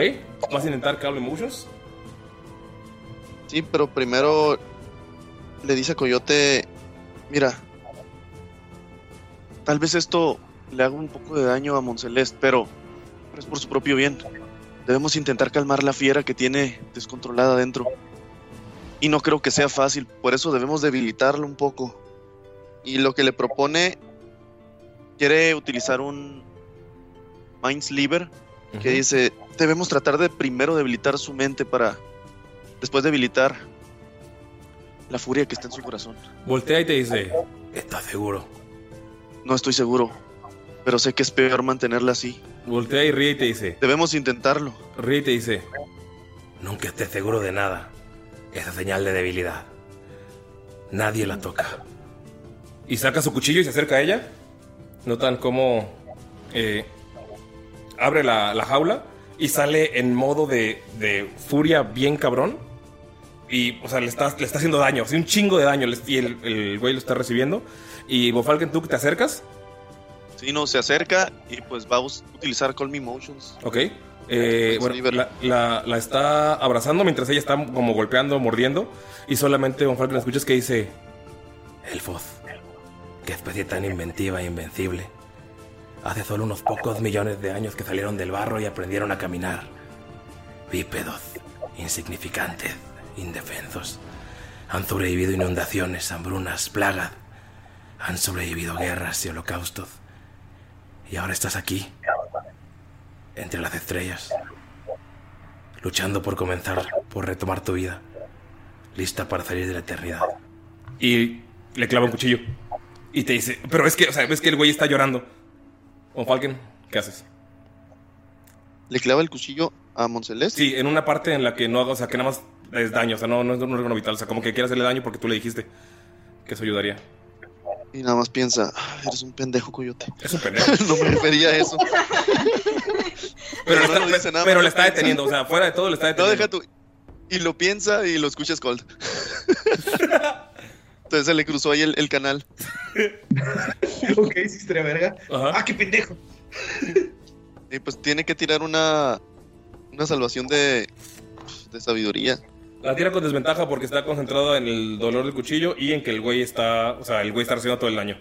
¿Vas a intentar Calm Emotions? Sí, pero primero le dice a Coyote, mira, tal vez esto le haga un poco de daño a Monceleste, pero, pero es por su propio bien. Debemos intentar calmar la fiera que tiene descontrolada dentro. Y no creo que sea fácil, por eso debemos debilitarlo un poco. Y lo que le propone, quiere utilizar un Mind Sliver, que dice, debemos tratar de primero debilitar su mente para después debilitar la furia que está en su corazón. Voltea y te dice: ¿Estás seguro? No estoy seguro, pero sé que es peor mantenerla así. Voltea y ríe y te dice: Debemos intentarlo. Ríe y te dice: Nunca estés seguro de nada. Esa señal de debilidad. Nadie la toca. Y saca su cuchillo y se acerca a ella. Notan cómo eh, abre la, la jaula y sale en modo de, de furia bien cabrón. Y, o sea, le está, le está haciendo daño, así un chingo de daño. Y el, el güey lo está recibiendo. Y Bofalken, tú te acercas. Sí, no, se acerca y pues va a utilizar Call Me Motions. Ok. Eh, bueno, la, la- la está abrazando mientras ella está como golpeando, mordiendo. Y solamente Von Falken escuchas que dice: Elfos. Qué especie tan inventiva e invencible. Hace solo unos pocos millones de años que salieron del barro y aprendieron a caminar. Bípedos, insignificantes, indefensos. Han sobrevivido inundaciones, hambrunas, plagas. Han sobrevivido guerras y holocaustos. Y ahora estás aquí, entre las estrellas, luchando por comenzar, por retomar tu vida, lista para salir de la eternidad. Y le clava un cuchillo. Y te dice, pero es que, o sea, ves que el güey está llorando. Von Falken, ¿qué haces? ¿Le clava el cuchillo a Monceleste? Sí, en una parte en la que no haga, o sea, que nada más es daño, o sea, no, no es un órgano vital, o sea, como que quiere hacerle daño porque tú le dijiste que eso ayudaría. Y nada más piensa, "Ah, eres un pendejo, Coyote. Es un pendejo. no me refería a eso. Pero, le no está, dice nada pero le está deteniendo, o sea, fuera de todo le está No, deteniendo. deja tú. Y lo piensa y lo escuchas Cold. Entonces se le cruzó ahí el, el canal. ok, sí, estaría verga. Ah, qué pendejo. Y pues tiene que tirar una una salvación de de sabiduría. La tira con desventaja porque está concentrado en el dolor del cuchillo y en que el güey está. O sea, el güey está recibiendo todo el daño.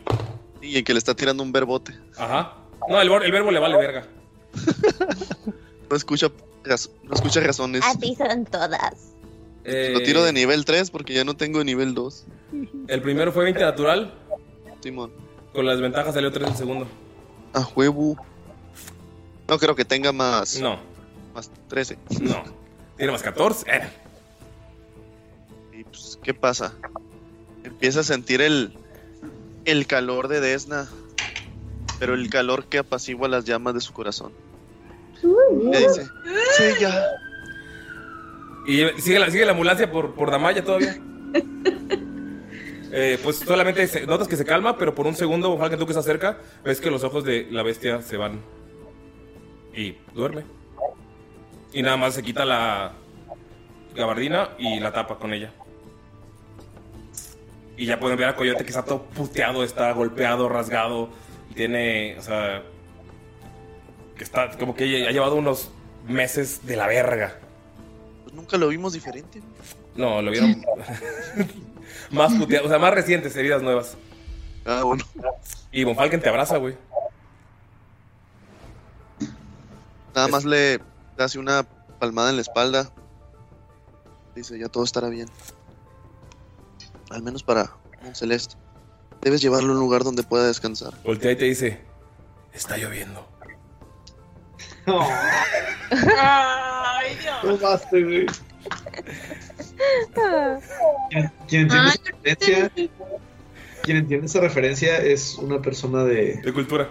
Y en que le está tirando un verbote. Ajá. No, el, el verbo le vale verga. No escucha, no escucha razones. A ti son todas. Eh, Lo tiro de nivel 3 porque ya no tengo nivel 2. El primero fue 20 natural. Simón. Con la desventaja salió 3 el segundo. A huevo. No creo que tenga más. No. Más 13. No. Tiene más 14. Eh. Y pues, ¿qué pasa? Empieza a sentir el, el calor de Desna, pero el calor que apacigua las llamas de su corazón. Le dice, sí, ya. Y sigue la, sigue la ambulancia por, por Damaya todavía. Eh, pues solamente se- notas que se calma, pero por un segundo, Falcon, tú que estás cerca, ves que los ojos de la bestia se van. Y duerme. Y nada más se quita la gabardina y la tapa con ella. Y ya pueden ver a Coyote que está todo puteado, está golpeado, rasgado. Tiene, o sea, que está como que ha llevado unos meses de la verga. Nunca lo vimos diferente. No, lo vieron más puteado, o sea, más recientes, heridas nuevas. Ah, bueno. Y Von Falken te abraza, güey. Nada más le hace una palmada en la espalda. Dice, ya todo estará bien. Al menos para un celeste. Debes llevarlo a un lugar donde pueda descansar. Voltea y te dice, está lloviendo. Ay, Dios. No güey. ¿Quién, quién entiende Ay, esa referencia? Quien entiende esa referencia es una persona de, De cultura.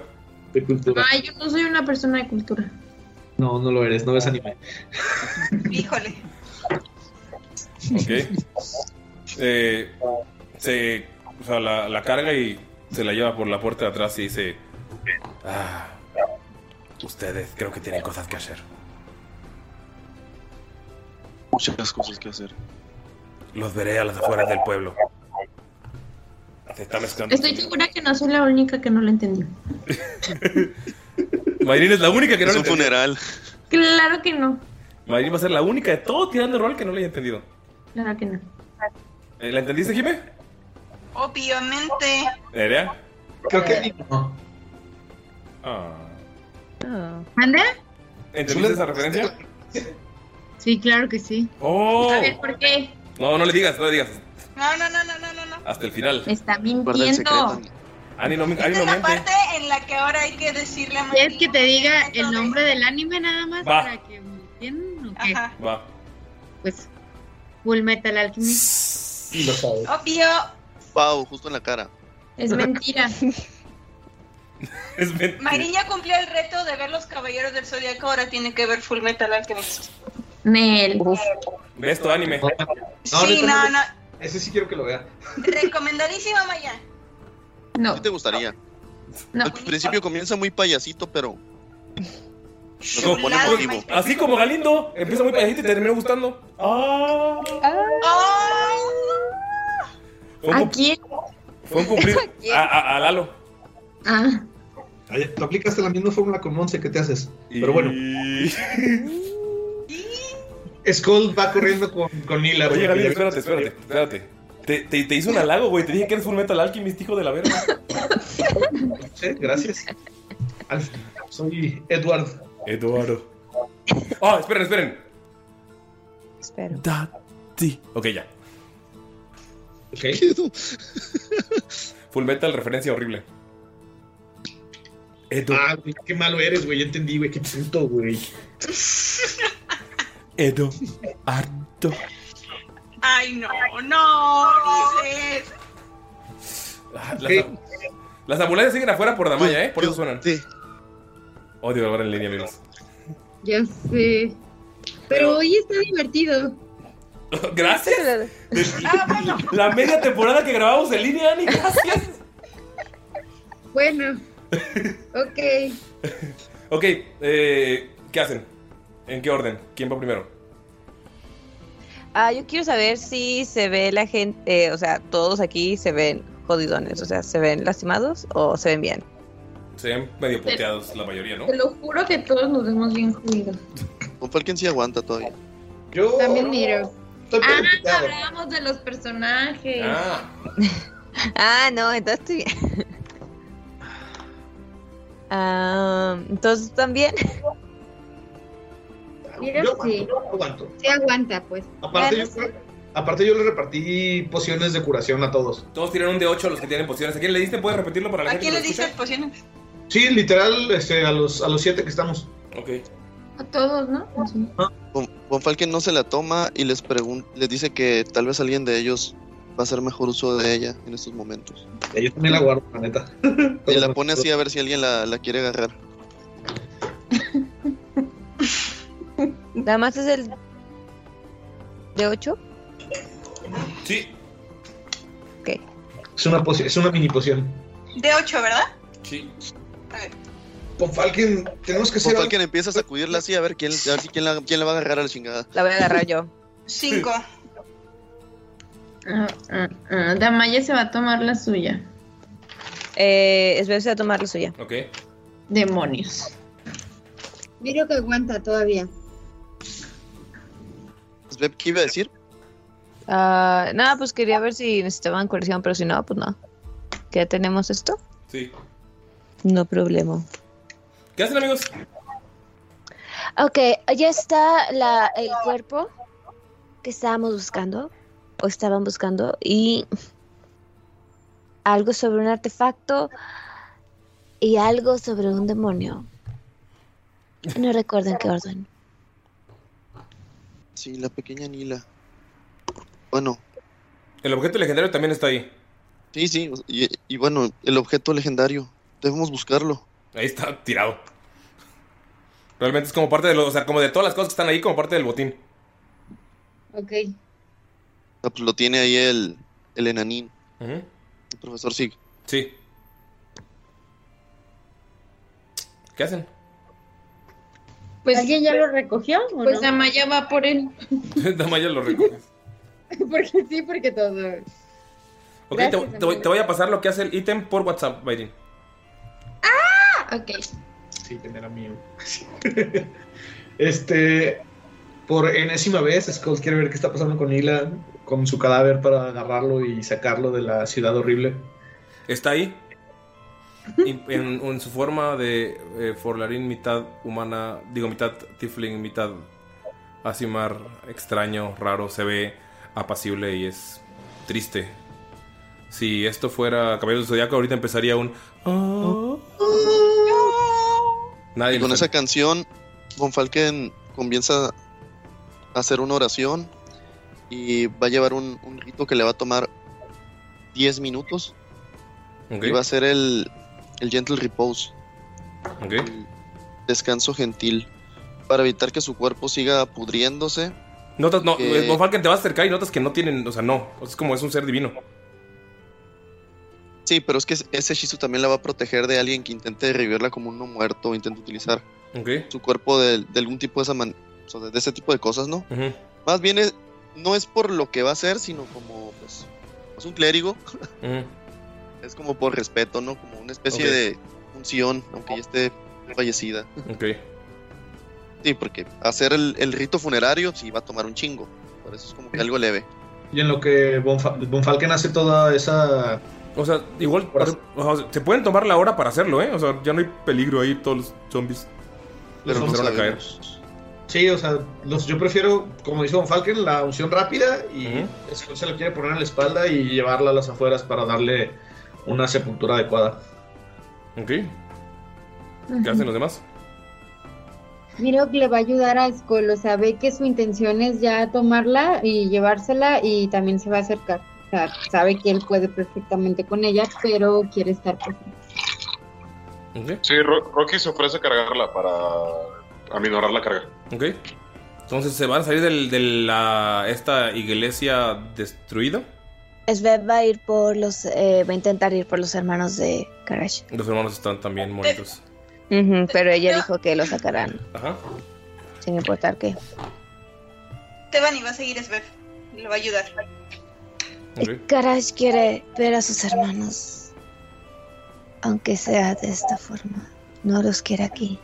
de cultura. Ay, yo no soy una persona de cultura. No, no lo eres, no ves anime. Híjole. Ok. Eh, se, o sea, la, la carga y se la lleva por la puerta de atrás y dice, ah, ustedes creo que tienen cosas que hacer. Muchas cosas que hacer. Los veré a las afueras del pueblo. Se está mezclando. Estoy segura que no soy la única que no lo entendió. Mayrin es la única que no Es le un entendió. funeral. Claro que no. Mayrin va a ser la única de todo tirando rol que no le haya entendido. Claro que no. Eh, ¿La entendiste, Jime? Obviamente. ¿Nerea? Creo que no. Ah. ¿Manda? ¿Entendiste esa referencia? Sí, claro que sí. ¡Oh! A ver, ¿por qué? No, no le digas, no le digas. No, no, no, no, no, no. no. Hasta el final. Me está Guarda el secreto. mintiendo. Ani no, Ani no es la parte en la que ahora hay que decirle a ¿Quieres que te diga el nombre del anime nada más Va. para que me entiendan? ¿O qué? Ajá. Va. Pues Full Metal Alchemist. Y lo sabes. Obvio. Pau, justo en la cara. Es mentira. Es mentira. Ya cumplió el reto de ver los caballeros del zodiaco, ahora tiene que ver Full Metal Alchemist. Nel. ¿Ves tu anime? No, sí, no, no. Ese sí quiero que lo vea. Recomendadísima, Maya. No, ¿Qué te gustaría? no. Al principio comienza muy payasito, pero No, pone. Así como Galindo, empieza muy payasito y te terminó gustando. Ah. Fue un, ¿A quién? fue un cumplir. A, a- a Lalo. Ah, Tú aplicaste la misma fórmula con Monse que te haces. Pero bueno, Y- Skull va corriendo con, con Nila. Oye, ya- espérate, espérate, espérate. Te, te, te hice un halago, güey. Te dije que eres Full Metal Alchemist, hijo de la verga. Sí, gracias. Al- soy Edward. Eduardo. Ah, esperen, esperen. Espero. Ok, ya. ¿Ok? Full Metal, referencia horrible. Edu, Ah, güey, qué malo eres, güey. Ya entendí, güey. Qué puto, güey. Edu, Ardo. Ay, no, no, dices. Ah. Las, las ambulancias siguen afuera por Damaya, ¿eh? Por eso suenan. Sí. Odio grabar en línea, amigos. Ya sé. Pero hoy está divertido. Gracias. Ah, bueno. La media temporada que grabamos en línea, Ani, gracias. Bueno. Ok. Ok, eh, ¿qué hacen? ¿En qué orden? ¿Quién va primero? Ah, yo quiero saber si se ve la gente, eh, o sea, todos aquí se ven jodidones, o sea, se ven lastimados o se ven bien. Se ven medio puteados la mayoría, ¿no? te lo juro que todos nos vemos bien jodidos. Con Falken sí aguanta todavía. Yo También miro. estoy Ah, hablábamos de los personajes. Ah, no, entonces estoy bien. Ah, entonces también. Mira, Yo sí. aguanto, yo aguanto. Sí aguanta, pues. Aparte yo, aparte yo le repartí pociones de curación a todos. Todos tiran un de 8 a los que tienen pociones. ¿A quién le diste? ¿Puedes repetirlo para la ¿A gente quién que le diste pociones? Sí, literal, este, a los a los siete que estamos. Ok. A todos, ¿no? Von, Von Falken no se la toma y les les dice que tal vez alguien de ellos va a hacer mejor uso de ella en estos momentos. Y yo también la guardo, la neta. Y la pone así a ver si alguien la, la quiere agarrar. Nada más es el de 8. Sí. Ok. Es una es una mini poción. De 8, ¿verdad? Sí. Von Falken, tenemos que hacer Falken empieza a sacudirla así a ver quién, a ver si quién, la, quién la va a agarrar a la chingada. La voy a agarrar yo. 5. Ah, ah, ah, Damaya se va a tomar la suya. Eh, es vez a tomar la suya. Ok. Demonios. Miro que aguanta todavía. Sveb, ¿Qué iba a decir? Ah, nada, pues quería ver si necesitaban colección, pero si no, pues no. ¿Que ya tenemos esto? Sí. No problema. ¿Qué hacen, amigos? Ok, ya está la, el cuerpo que estábamos buscando, o estaban buscando, y algo sobre un artefacto y algo sobre un demonio. No recuerdo en qué orden. Sí, la pequeña Nila. Bueno, El objeto legendario también está ahí. sí, sí. Y, y bueno, el objeto legendario. Debemos buscarlo. Ahí está tirado. Realmente es como parte de lo, o sea, como de todas las cosas que están ahí, como parte del botín. Ok. Ah, pues lo tiene ahí el, el enanín, el profesor Sig. Sí. ¿Qué hacen? Pues, ¿Alguien ya lo recogió o pues no? Damaya va por él. Damaya lo recoges. porque sí, porque todo. Ok, Gracias, te, te voy, amigo. te voy a pasar lo que hace el ítem por WhatsApp, Bayrin. Ah, ok. Sí, tener a mío. este, por enésima vez, Skull quiere ver qué está pasando con Hila, con su cadáver para agarrarlo y sacarlo de la ciudad horrible. Está ahí. En, en su forma de eh, Forlarín, mitad humana, digo, mitad Tifling, mitad Asimar, extraño, raro, se ve apacible y es triste. Si esto fuera Caballero del Zodiaco, ahorita empezaría un. Nadie Y con esa canción, Von Falken comienza a hacer una oración y va a llevar un, un rito que le va a tomar 10 minutos. Ok, Y va a ser el, el Gentle Repose, ok. el descanso gentil, para evitar que su cuerpo siga pudriéndose. Notas, no, que- Von Falken te vas a acercar y notas que no tienen, o sea, no, es como es un ser divino. Sí, pero es que ese hechizo también la va a proteger de alguien que intente revivirla como uno muerto o intente utilizar su cuerpo de, de algún tipo de esa man- o sea, de ese tipo de cosas, ¿no? Más bien es- no es por lo que va a hacer, sino como pues es un clérigo, Ujú. es como por respeto, ¿no? Como una especie de función, aunque ya esté fallecida. Ok. Sí, porque hacer el, el rito funerario sí va a tomar un chingo. Por eso es como que algo leve. Y en lo que Von, Fa- Von Falken hace toda esa... O sea, igual por- o sea, se pueden tomar la hora para hacerlo, ¿eh? O sea, ya no hay peligro ahí, todos los zombies. Pero no empezaron a caer. sabemos. Sí, o sea, los, yo prefiero, como dice Von Falken, la unción rápida y. Skull se lo quiere poner en la espalda y llevarla a las afueras para darle una sepultura adecuada. Ok. ¿Qué hacen los demás? Miro que le va a ayudar a Skull, o sea, ve que su intención es ya tomarla y llevársela y también se va a acercar. O sea, sabe que él puede perfectamente con ella, pero quiere estar presente. Ok. Sí, Ro- Rocky se ofrece cargarla para aminorar la carga. Ok. Entonces se van a salir del- de la, esta iglesia destruida. Sveb va a ir por los. eh, va a intentar ir por los hermanos de Karash. Los hermanos están también muertos. Pero ella dijo que lo sacarán, Ajá. sin importar qué. Teban va a seguir Svev. Le va a ayudar. Ok. Karash quiere ver a sus hermanos. Aunque sea de esta forma. No los quiere aquí.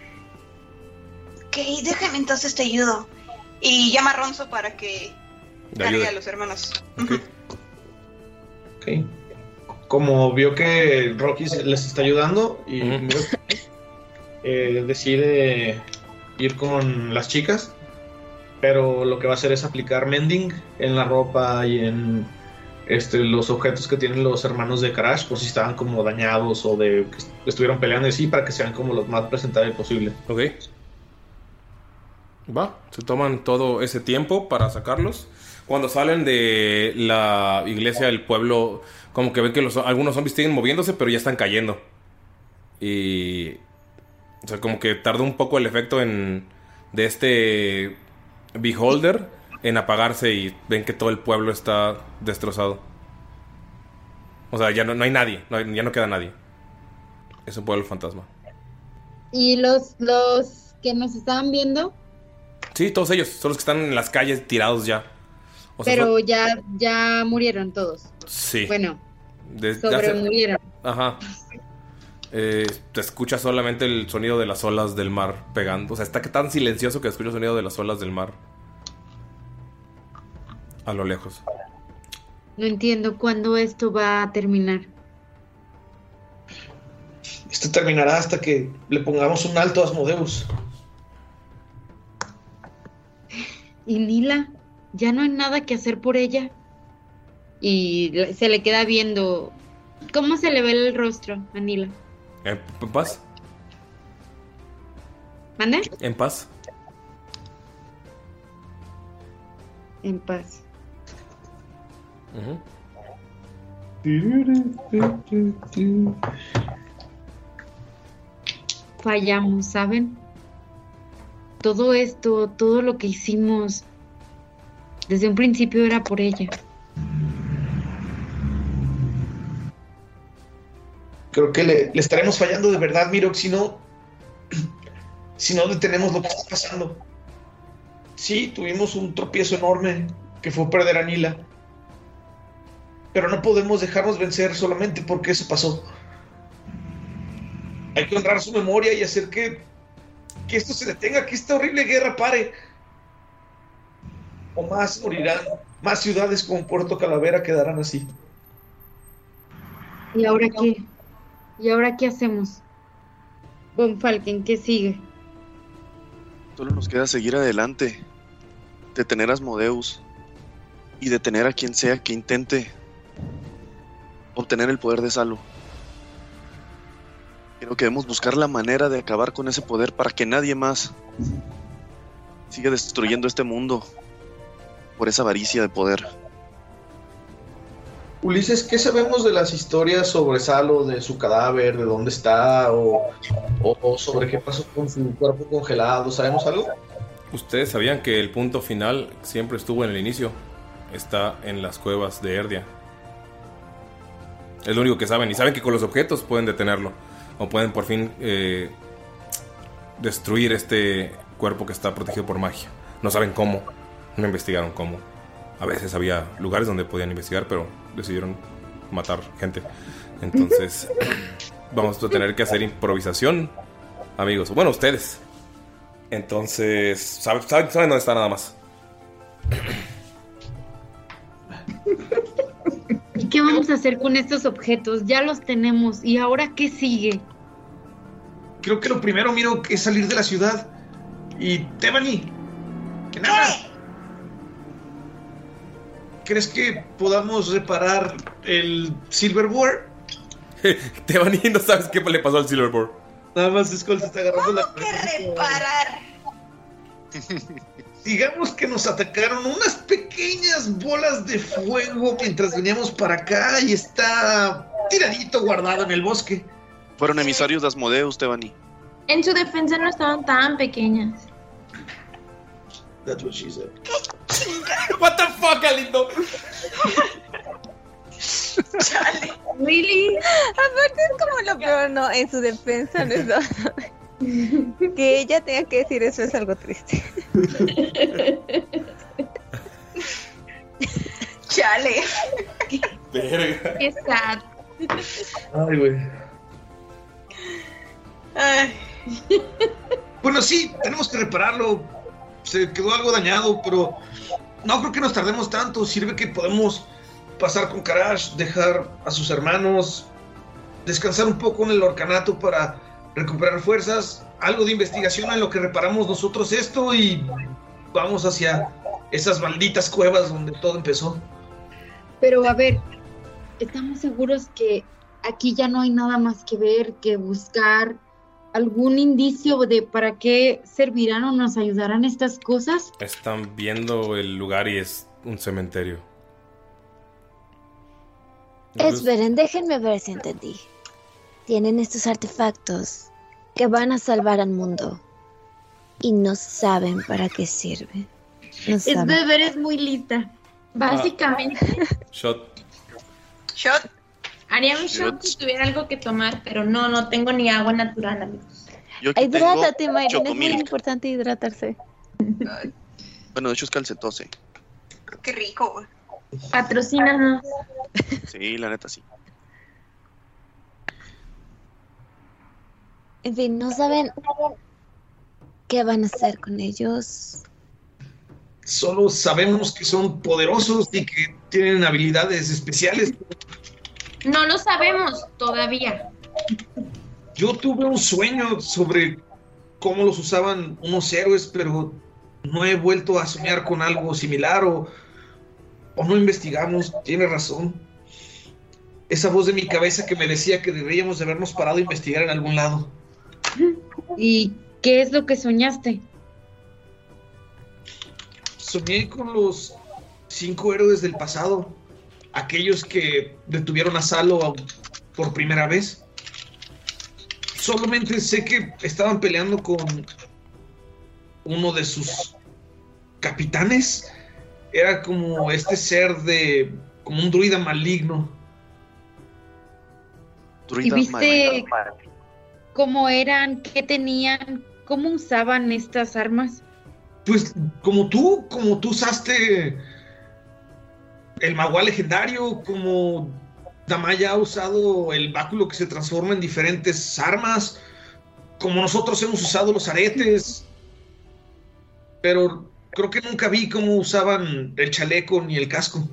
Ok, déjame entonces te ayudo. Y llama a Ronzo para que cargue a los hermanos. Ok. Como vio que Rocky se- les está ayudando y eh, decide ir con las chicas, pero lo que va a hacer es aplicar mending en la ropa y en este, los objetos que tienen los hermanos de Crash, por si estaban como dañados o de que est- estuvieron peleando y así, para que sean como los más presentables posible. Ok. Va, se toman todo ese tiempo para sacarlos. Cuando salen de la iglesia del pueblo, como que ven que los, algunos zombies siguen moviéndose, pero ya están cayendo. Y. O sea, como que tardó un poco el efecto en. de este. Beholder en apagarse y ven que todo el pueblo está destrozado. O sea, ya no, no hay nadie, no ya no queda nadie. Es un pueblo fantasma. Y los, los que nos estaban viendo, Sí, todos ellos, son los que están en las calles tirados ya. O sea, pero ya, ya murieron todos. sí. Bueno, Desde sobre hace- murieron. Ajá. Eh, te escucha solamente el sonido de las olas del mar pegando. O sea, está tan silencioso que escucha el sonido de las olas del mar. A lo lejos. No entiendo cuándo esto va a terminar. Esto terminará hasta que le pongamos un alto a Asmodeus. Y Nila, ya no hay nada que hacer por ella. Y se le queda viendo. ¿Cómo se le ve el rostro a Nila? ¿En, paz? ¿Mande? ¿En paz? En paz. Fallamos, ¿saben? Todo esto, todo lo que hicimos, desde un principio era por ella. Creo que le, estaremos fallando de verdad, Mirox, si no. Si no detenemos lo que está pasando. Sí, tuvimos un tropiezo enorme que fue perder a Nila. Pero no podemos dejarnos vencer solamente porque eso pasó. Hay que honrar su memoria y hacer que, que esto se detenga, que esta horrible guerra pare. O más morirán, más ciudades como Puerto Calavera quedarán así. ¿Y ahora qué? ¿Y ahora qué hacemos? Von Falken, ¿qué sigue? Solo nos queda seguir adelante, detener a Asmodeus y detener a quien sea que intente obtener el poder de Salo. Creo que debemos buscar la manera de acabar con ese poder para que nadie más siga destruyendo este mundo por esa avaricia de poder. Ulises, ¿qué sabemos de las historias sobre Salo, de su cadáver, de dónde está, o, o- o sobre qué pasó con su cuerpo congelado? ¿Sabemos algo? Ustedes sabían que el punto final siempre estuvo en el inicio. Está en las cuevas de Erdia. Es lo único que saben. Y saben que con los objetos pueden detenerlo. O pueden por fin eh, destruir este cuerpo que está protegido por magia. No saben cómo. No investigaron cómo. A veces había lugares donde podían investigar, pero decidieron matar gente. Entonces, vamos a tener que hacer improvisación, amigos. Bueno, ustedes. Entonces, saben, saben, saben dónde está nada más. ¿Y qué vamos a hacer con estos objetos? Ya los tenemos. ¿Y ahora qué sigue? Creo que lo primero, Miro, es salir de la ciudad. Y Tebani, que nada. ¿Crees que podamos reparar el Silver Boar? Te van y no sabes qué le pasó al Silverboard. Nada más Skull se está agarrando la reparar? Digamos que nos atacaron unas pequeñas bolas de fuego mientras veníamos para acá y está tiradito guardado en el bosque. Fueron emisarios de Asmodeus, Tebani. En su defensa no estaban tan pequeñas. That's what she said. What the fuck, Alindo? Really? Aparte es como lo peor, no, en su defensa no es Que ella tenga que decir eso es algo triste. Chale. Verga. Qué sad. Ay, güey. Ay. Bueno, sí, tenemos que repararlo. se quedó algo dañado, pero no creo que nos tardemos tanto. Sirve que podemos pasar con Karash, dejar a sus hermanos, descansar un poco en el orcanato para recuperar fuerzas, algo de investigación en lo que reparamos nosotros esto y vamos hacia esas malditas cuevas donde todo empezó. Pero a ver, ¿estamos seguros que aquí ya no hay nada más que ver, que buscar algún indicio de para qué servirán o nos ayudarán estas cosas? Están viendo el lugar y es un cementerio. Esperen, déjenme ver si entendí. Tienen estos artefactos que van a salvar al mundo y no saben para qué sirven. No Es saben. beber, es muy lista. Básicamente, Shot. Shot. haría un shot si tuviera algo que tomar, pero no, no tengo ni agua natural, amigos. Hidrátate, Mayrin, es muy importante hidratarse. Bueno, de hecho es calcetose. Qué rico, güey. Patrocínanos. Sí, la neta sí. En fin, no saben qué van a hacer con ellos. Solo sabemos que son poderosos y que tienen habilidades especiales. No lo sabemos todavía. Yo tuve un sueño sobre cómo los usaban unos héroes, pero no he vuelto a soñar con algo similar o, o no investigamos. Tiene razón. Esa voz de mi cabeza que me decía que deberíamos de habernos parado a investigar en algún lado. ¿Y qué es lo que soñaste? Soñé con los cinco héroes del pasado, aquellos que detuvieron a Salo por primera vez. Solamente sé que estaban peleando con uno de sus capitanes. Era como este ser de. como un druida maligno. ¿Y viste cómo eran, qué tenían, cómo usaban estas armas? Pues como tú, como tú usaste el magual legendario, como Damaya ha usado el báculo que se transforma en diferentes armas, como nosotros hemos usado los aretes, pero creo que nunca vi cómo usaban el chaleco ni el casco.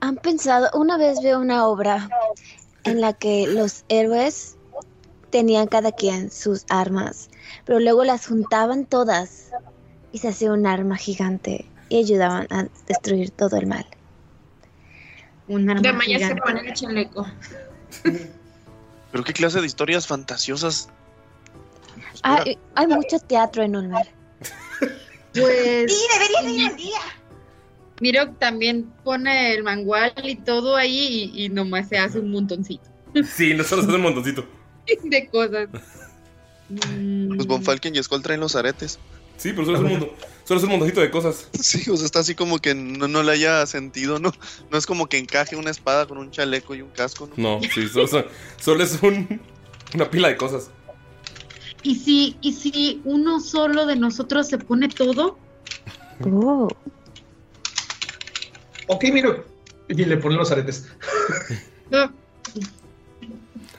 ¿Han pensado? Una vez veo una obra en la que los héroes tenían cada quien sus armas, pero luego las juntaban todas y se hacía un arma gigante y ayudaban a destruir todo el mal. Un arma Damaya se gigante. pone el chaleco. Pero qué clase de historias fantasiosas. Hay, hay mucho teatro en Ulmer. Pues. Sí, deberías de ir al día. Miro también pone el mangual y todo ahí y, y nomás se hace un montoncito Sí, no solo es un montoncito. de cosas. Mm, Pues Von Falken y Skull traen los aretes. Sí, pero solo es un mundo. Solo es un montoncito de cosas. Sí, o sea, está así como que no, no le haya sentido, ¿no? No es como que encaje una espada con un chaleco y un casco, ¿no? No, sí, solo, solo- solo es un, una pila de cosas. ¿Y si, ¿Y si uno solo de nosotros se pone todo? Oh. Ok, miro. Y le ponen los aretes.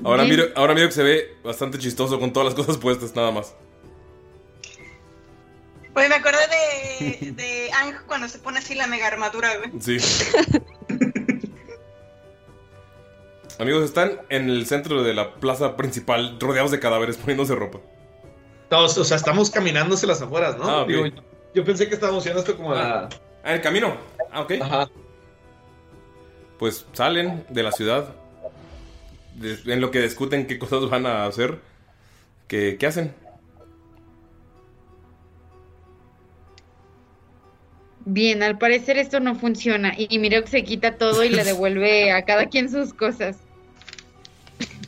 Ahora Bien. miro, ahora miro que se ve bastante chistoso con todas las cosas puestas, nada más. Pues me acordé de, de Ang cuando se pone así la mega armadura, güey. Sí. Amigos, están en el centro de la plaza principal, rodeados de cadáveres, poniéndose ropa. No, o sea, estamos caminando hacia las afueras, ¿no? Ah. Digo, yo pensé que estábamos haciendo esto como. Ah, en el camino. Ah, ok. Ajá. Pues salen de la ciudad. En lo que discuten qué cosas van a hacer. ¿Qué, qué hacen? Bien, al parecer esto no funciona. Y miro que se quita todo y le devuelve a cada quien sus cosas.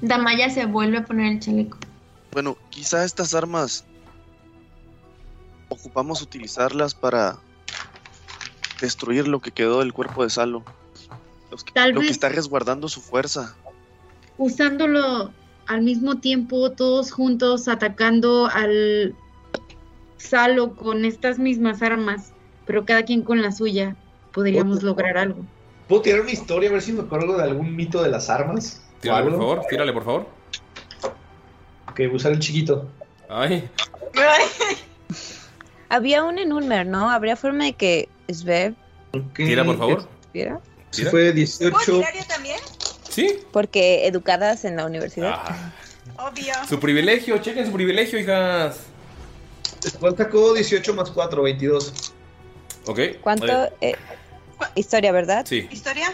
Damaya se vuelve a poner el chaleco. Bueno, quizá estas armas ocupamos utilizarlas para destruir lo que quedó del cuerpo de Salo. Los que- Tal lo que está resguardando su fuerza. Usándolo al mismo tiempo, todos juntos, atacando al Salo con estas mismas armas, pero cada quien con la suya, podríamos lograr algo. ¿Puedo tirar una historia a ver si me acuerdo de algún mito de las armas? ¿O Tírale, por favor, tírale, por favor. Ok, usar el chiquito. Ay, Había un en Ulmer, ¿no? ¿Habría forma de que Svev Tira, por favor. viera? Sí, fue 18. también? Sí. Porque educadas en la universidad. Obvio. Su privilegio, chequen su privilegio, hijas. ¿Cuál sacó 18 más 4? 22. Ok. ¿Cuánto? Vale. eh, historia, ¿verdad? Sí. ¿Historia?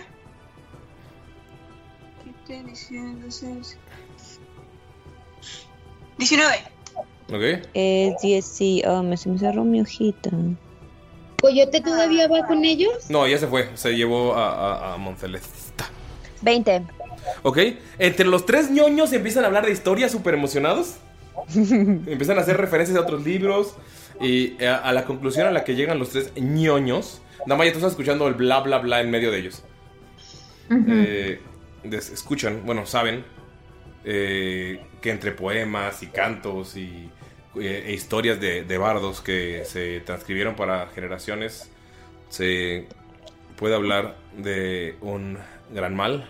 19. Ok. Eh, 10, sí. Oh, me, se me cerró mi hojita. ¿Coyote todavía va con ellos? No, ya se fue. Se llevó a, a, a Moncelesta. 20. Ok. Entre los tres ñoños empiezan a hablar de historias súper emocionados. empiezan a hacer referencias a otros libros. Y a, a la conclusión a la que llegan los tres ñoños. Nada más ya tú estás escuchando el bla bla bla en medio de ellos. Eh, escuchan, bueno, saben eh, que entre poemas y cantos y eh, e historias de, de bardos que se transcribieron para generaciones, se puede hablar de un gran mal,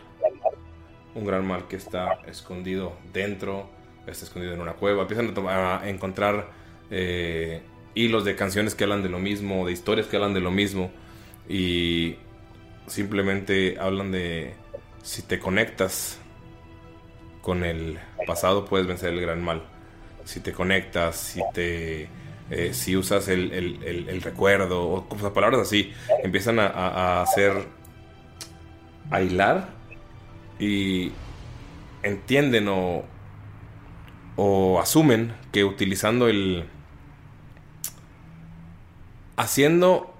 un gran mal que está escondido dentro, está escondido en una cueva. Empiezan a, encontrar eh, hilos de canciones que hablan de lo mismo, de historias que hablan de lo mismo y simplemente hablan de si te conectas con el pasado puedes vencer el gran mal. Si te conectas, si te eh, si usas el, recuerdo o cosas, palabras así, empiezan a hacer a hilar y entienden o, o asumen que utilizando el haciendo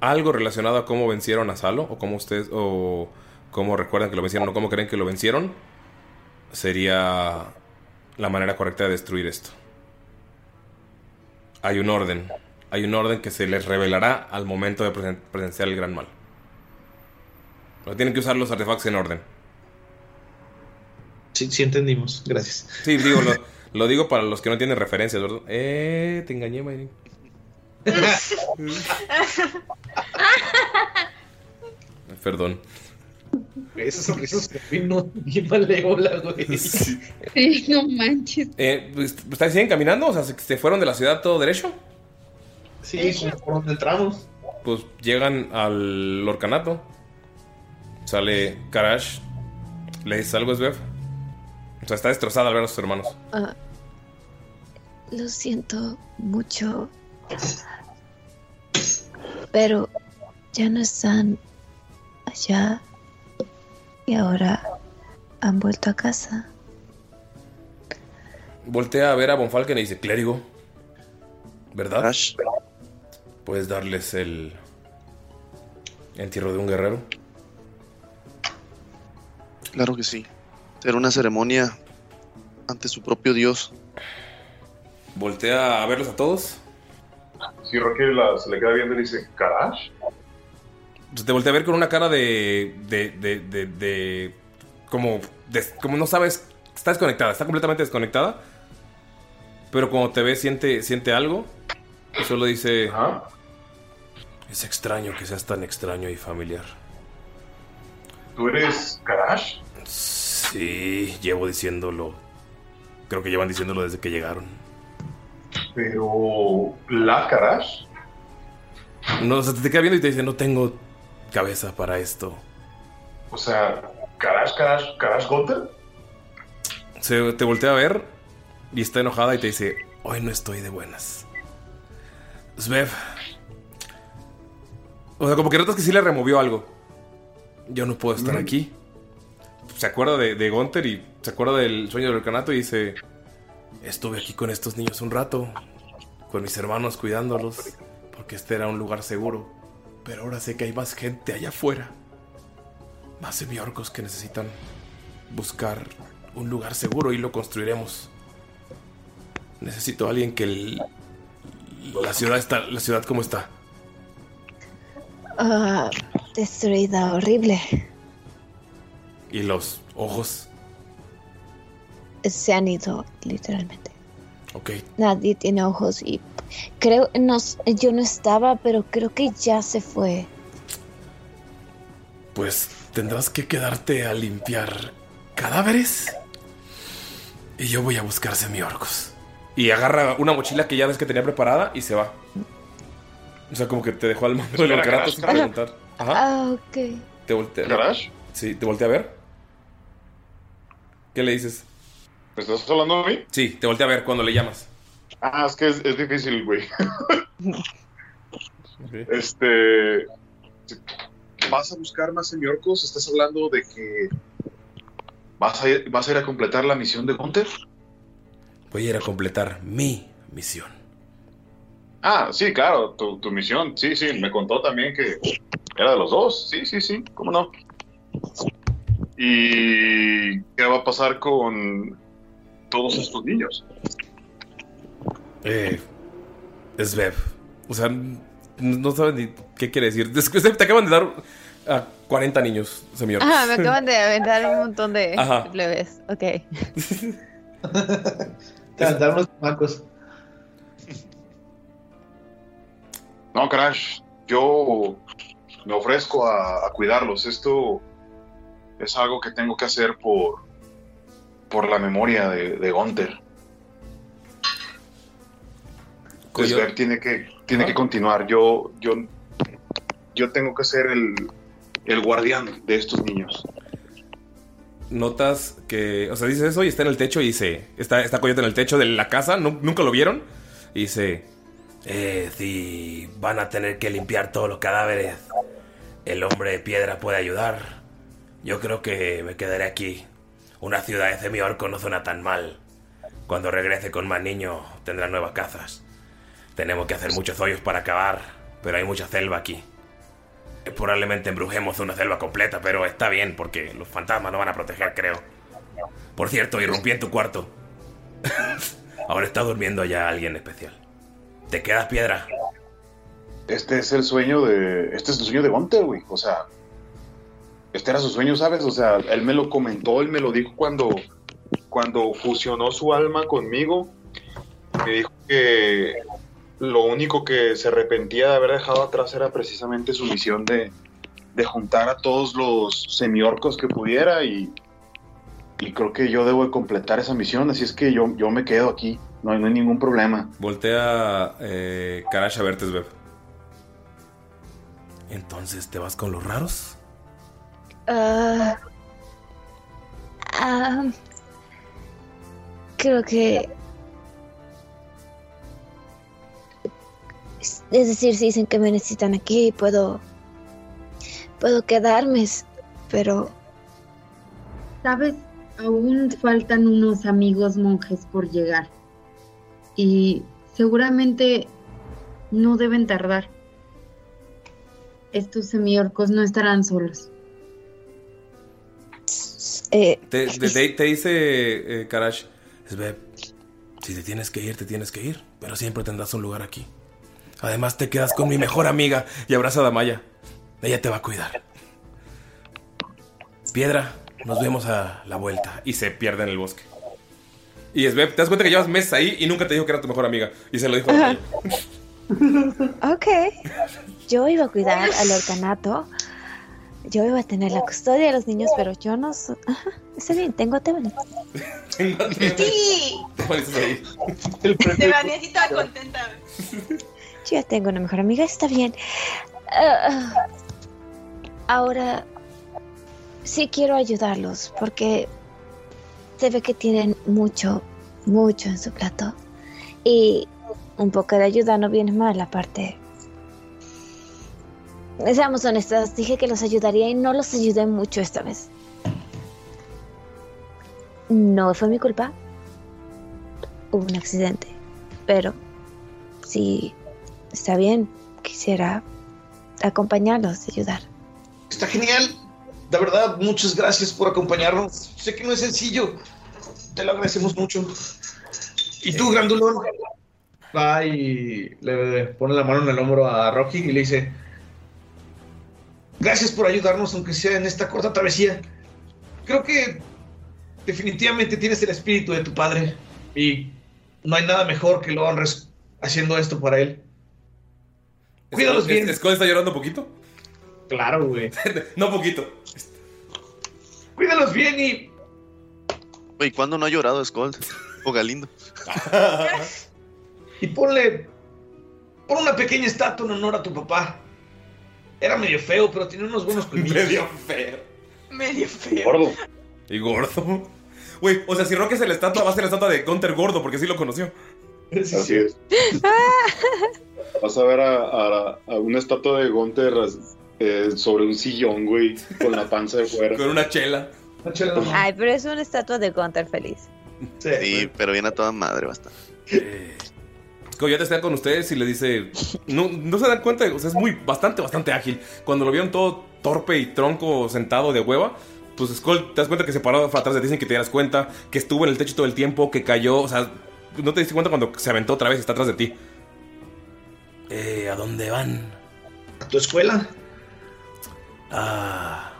algo relacionado a cómo vencieron a Salo o cómo ustedes o cómo recuerdan que lo vencieron o cómo creen que lo vencieron sería la manera correcta de destruir esto. Hay un orden, hay un orden que se les revelará al momento de presen- presenciar el gran mal. Pero tienen que usar los artefactos en orden. Sí, sí entendimos. Gracias. Sí, digo, lo, lo digo para los que no tienen referencias, ¿verdad? Eh, te engañé, Mayrin. Perdón. Esa sonrisa se vino bien malévola, güey. Sí, no manches. Eh, pues, ¿Ustedes siguen caminando? O sea, ¿se, se fueron de la ciudad todo derecho? Sí, como por donde entramos. Pues llegan al orcanato. Sale Karash. Le dice algo, Svev. O sea, está destrozada al ver a sus hermanos. Ah, lo siento mucho. Pero ya no están allá. Y ahora han vuelto a casa. Voltea a ver a Bonfalken y dice, clérigo. ¿Verdad? ¿Puedes darles el entierro de un guerrero? Claro que sí. Será una ceremonia ante su propio dios. Voltea a verlos a todos. Si Rocky la- se le queda viendo y le dice, ¿Karash? Se te voltea a ver con una cara de. de. de. de. de- como. des- como no sabes. Está desconectada, está completamente desconectada. Pero cuando te ve, siente, siente algo. Y solo dice. Es extraño que seas tan extraño y familiar. ¿Tú eres Karash? Sí, llevo diciéndolo. Creo que llevan diciéndolo desde que llegaron. Pero. ¿La Karash? No, o sea, te queda viendo y te dice: No tengo cabeza para esto. O sea, ¿Karash, Karash, Karash Gunter? Se te voltea a ver y está enojada y te dice: Hoy no estoy de buenas. Svev. O sea, como que notas que sí le removió algo. Yo no puedo estar aquí. Se acuerda de, de Gunther y se acuerda del sueño del orcanato y dice: Estuve aquí con estos niños un rato, con mis hermanos cuidándolos, porque este era un lugar seguro. Pero ahora sé que hay más gente allá afuera. Más semiorcos que necesitan buscar un lugar seguro y lo construiremos. Necesito a alguien que el- la ciudad está, la ciudad como está. Ah, destruida, horrible. Y los ojos, Se han ido, literalmente. ok. Nadie tiene ojos y creo, no, yo no estaba, pero creo que ya se fue. Pues tendrás que quedarte a limpiar cadáveres. Y yo voy a buscar semiorcos. Y agarra una mochila que ya ves que tenía preparada y se va. O sea, como que te dejó al mando Orcanato Garage, sin preguntar. Ajá. Ah, ok. Te voltea. ¿Garage? Sí, te voltea a ver. ¿Qué le dices? ¿Me estás hablando a mí? Sí, te voltea a ver cuando le llamas. Ah, es que es, es difícil, güey. Este. ¿Vas a buscar más semiorcos? ¿Estás hablando de que vas a ir, vas a, ir a completar la misión de Gunter? Voy a ir a completar mi misión. Ah, sí, claro, tu, tu misión. Sí, sí, me contó también que era de los dos. Sí, sí, sí, cómo no. ¿Y qué va a pasar con todos estos niños? Eh, es Bev. O sea, no saben ni qué quiere decir. Te acaban de dar a 40 niños, señor. Ah, me acaban de aventar un montón de Ajá. plebes. Ok. Dar unos macos. No, Crash, yo me ofrezco a, a cuidarlos. Esto es algo que tengo que hacer por, por la memoria de, de Gunther. Sver tiene que, tiene que continuar. Yo, yo, yo tengo que ser el, el guardián de estos niños. Notas que, o sea, dice eso y está en el techo y dice, está, está Coyote en el techo de la casa, ¿nu- nunca lo vieron. Y dice, Eh, si van a tener que limpiar todos los cadáveres, el hombre de piedra puede ayudar. Yo creo que me quedaré aquí. Una ciudad de semiorco no suena tan mal. Cuando regrese con más niños, tendrá nuevas cazas. Tenemos que hacer muchos hoyos para acabar, pero hay mucha selva aquí. Probablemente embrujemos una selva completa, pero está bien porque los fantasmas no van a proteger, creo. Por cierto, irrumpí en tu cuarto. Ahora está durmiendo ya alguien especial. ¿Te quedas piedra? Este es el sueño de. Este es el sueño de Gunther, güey. O sea. Este era su sueño, ¿sabes? O sea, él me lo comentó, él me lo dijo cuando. Cuando fusionó su alma conmigo. Me dijo que lo único que se arrepentía de haber dejado atrás era precisamente su misión de, de juntar a todos los semiorcos que pudiera y, y creo que yo debo de completar esa misión, así es que yo, yo me quedo aquí, no hay, no hay ningún problema. voltea eh, Karash a verte. Entonces, ¿te vas con los raros? Ah, ah, creo que... Es decir, si dicen que me necesitan aquí, puedo... Puedo quedarme, pero... Sabes, aún faltan unos amigos monjes por llegar. Y seguramente no deben tardar. Estos semiorcos no estarán solos. Eh, Te, te- te- te dice eh, Karash, Sveb, si te tienes que ir, te tienes que ir, pero siempre tendrás un lugar aquí. Además, te quedas con mi mejor amiga. y abraza a Damaya. Ella te va a cuidar. Piedra, nos vemos a la vuelta. Y se pierde en el bosque. Y es te das cuenta que llevas meses ahí y nunca te dijo que era tu mejor amiga. Y se lo dijo a. Ok. Yo iba a cuidar al orcanato. Yo iba a tener la custodia de los niños, pero yo no soy... Ajá, está bien, tengo a Tebani. Sí, Apareces ahí. de Vanessa contenta. Yo ya tengo una mejor amiga, está bien. Ah, ahora, sí quiero ayudarlos, porque se ve que tienen mucho, mucho en su plato. Y un poco de ayuda no viene mal, aparte. Seamos honestas, dije que los ayudaría y no los ayudé mucho esta vez. No fue mi culpa. Hubo un accidente. Pero sí, está bien. Quisiera acompañarlos, ayudar. Está genial. De verdad, muchas gracias por acompañarnos. Sé que no es sencillo. Te lo agradecemos mucho. ¿Y tú, Grandulón? Va y le pone la mano en el hombro a Rocky y le dice: Gracias por ayudarnos, aunque sea en esta corta travesía. Creo que definitivamente tienes el espíritu de tu padre y no hay nada mejor que lo honres haciendo esto para él. Cuídalos bien. ¿Es- ¿Skull está llorando poquito? Claro, güey. no poquito. Cuídalos bien y Güey, ¿cuándo no ha llorado Skull? O Galindo. Y ponle. Pon una pequeña estatua en honor a tu papá. Era medio feo, pero tenía unos buenos colmillos. Medio feo. Medio feo. Gordo. Y gordo. Güey, o sea, si Roque es la estatua, va a ser la estatua de Gunter Gordo, porque sí lo conoció. Así es. Vas a ver a, a- a una estatua de Gunter eh, sobre un sillón, güey, con la panza de fuera. Con una chela. Ay, pero es una estatua de Gunther feliz. Sí, pero viene a toda madre bastante. Coyote está con ustedes y le dice. No, no se dan cuenta, o sea, es muy, bastante, bastante ágil. Cuando lo vieron todo torpe y tronco sentado de hueva, pues Skull te das cuenta que se paró atrás de ti sin que te dieras cuenta, que estuvo en el techo todo el tiempo, que cayó, o sea, no te diste cuenta cuando se aventó otra vez y está atrás de ti. Eh, ¿A dónde van? ¿A tu escuela? Ah.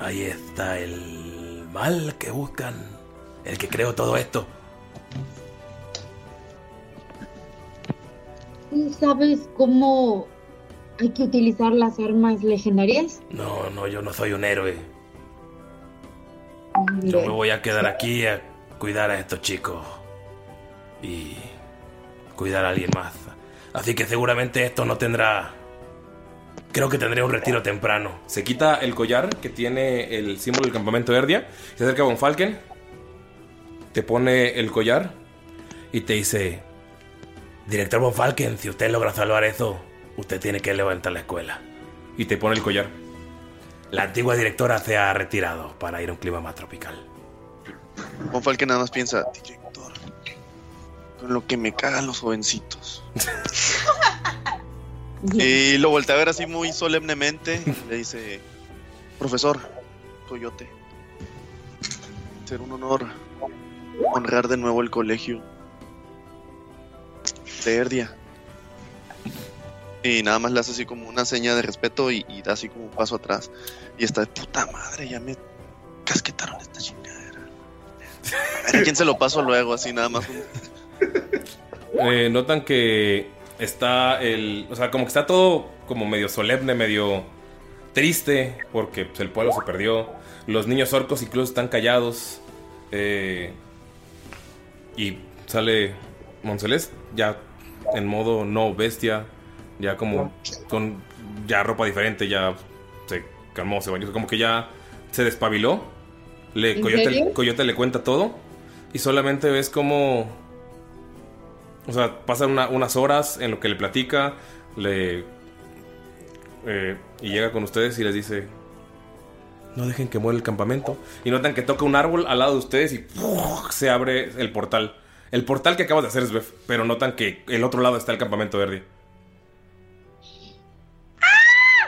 Ahí está el mal que buscan. El que creó todo esto. ¿Tú sabes cómo hay que utilizar las armas legendarias? No, no, yo no soy un héroe. Yo me voy a quedar aquí a cuidar a estos chicos. Y cuidar a alguien más. Así que seguramente esto no tendrá... Creo que tendré un retiro temprano. Se quita el collar que tiene el símbolo del campamento de Erdia, se acerca a Von Falken, te pone el collar y te dice... Director Von Falken, si usted logra salvar eso, usted tiene que levantar la escuela. Y te pone el collar. La antigua directora se ha retirado para ir a un clima más tropical. Von Falken nada más piensa, director, con lo que me cagan los jovencitos. y lo voltea a ver así muy solemnemente. y Le dice, profesor, Coyote, ser un honor honrar de nuevo el colegio de Erdia. Y nada más le hace así como una seña de respeto y, y da así como un paso atrás. Y está de puta madre, ya me casquetaron esta chingadera. A ver a quién se lo paso luego, así nada más. un- Eh, notan que está el. O sea, como que está todo como medio solemne, medio triste, porque pues, el pueblo se perdió. Los niños orcos incluso están callados. eh, y sale Moncelés ya en modo no bestia, ya como con ya ropa diferente, ya se calmó, se bañó, como que ya se despabiló. Le, ¿En Coyote? Coyote le cuenta todo y solamente ves como o sea, pasan una- unas horas en lo que le platica, le eh, y llega con ustedes y les dice, no dejen que muera el campamento. Y notan que toca un árbol al lado de ustedes y ¡puf! se abre el portal. El portal que acabas de hacer es Bef, pero notan que el otro lado está el campamento verde.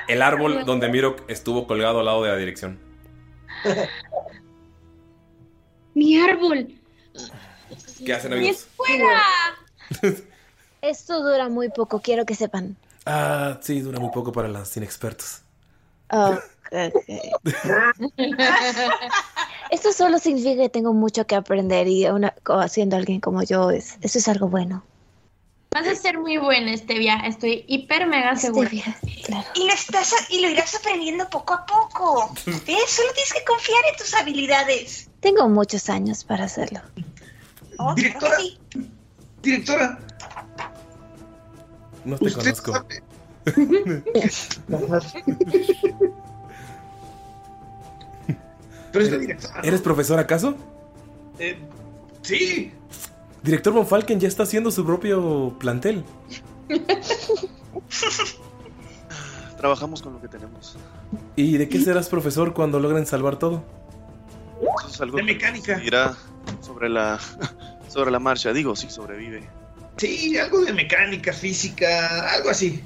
El árbol donde Mirok estuvo colgado al lado de la dirección. ¡Mi árbol! ¿Qué hacen ¡Mi amigos? escuela! Esto dura muy poco, quiero que sepan. Ah, sí, dura muy poco para los inexpertos. Ok. Esto solo significa que tengo mucho que aprender y una, siendo alguien como yo, es, eso es algo bueno. Vas a ser muy buena, Stevia. Estoy hiper mega segura. Y lo, estás, y lo irás aprendiendo poco a poco. ¿Ves? Solo tienes que confiar en tus habilidades. Tengo muchos años para hacerlo. Oh, Directora, directora, No te Usted conozco. pero es la directora. ¿Eres profesor acaso? Eh, sí, Director Von Falken ya está haciendo su propio plantel. Trabajamos con lo que tenemos. ¿Y de qué serás profesor cuando logren salvar todo? Eso es algo de que mecánica. irá sobre la sobre la marcha. Digo, si sobrevive. Sí, algo de mecánica, física, algo así.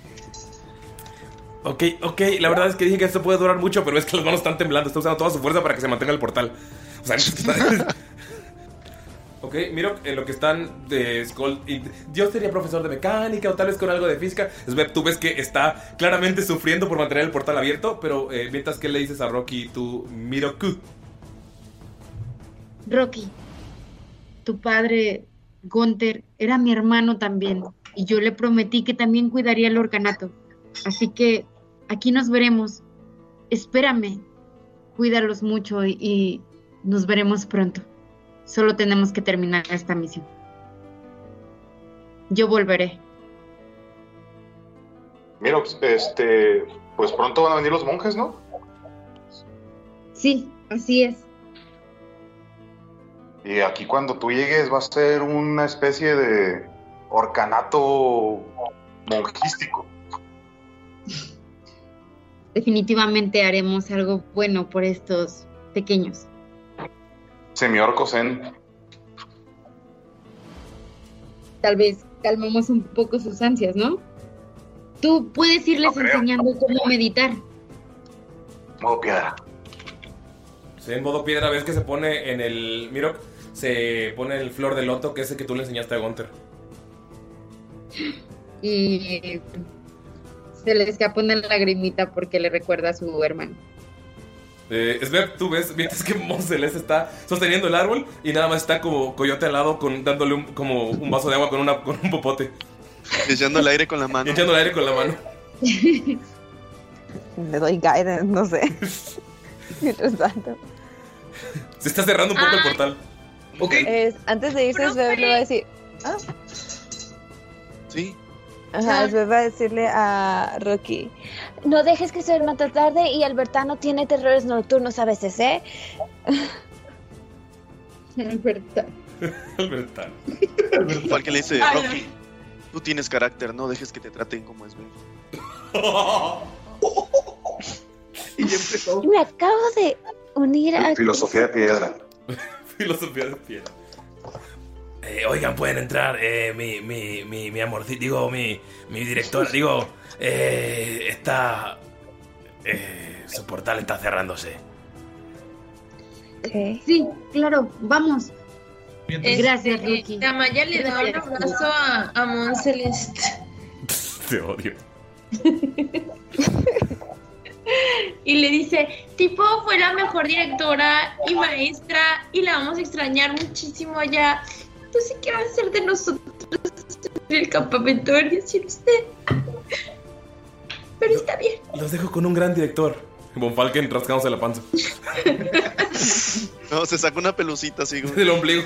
Ok, ok, la verdad es que dije que esto puede durar mucho, pero es que las manos están temblando, está usando toda su fuerza para que se mantenga el portal. O sea, Ok, miro en lo que están de Skull. y- Yo sería profesor de mecánica o tal vez con algo de física. Sveb, tú ves que está claramente sufriendo por mantener el portal abierto, pero eh, mientras que le dices a Rocky, tú, Miroku. Rocky, tu padre, Gunther, era mi hermano también. Y yo le prometí que también cuidaría el organato. Así que aquí nos veremos. Espérame. Cuídalos mucho y, y nos veremos pronto. Solo tenemos que terminar esta misión. Yo volveré. Mira, este, pues pronto van a venir los monjes, ¿no? Sí, así es. Y aquí cuando tú llegues va a ser una especie de orcanato monjístico. Definitivamente haremos algo bueno por estos pequeños. Semiorco Zen. Tal vez calmamos un poco sus ansias, ¿no? Tú puedes irles enseñando cómo meditar. Modo piedra. Sí, en modo piedra, ves que se pone en el. Miro, se pone el flor de loto, que es el que tú le enseñaste a Gunter. Y se le escapa una lagrimita porque le recuerda a su hermano. Eh, Sveb, tú ves, mientras que Monceles está sosteniendo el árbol y nada más está como coyote al lado con, dándole un, como un vaso de agua con, una, con un popote. Echando el aire con la mano. Echando el aire con la mano. Le doy guidance, no sé. Mientras tanto. Se está cerrando un poco el portal. Es- antes de irse, Sveb le va a decir. Ah, Sí. Ajá, Sveb va a decirle a Rocky. No dejes que se duerma tan tarde y Albertano tiene terrores nocturnos a veces, ¿eh? Albertano. Albertano. Falken le dice, Rocky, tú tienes carácter, no dejes que te traten como es bien. Me acabo de unir a. Filosofía de piedra. Filosofía de piedra. Eh, oigan, pueden entrar. eh, mi, mi, mi, mi amorcito, digo, mi, mi directora, digo, eh, está. eh, su portal está cerrándose. Sí, claro, vamos. Este, Gracias, Ricky. Damaya le da un abrazo a, a Mon Celeste. Te odio. Y le dice, tipo, fue la mejor directora y maestra y la vamos a extrañar muchísimo allá. No sé qué va a hacer de nosotros en el campamento de sin usted. Pero está bien. Los dejo con un gran director. Von Falken rascándose la panza. No, se saca una pelucita así. como- Del ombligo.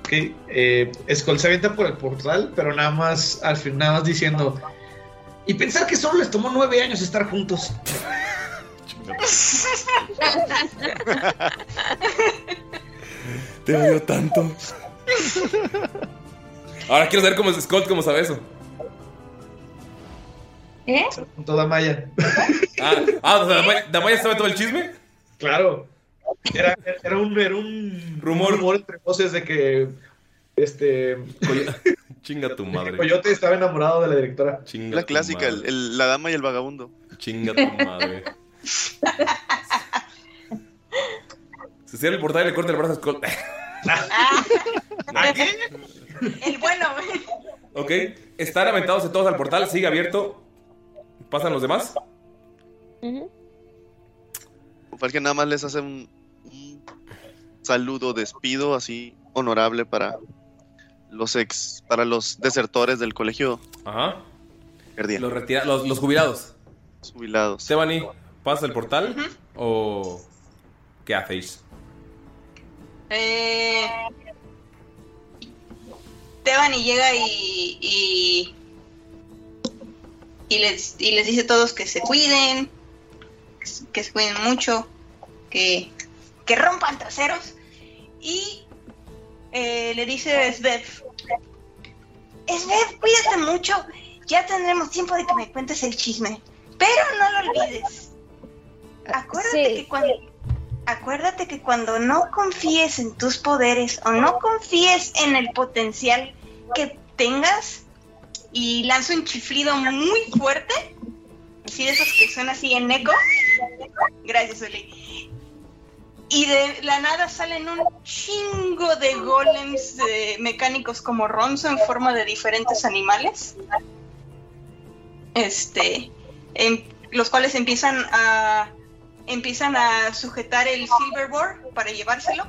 Ok, eh, Skull se avienta por el portal, pero nada más, al final, nada más diciendo. Y pensar que solo les tomó nueve años estar juntos. Te odio tanto. Ahora quiero saber cómo es Scott, cómo sabe eso. ¿Eh? Toda Maya. Ah, ah o sea, Damaya, Damaya sabe todo el chisme. Claro. Era, era un, era un rumor. entre voces de que este Chinga tu madre. Coyote estaba enamorado de la directora. Chinga La tu clásica, madre. el- el- la dama y el vagabundo. Chinga tu madre. Se cierra el portal y le corta el brazo a Scott. El bueno. ok, están aventados todos al portal, sigue abierto. ¿Pasan los demás? Falken nada más les hace un, un saludo, despido así honorable para los ex, para los desertores del colegio. Ajá. Los, retira- los, los jubilados. Jubilados. Stefani, ¿pasa el portal? ¿O qué hacéis? Eh, llega y, y, y les, y les dice a todos que se cuiden, que se- cuiden mucho, que, que rompan traseros. Y eh, le dice a Svev, Svev, cuídate mucho, ya tendremos tiempo de que me cuentes el chisme, pero no lo olvides. Acuérdate que cuando acuérdate que cuando no confíes en tus poderes o no confíes en el potencial que tengas y lanzo un chiflido muy fuerte, así de esos que suena así en eco. Gracias, Oli. Y de la nada salen un chingo de golems eh, mecánicos como Ronzo en forma de diferentes animales. Este, los cuales empiezan a empiezan a sujetar el Silverboard para llevárselo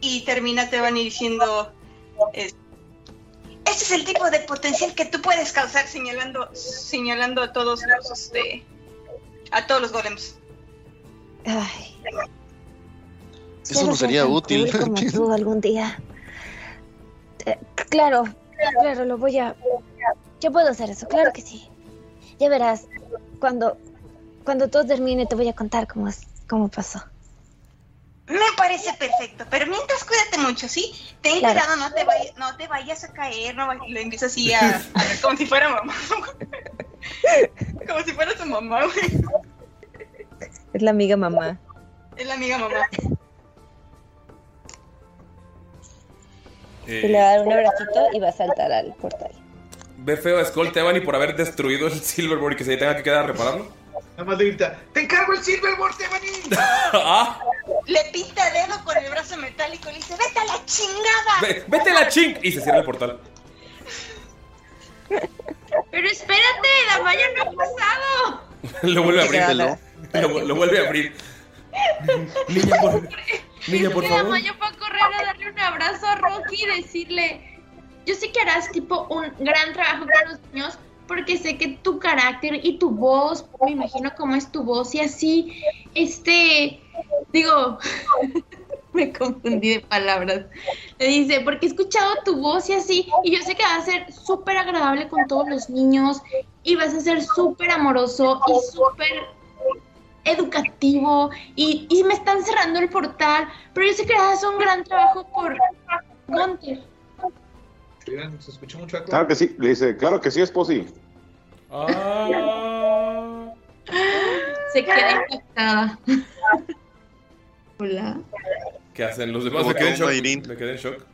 y termina Tebani diciendo es- este es el tipo de potencial que tú puedes causar señalando señalando a todos los este a todos los golems Ay. Eso no sería útil. como tú algún día. Eh, claro, claro, lo voy a. Yo puedo hacer eso, claro que sí. Ya verás, cuando, cuando todo termine te voy a contar cómo, es- cómo pasó. Me parece perfecto, pero mientras cuídate mucho, ¿sí? Ten Claro. cuidado, no te, vayas, no te vayas a caer, no vay- le empieza así a, a ver, como si fuera mamá. como si fuera su mamá, güey. Es la amiga mamá. Es la amiga mamá. Y le va a dar un abracito y va a saltar al portal. Ve feo a Skull Tebani por haber destruido el Silverboard y que se tenga que quedar a repararlo. Nada más le grita, ¡te encargo el Silverboard, Tebani! ah, Le pinta el dedo con el brazo metálico y le dice, ¡vete a la chingada! ve- vete la ching. Y se cierra el portal. Pero espérate, la malla no ha pasado. lo vuelve a abrir. Dígalo. Lo, lo vuelve a abrir. Niña, por, es por que la favor. malla fue a correr a darle un abrazo a Rocky y decirle, yo sé que harás tipo un gran trabajo con los niños porque sé que tu carácter y tu voz, me imagino cómo es tu voz y así, este, digo, me confundí de palabras. Le dice, porque he escuchado tu voz y así, y yo sé que vas a ser súper agradable con todos los niños y vas a ser súper amoroso y súper educativo y, y me están cerrando el portal, pero yo sé que haces un gran trabajo por Gunter. Se escucha mucho eco. Claro que sí, le dice, claro que sí, Esposi. Ah. Se queda impactada. Hola. ¿Qué hacen los demás? Me quedé en tú, shock. Mayrin. Me quedé en shock.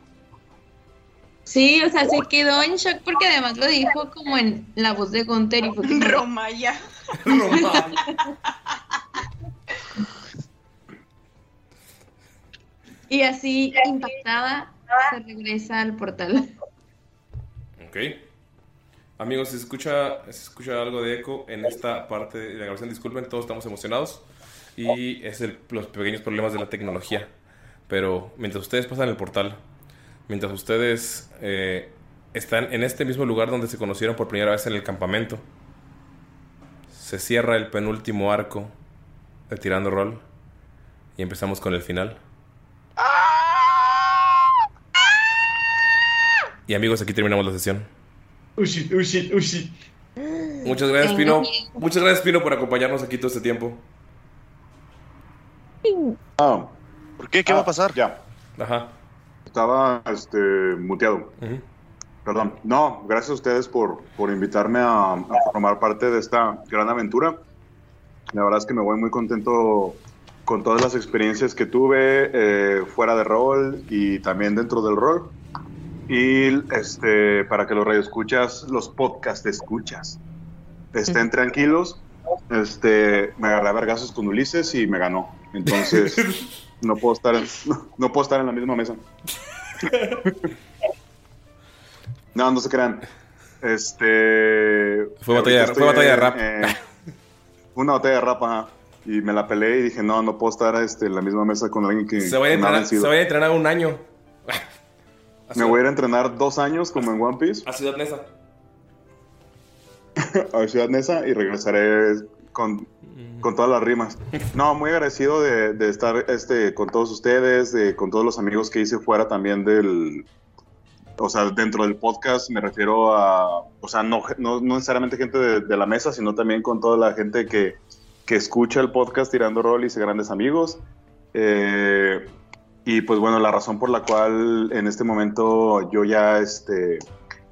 Sí, o sea, se quedó en shock porque además lo dijo como en la voz de Gunter y fue como- Romaya. Y así, impactada, se regresa al portal. Ok. Amigos, se escucha, se escucha algo de eco en esta parte de la grabación, disculpen, todos estamos emocionados. Y es el- los pequeños problemas de la tecnología. Pero mientras ustedes pasan el portal, mientras ustedes eh, están en este mismo lugar donde se conocieron por primera vez en el campamento, se cierra el penúltimo arco de Tirando Roll y empezamos con el final. Y amigos, aquí terminamos la sesión. Ushi, ushi, ushi. Muchas gracias, Pino. Muchas gracias, Pino, por acompañarnos aquí todo este tiempo. Ah, ¿Por qué? ¿Qué va a pasar? Ya, Ajá. estaba este, muteado. Perdón. No, gracias a ustedes por, por invitarme a, a formar parte de esta gran aventura. La verdad es que me voy muy contento con todas las experiencias que tuve eh, fuera de rol y también dentro del rol. Y este, para que los radioescuchas, los podcast escuchas, estén tranquilos. Este, me agarré a vergazos con Ulises y me ganó. Entonces, no puedo estar en, no, no puedo estar en la misma mesa. No, no se crean. Este. Fue batalla- fue batalla de rap. eh, una batalla de rap, ajá. Y me la peleé y dije, no, no puedo estar este, en la misma mesa con alguien que Se vaya a entrenar, se vaya a entrenar un año. Me voy a ir a entrenar dos años como en One Piece A Ciudad Neza. a Ciudad Neza y regresaré con, con todas las rimas. No, muy agradecido de, de estar este, con todos ustedes, de, con todos los amigos que hice fuera también del... O sea, dentro del podcast me refiero a... O sea, no, no, no necesariamente gente de, de la mesa, sino también con toda la gente que, que escucha el podcast Tirando Rol y se grandes amigos. Eh, y pues bueno, la razón por la cual en este momento yo ya este,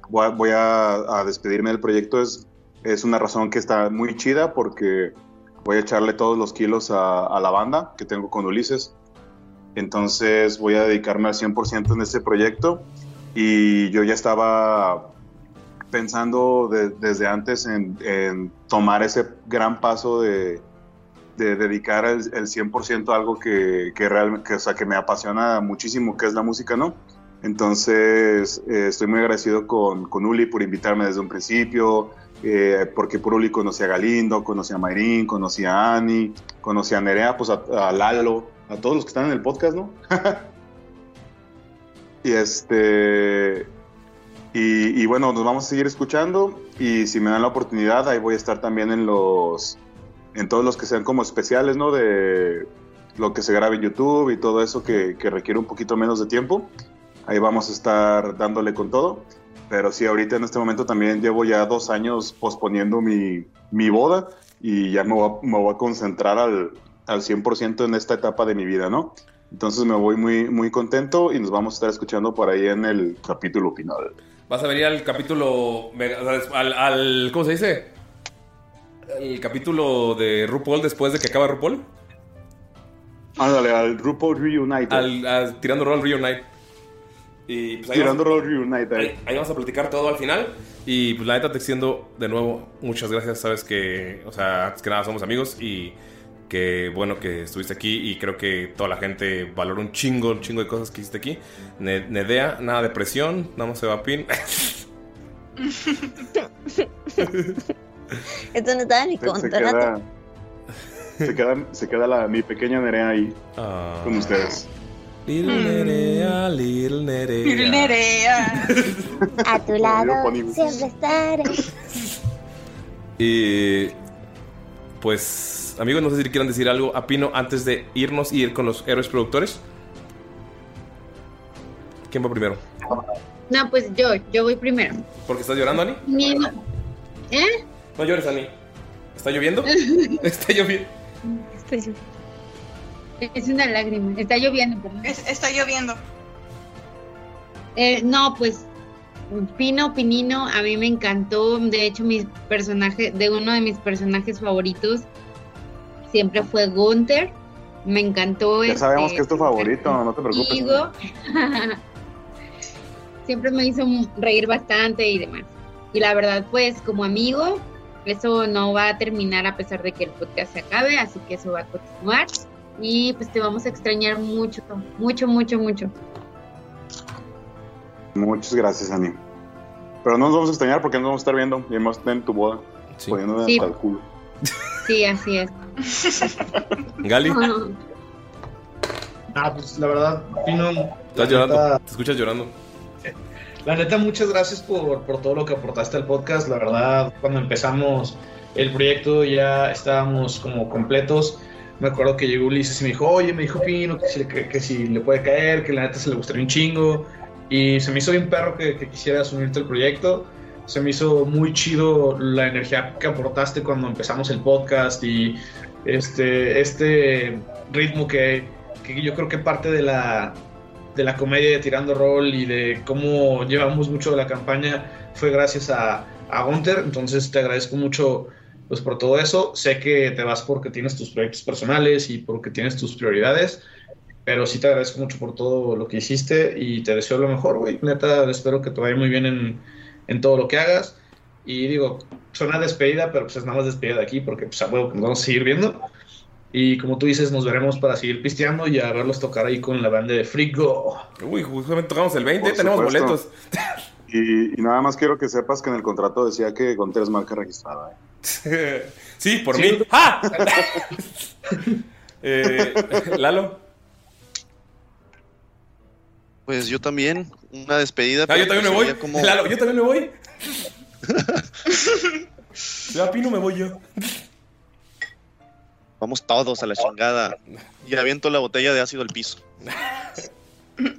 voy, a, despedirme del proyecto es, es una razón que está muy chida porque voy a echarle todos los kilos a, la banda que tengo con Ulises. Entonces voy a dedicarme al 100% en este proyecto y yo ya estaba pensando de- desde antes en tomar ese gran paso de, de dedicar el, el 100% a algo que, que realmente, que, o sea, que me apasiona muchísimo, que es la música, ¿no? Entonces, eh, estoy muy agradecido con, con Uli por invitarme desde un principio, eh, porque por Uli conocí a Galindo, conocí a Mayrin, conocí a Ani, conocí a Nerea, pues a, a Lalo, a todos los que están en el podcast, ¿no? y este... Y bueno, nos vamos a seguir escuchando y si me dan la oportunidad, ahí voy a estar también en los, en todos los que sean como especiales, ¿no? De, lo que se graba en YouTube y todo eso que, que requiere un poquito menos de tiempo. Ahí vamos a estar dándole con todo. Pero sí, ahorita en este momento también llevo ya dos años posponiendo mi, mi boda y ya me voy a, me voy a concentrar al, al 100% en esta etapa de mi vida, ¿no? Entonces me voy muy, muy contento y nos vamos a estar escuchando por ahí en el capítulo final. Vas a venir al capítulo. Al, al- ¿Cómo se dice? El capítulo de RuPaul después de que acaba RuPaul. Ándale, al RuPaul Reunited. Al, al Tirando Roll Reunite. Y pues ahí Tirando vamos, Roll Reunited. ahí, ahí vamos a platicar todo al final. Y pues la neta te extiendo de nuevo muchas gracias. Sabes que, o sea, antes que nada somos amigos y que bueno que estuviste aquí. Y creo que toda la gente valora un chingo, un chingo de cosas que hiciste aquí. Ne- Nedea, nada de presión, nada más se va a pin. Esto no estaba en mi se contrato. queda, se queda, se queda la, mi pequeña Nerea ahí Ah. con ustedes. Little Nerea, Little Nerea. Nerea. A tu lado siempre estaré. Y pues, amigos, no sé si quieran decir algo a Pino antes de irnos y ir con los héroes productores. ¿Quién va primero? No, pues yo, yo voy primero. ¿Porque estás llorando, Ani? ¿Eh? No llores, Ani. ¿Está lloviendo? Está lloviendo. Es una lágrima. Está lloviendo, perdón. está lloviendo. Eh, no, pues Pino Pinino a mí me encantó. De hecho, mi personaje, de uno de mis personajes favoritos siempre fue Gunther. Me encantó. Ya este, sabemos que es tu favorito, no te preocupes. siempre me hizo reír bastante y demás. Y la verdad, pues como amigo, eso no va a terminar a pesar de que el podcast se acabe, así que eso va a continuar. Y pues te vamos a extrañar mucho, mucho, mucho, mucho. Muchas gracias, Ani. Pero no nos vamos a extrañar porque nos vamos a estar viendo y estar en tu boda. Poniéndonos Sí. hasta el culo. Sí, así es. Gali, Ah, pues la verdad, Pino. estás llorando. neta- Te escuchas llorando. La neta, muchas gracias por, por todo lo que aportaste al podcast. La verdad, cuando empezamos el proyecto ya estábamos como completos. Me acuerdo que llegó Ulises y me dijo, oye, me dijo Pino que si, le, puede caer, que la neta se le gustaría un chingo. Y se me hizo bien perro que, quisieras unirte al proyecto. Se me hizo muy chido la energía que aportaste cuando empezamos el podcast y este, este ritmo que, que yo creo que parte de la, de la comedia de Tirando Roll y de cómo llevamos mucho de la campaña fue gracias a, a Gunter. Entonces te agradezco mucho pues, por todo eso. Sé que te vas porque tienes tus proyectos personales y porque tienes tus prioridades. Pero sí te agradezco mucho por todo lo que hiciste y te deseo lo mejor, güey. Neta, espero que te vaya muy bien en, en todo lo que hagas. Y digo, suena despedida, pero pues es nada más despedida de aquí porque pues nos vamos a seguir viendo. Y como tú dices, nos veremos para seguir pisteando y a verlos tocar ahí con la banda de Frigo. Uy, justamente tocamos el 20, Por tenemos supuesto. boletos. Y, y nada más quiero que sepas que en el contrato decía que Gonter es marca registrada. ¿eh? sí, por Sí. mí. ¡Ah! Eh, Lalo. Pues yo también, una despedida. Ah, yo también me voy. como- Lalo, yo también me voy. Va Pino, me voy yo. Vamos todos a la chingada. Y aviento la botella de ácido al piso.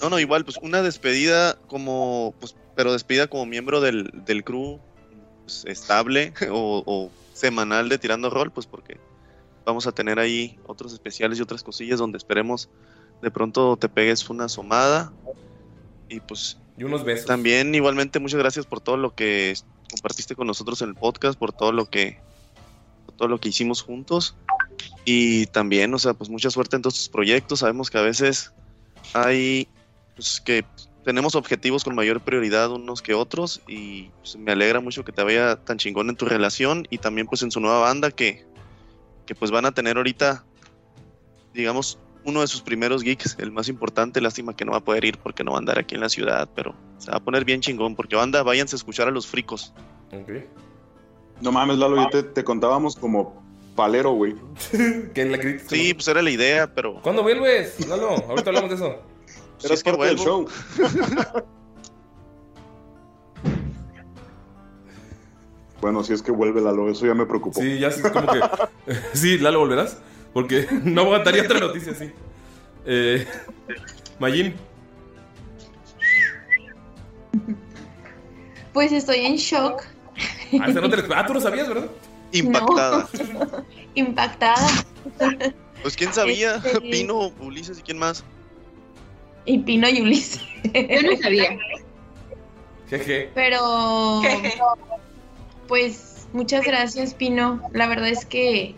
No, no, igual, pues una despedida como, pues, pero despedida como miembro del, del crew pues, estable o, o semanal de Tirando Rol, pues porque vamos a tener ahí otros especiales y otras cosillas donde esperemos de pronto te pegues una asomada. Y pues Y unos besos. también igualmente muchas gracias por todo lo que compartiste con nosotros en el podcast, por todo lo que todo lo que hicimos juntos y también, o sea, pues mucha suerte en todos tus proyectos. Sabemos que a veces hay pues que tenemos objetivos con mayor prioridad unos que otros y pues, me alegra mucho que te vaya tan chingón en tu relación y también pues en su nueva banda que que pues van a tener ahorita digamos uno de sus primeros geeks, el más importante, lástima que no va a poder ir porque no va a andar aquí en la ciudad, pero se va a poner bien chingón porque banda, váyanse a escuchar a los fricos. No mames, Lalo, ya te, te contábamos como palero, güey. que la crítica. Sí, pues era la idea, pero. ¿Cuándo vuelves? Lalo, ahorita hablamos de eso. Si es que parte del. Bueno, si es que vuelve Lalo, eso ya me preocupó. Sí, ya es como que. sí, Lalo, ¿volverás? Porque no aguantaría otra noticia así. Eh, Mayín. Pues estoy en shock. Ah, no te ah, tú lo sabías, ¿verdad? Impactada. No. Impactada. Pues quién sabía, Este- Pino, Ulises y quién más. Y Pino y Ulises. Yo no sabía. Jeje. Pero, pues, muchas gracias, Pino. La verdad es que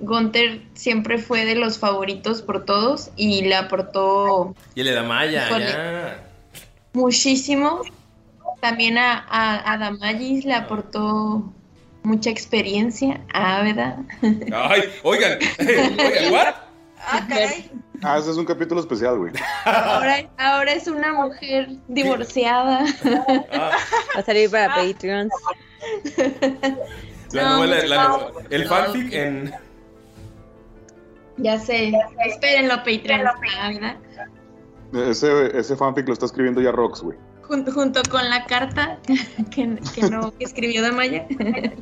Gunther siempre fue de los favoritos por todos y le aportó Y el de Damaya, Híjole. ya. muchísimo. También a, a, a Damayis le aportó mucha experiencia. Ah, ¿verdad? Ay, oigan, oigan, ¿what? Ah, caray. Ah, ese es un capítulo especial, güey. Ahora, ahora es una mujer divorciada. Ah. Va a salir para Patreons. La No, novela, la no. no- el fanfic en. Ya sé, espérenlo, Patreon. Ah, ¿verdad? Ese, ese fanfic lo está escribiendo ya Rox, güey. Junto, junto con la carta que, que no que escribió Damaya.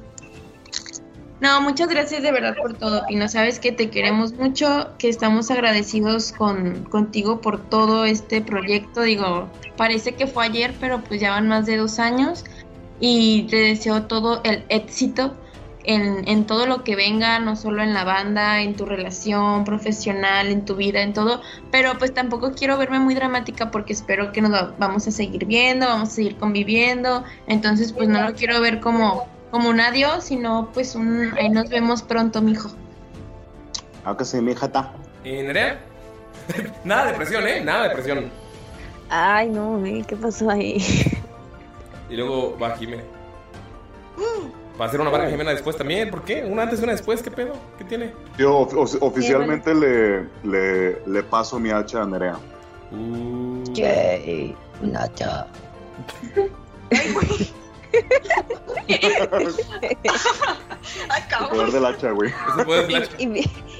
No, muchas gracias de verdad por todo, Pino. Sabes que te queremos mucho, que estamos agradecidos con, contigo por todo este proyecto. Digo, parece que fue ayer, pero pues ya van más de dos años. Y te deseo todo el éxito en, en todo lo que venga, no solo en la banda, en tu relación profesional, en tu vida, en todo. Pero pues tampoco quiero verme muy dramática porque espero que nos va- vamos a seguir viendo, vamos a seguir conviviendo. Entonces pues no lo quiero ver como, como un adiós, sino pues un ahí nos vemos pronto, mijo. Aunque sí, mi. ¿Y Nerea? Nada de presión, ¿eh? Nada de presión. Ay, no, ¿qué pasó ahí? Y luego va Jimena. Va a hacer una barra Jimena después también. ¿Por qué? ¿Una antes y una después? ¿Qué pedo? ¿Qué tiene? Yo of- of- oficialmente le, le, le paso mi hacha a Nerea. Yay, Nacha. Ay, cabrón. poder del hacha, güey.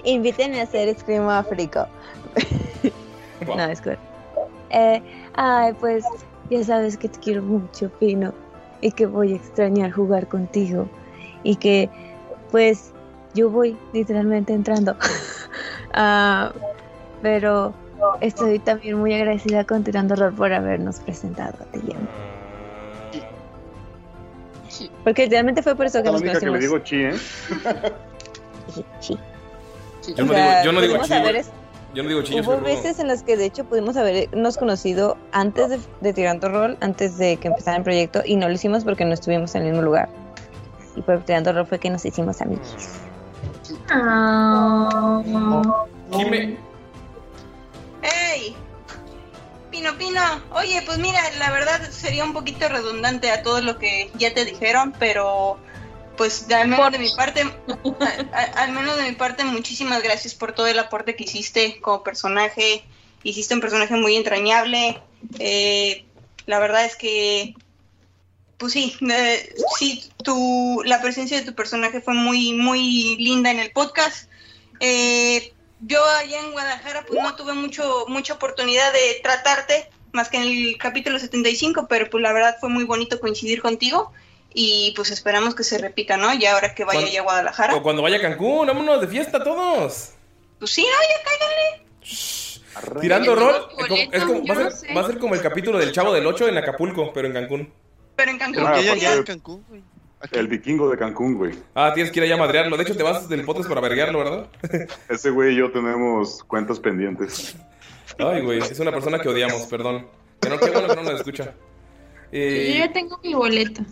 Invítenme a hacer Screamo África. No, es cool. Eh, ay, pues ya sabes que te quiero mucho, Pino, y que voy a extrañar jugar contigo, y que pues yo voy literalmente entrando. Ah, pero estoy también muy agradecida con Tirando Rol por habernos presentado a ti. Porque literalmente fue por eso que la nos única que le conocimos. digo chi, ¿eh? Sí. Yo no O sea, digo, yo no digo chi. es- Yo no digo chi, yo Hubo veces en las que de hecho pudimos habernos conocido antes de, de Tirando Roll, antes de que empezara el proyecto, y no lo hicimos porque no estuvimos en el mismo lugar. Y por Tirando Roll fue que nos hicimos amigos. Jime. ¡Ey! Pino, Pino. Oye, pues mira, la verdad sería un poquito redundante a todo lo que ya te dijeron, pero pues de- al menos de mi parte, al menos de mi parte, muchísimas gracias por todo el aporte que hiciste como personaje. Hiciste un personaje muy entrañable. Eh, la verdad es que, pues sí, eh, sí, tu, la presencia de tu personaje fue muy, muy linda en el podcast. Eh, yo allá en Guadalajara pues no tuve mucho mucha oportunidad de tratarte más que en el capítulo 75, pero pues la verdad fue muy bonito coincidir contigo y pues esperamos que se repita, ¿no? Ya ahora que vaya ya a Guadalajara. O cuando vaya a Cancún, vámonos de fiesta todos. Pues sí, no, ya cáiganle. Tirando rol. es como- va, a no ser, sé. va a ser como el capítulo del Chavo del 8 en Acapulco, pero en Cancún. Pero en Cancún. Porque ya en Cancún, güey. El vikingo de Cancún, güey. Ah, tienes que ir allá a madrearlo. De hecho, te vas del podcast para verguearlo, ¿verdad? Ese güey y yo tenemos cuentas pendientes. Ay, güey, es una persona que odiamos, perdón. Que no, qué bueno que no nos escucha. Yo ya tengo mi boleto.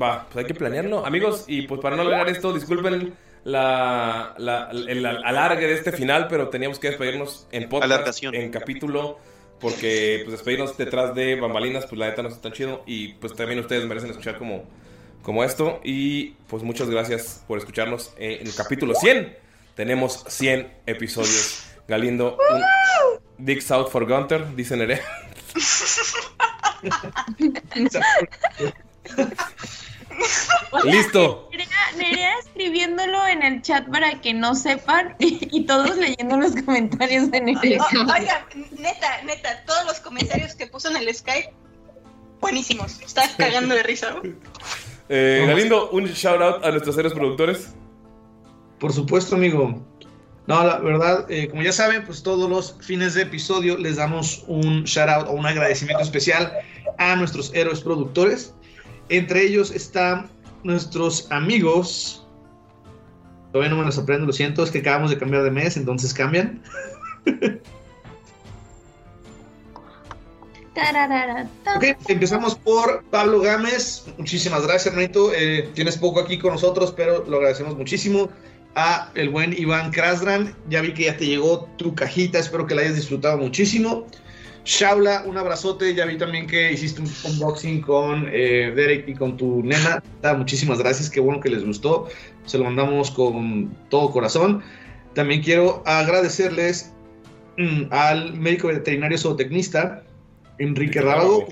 Va, pues hay que planearlo. Amigos, y pues para no alargar esto, disculpen la, la- el alargue de este final, pero teníamos que despedirnos en podcast, Alargación. en capítulo, porque pues despedirnos detrás de bambalinas, pues la neta no está tan chido. Y pues también ustedes merecen escuchar como, como esto. Y pues muchas gracias por escucharnos en el capítulo 100. Tenemos 100 episodios. Galindo, un Dicks out for Gunter, dice Listo. Nerea, escribiéndolo en el chat para que no sepan y, y todos leyendo los comentarios de Nerea. O- Oiga, neta, neta, todos los comentarios que puso en el Skype, buenísimos. Estaba cagando de risa. Eh, Galindo, un shout out a nuestros seres productores. Por supuesto, amigo. No, la verdad, eh, como ya saben, pues todos los fines de episodio les damos un shout out o un agradecimiento especial a nuestros héroes productores. Entre ellos están nuestros amigos. Todavía no me los aprendo, lo siento, es que acabamos de cambiar de mes, entonces cambian. Ok, empezamos por Pablo Gámez. Muchísimas gracias, hermanito. Eh, tienes poco aquí con nosotros, pero lo agradecemos muchísimo. A el buen Iván Krasdran. Ya vi que ya te llegó tu cajita. Espero que la hayas disfrutado muchísimo. Shaula, un abrazote. Ya vi también que hiciste un unboxing con eh, Derek y con tu nena. Muchísimas gracias. Qué bueno que les gustó. Se lo mandamos con todo corazón. También quiero agradecerles mm, al médico veterinario zootecnista Enrique Rábago.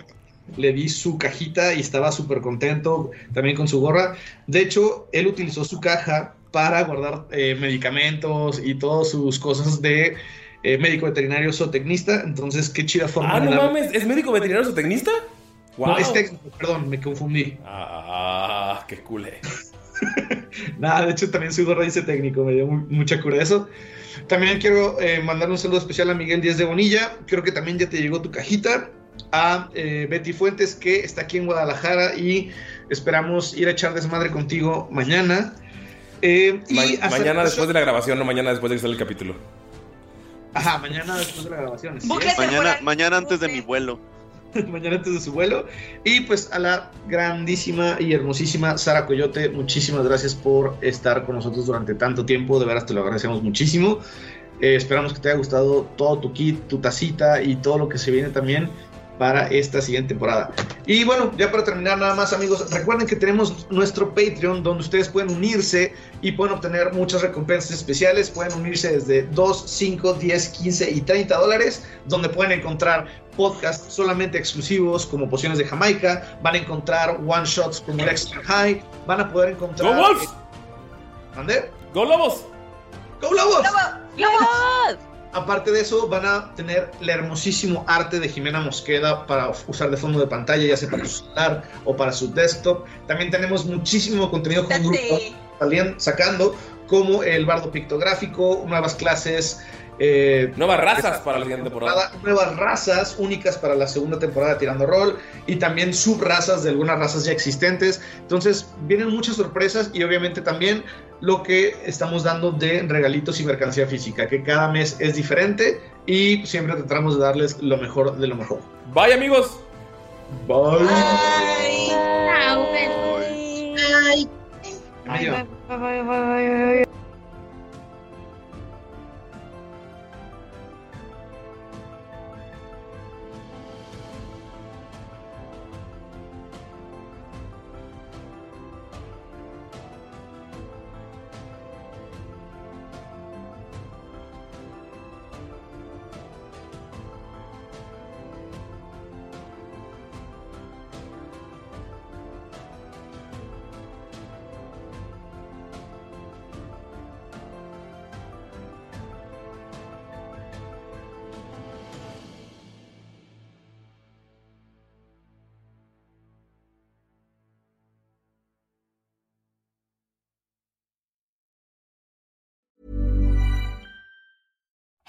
Le di su cajita y estaba súper contento también con su gorra. De hecho, él utilizó su caja para guardar eh, medicamentos y todas sus cosas de eh, médico veterinario zootecnista. Entonces, qué chida forma. Ah, de no mames, ¿es médico veterinario zootecnista? No, es técnico, perdón, me confundí. Ah, qué culé. Nada, de hecho también su gorra dice técnico, me dio mu- mucha cura eso. También quiero eh, mandar un saludo especial a Miguel Díaz de Bonilla. Creo que también ya te llegó tu cajita. A eh, Betty Fuentes, que está aquí en Guadalajara y esperamos ir a echar desmadre contigo mañana. Eh, y Ma- hasta- mañana después de la grabación, no mañana después de que sale el capítulo. Ajá, mañana después de la grabación. es. Mañana, mañana antes de mi vuelo. mañana antes de su vuelo. Y pues a la grandísima y hermosísima Sara Coyote, muchísimas gracias por estar con nosotros durante tanto tiempo. De veras te lo agradecemos muchísimo. Eh, esperamos que te haya gustado todo tu kit, tu tacita y todo lo que se viene también para esta siguiente temporada. Y bueno, ya para terminar nada más amigos, recuerden que tenemos nuestro Patreon donde ustedes pueden unirse y pueden obtener muchas recompensas especiales. Pueden unirse desde 2, 5, 10, 15 y 30 dólares, donde pueden encontrar podcasts solamente exclusivos como Pociones de Jamaica, van a encontrar one shots como el Extra High, van a poder encontrar... ¡Go Wolves! ¿Mande? ¡Go Lobos! ¡Go Lobos! ¡Lobos! Aparte de eso, van a tener el hermosísimo arte de Jimena Mosqueda para usar de fondo de pantalla, ya sea para su celular o para su desktop. También tenemos muchísimo contenido con grupo saliendo- sacando, como el bardo pictográfico, nuevas clases. Eh, Nuevas razas para la siguiente temporada. Nuevas razas únicas para la segunda temporada de Tirando Rol y también subrazas de algunas razas ya existentes. Entonces, vienen muchas sorpresas y obviamente también lo que estamos dando de regalitos y mercancía física, que cada mes es diferente y siempre tratamos de darles lo mejor de lo mejor. Bye amigos. Bye. Ay. Adiós.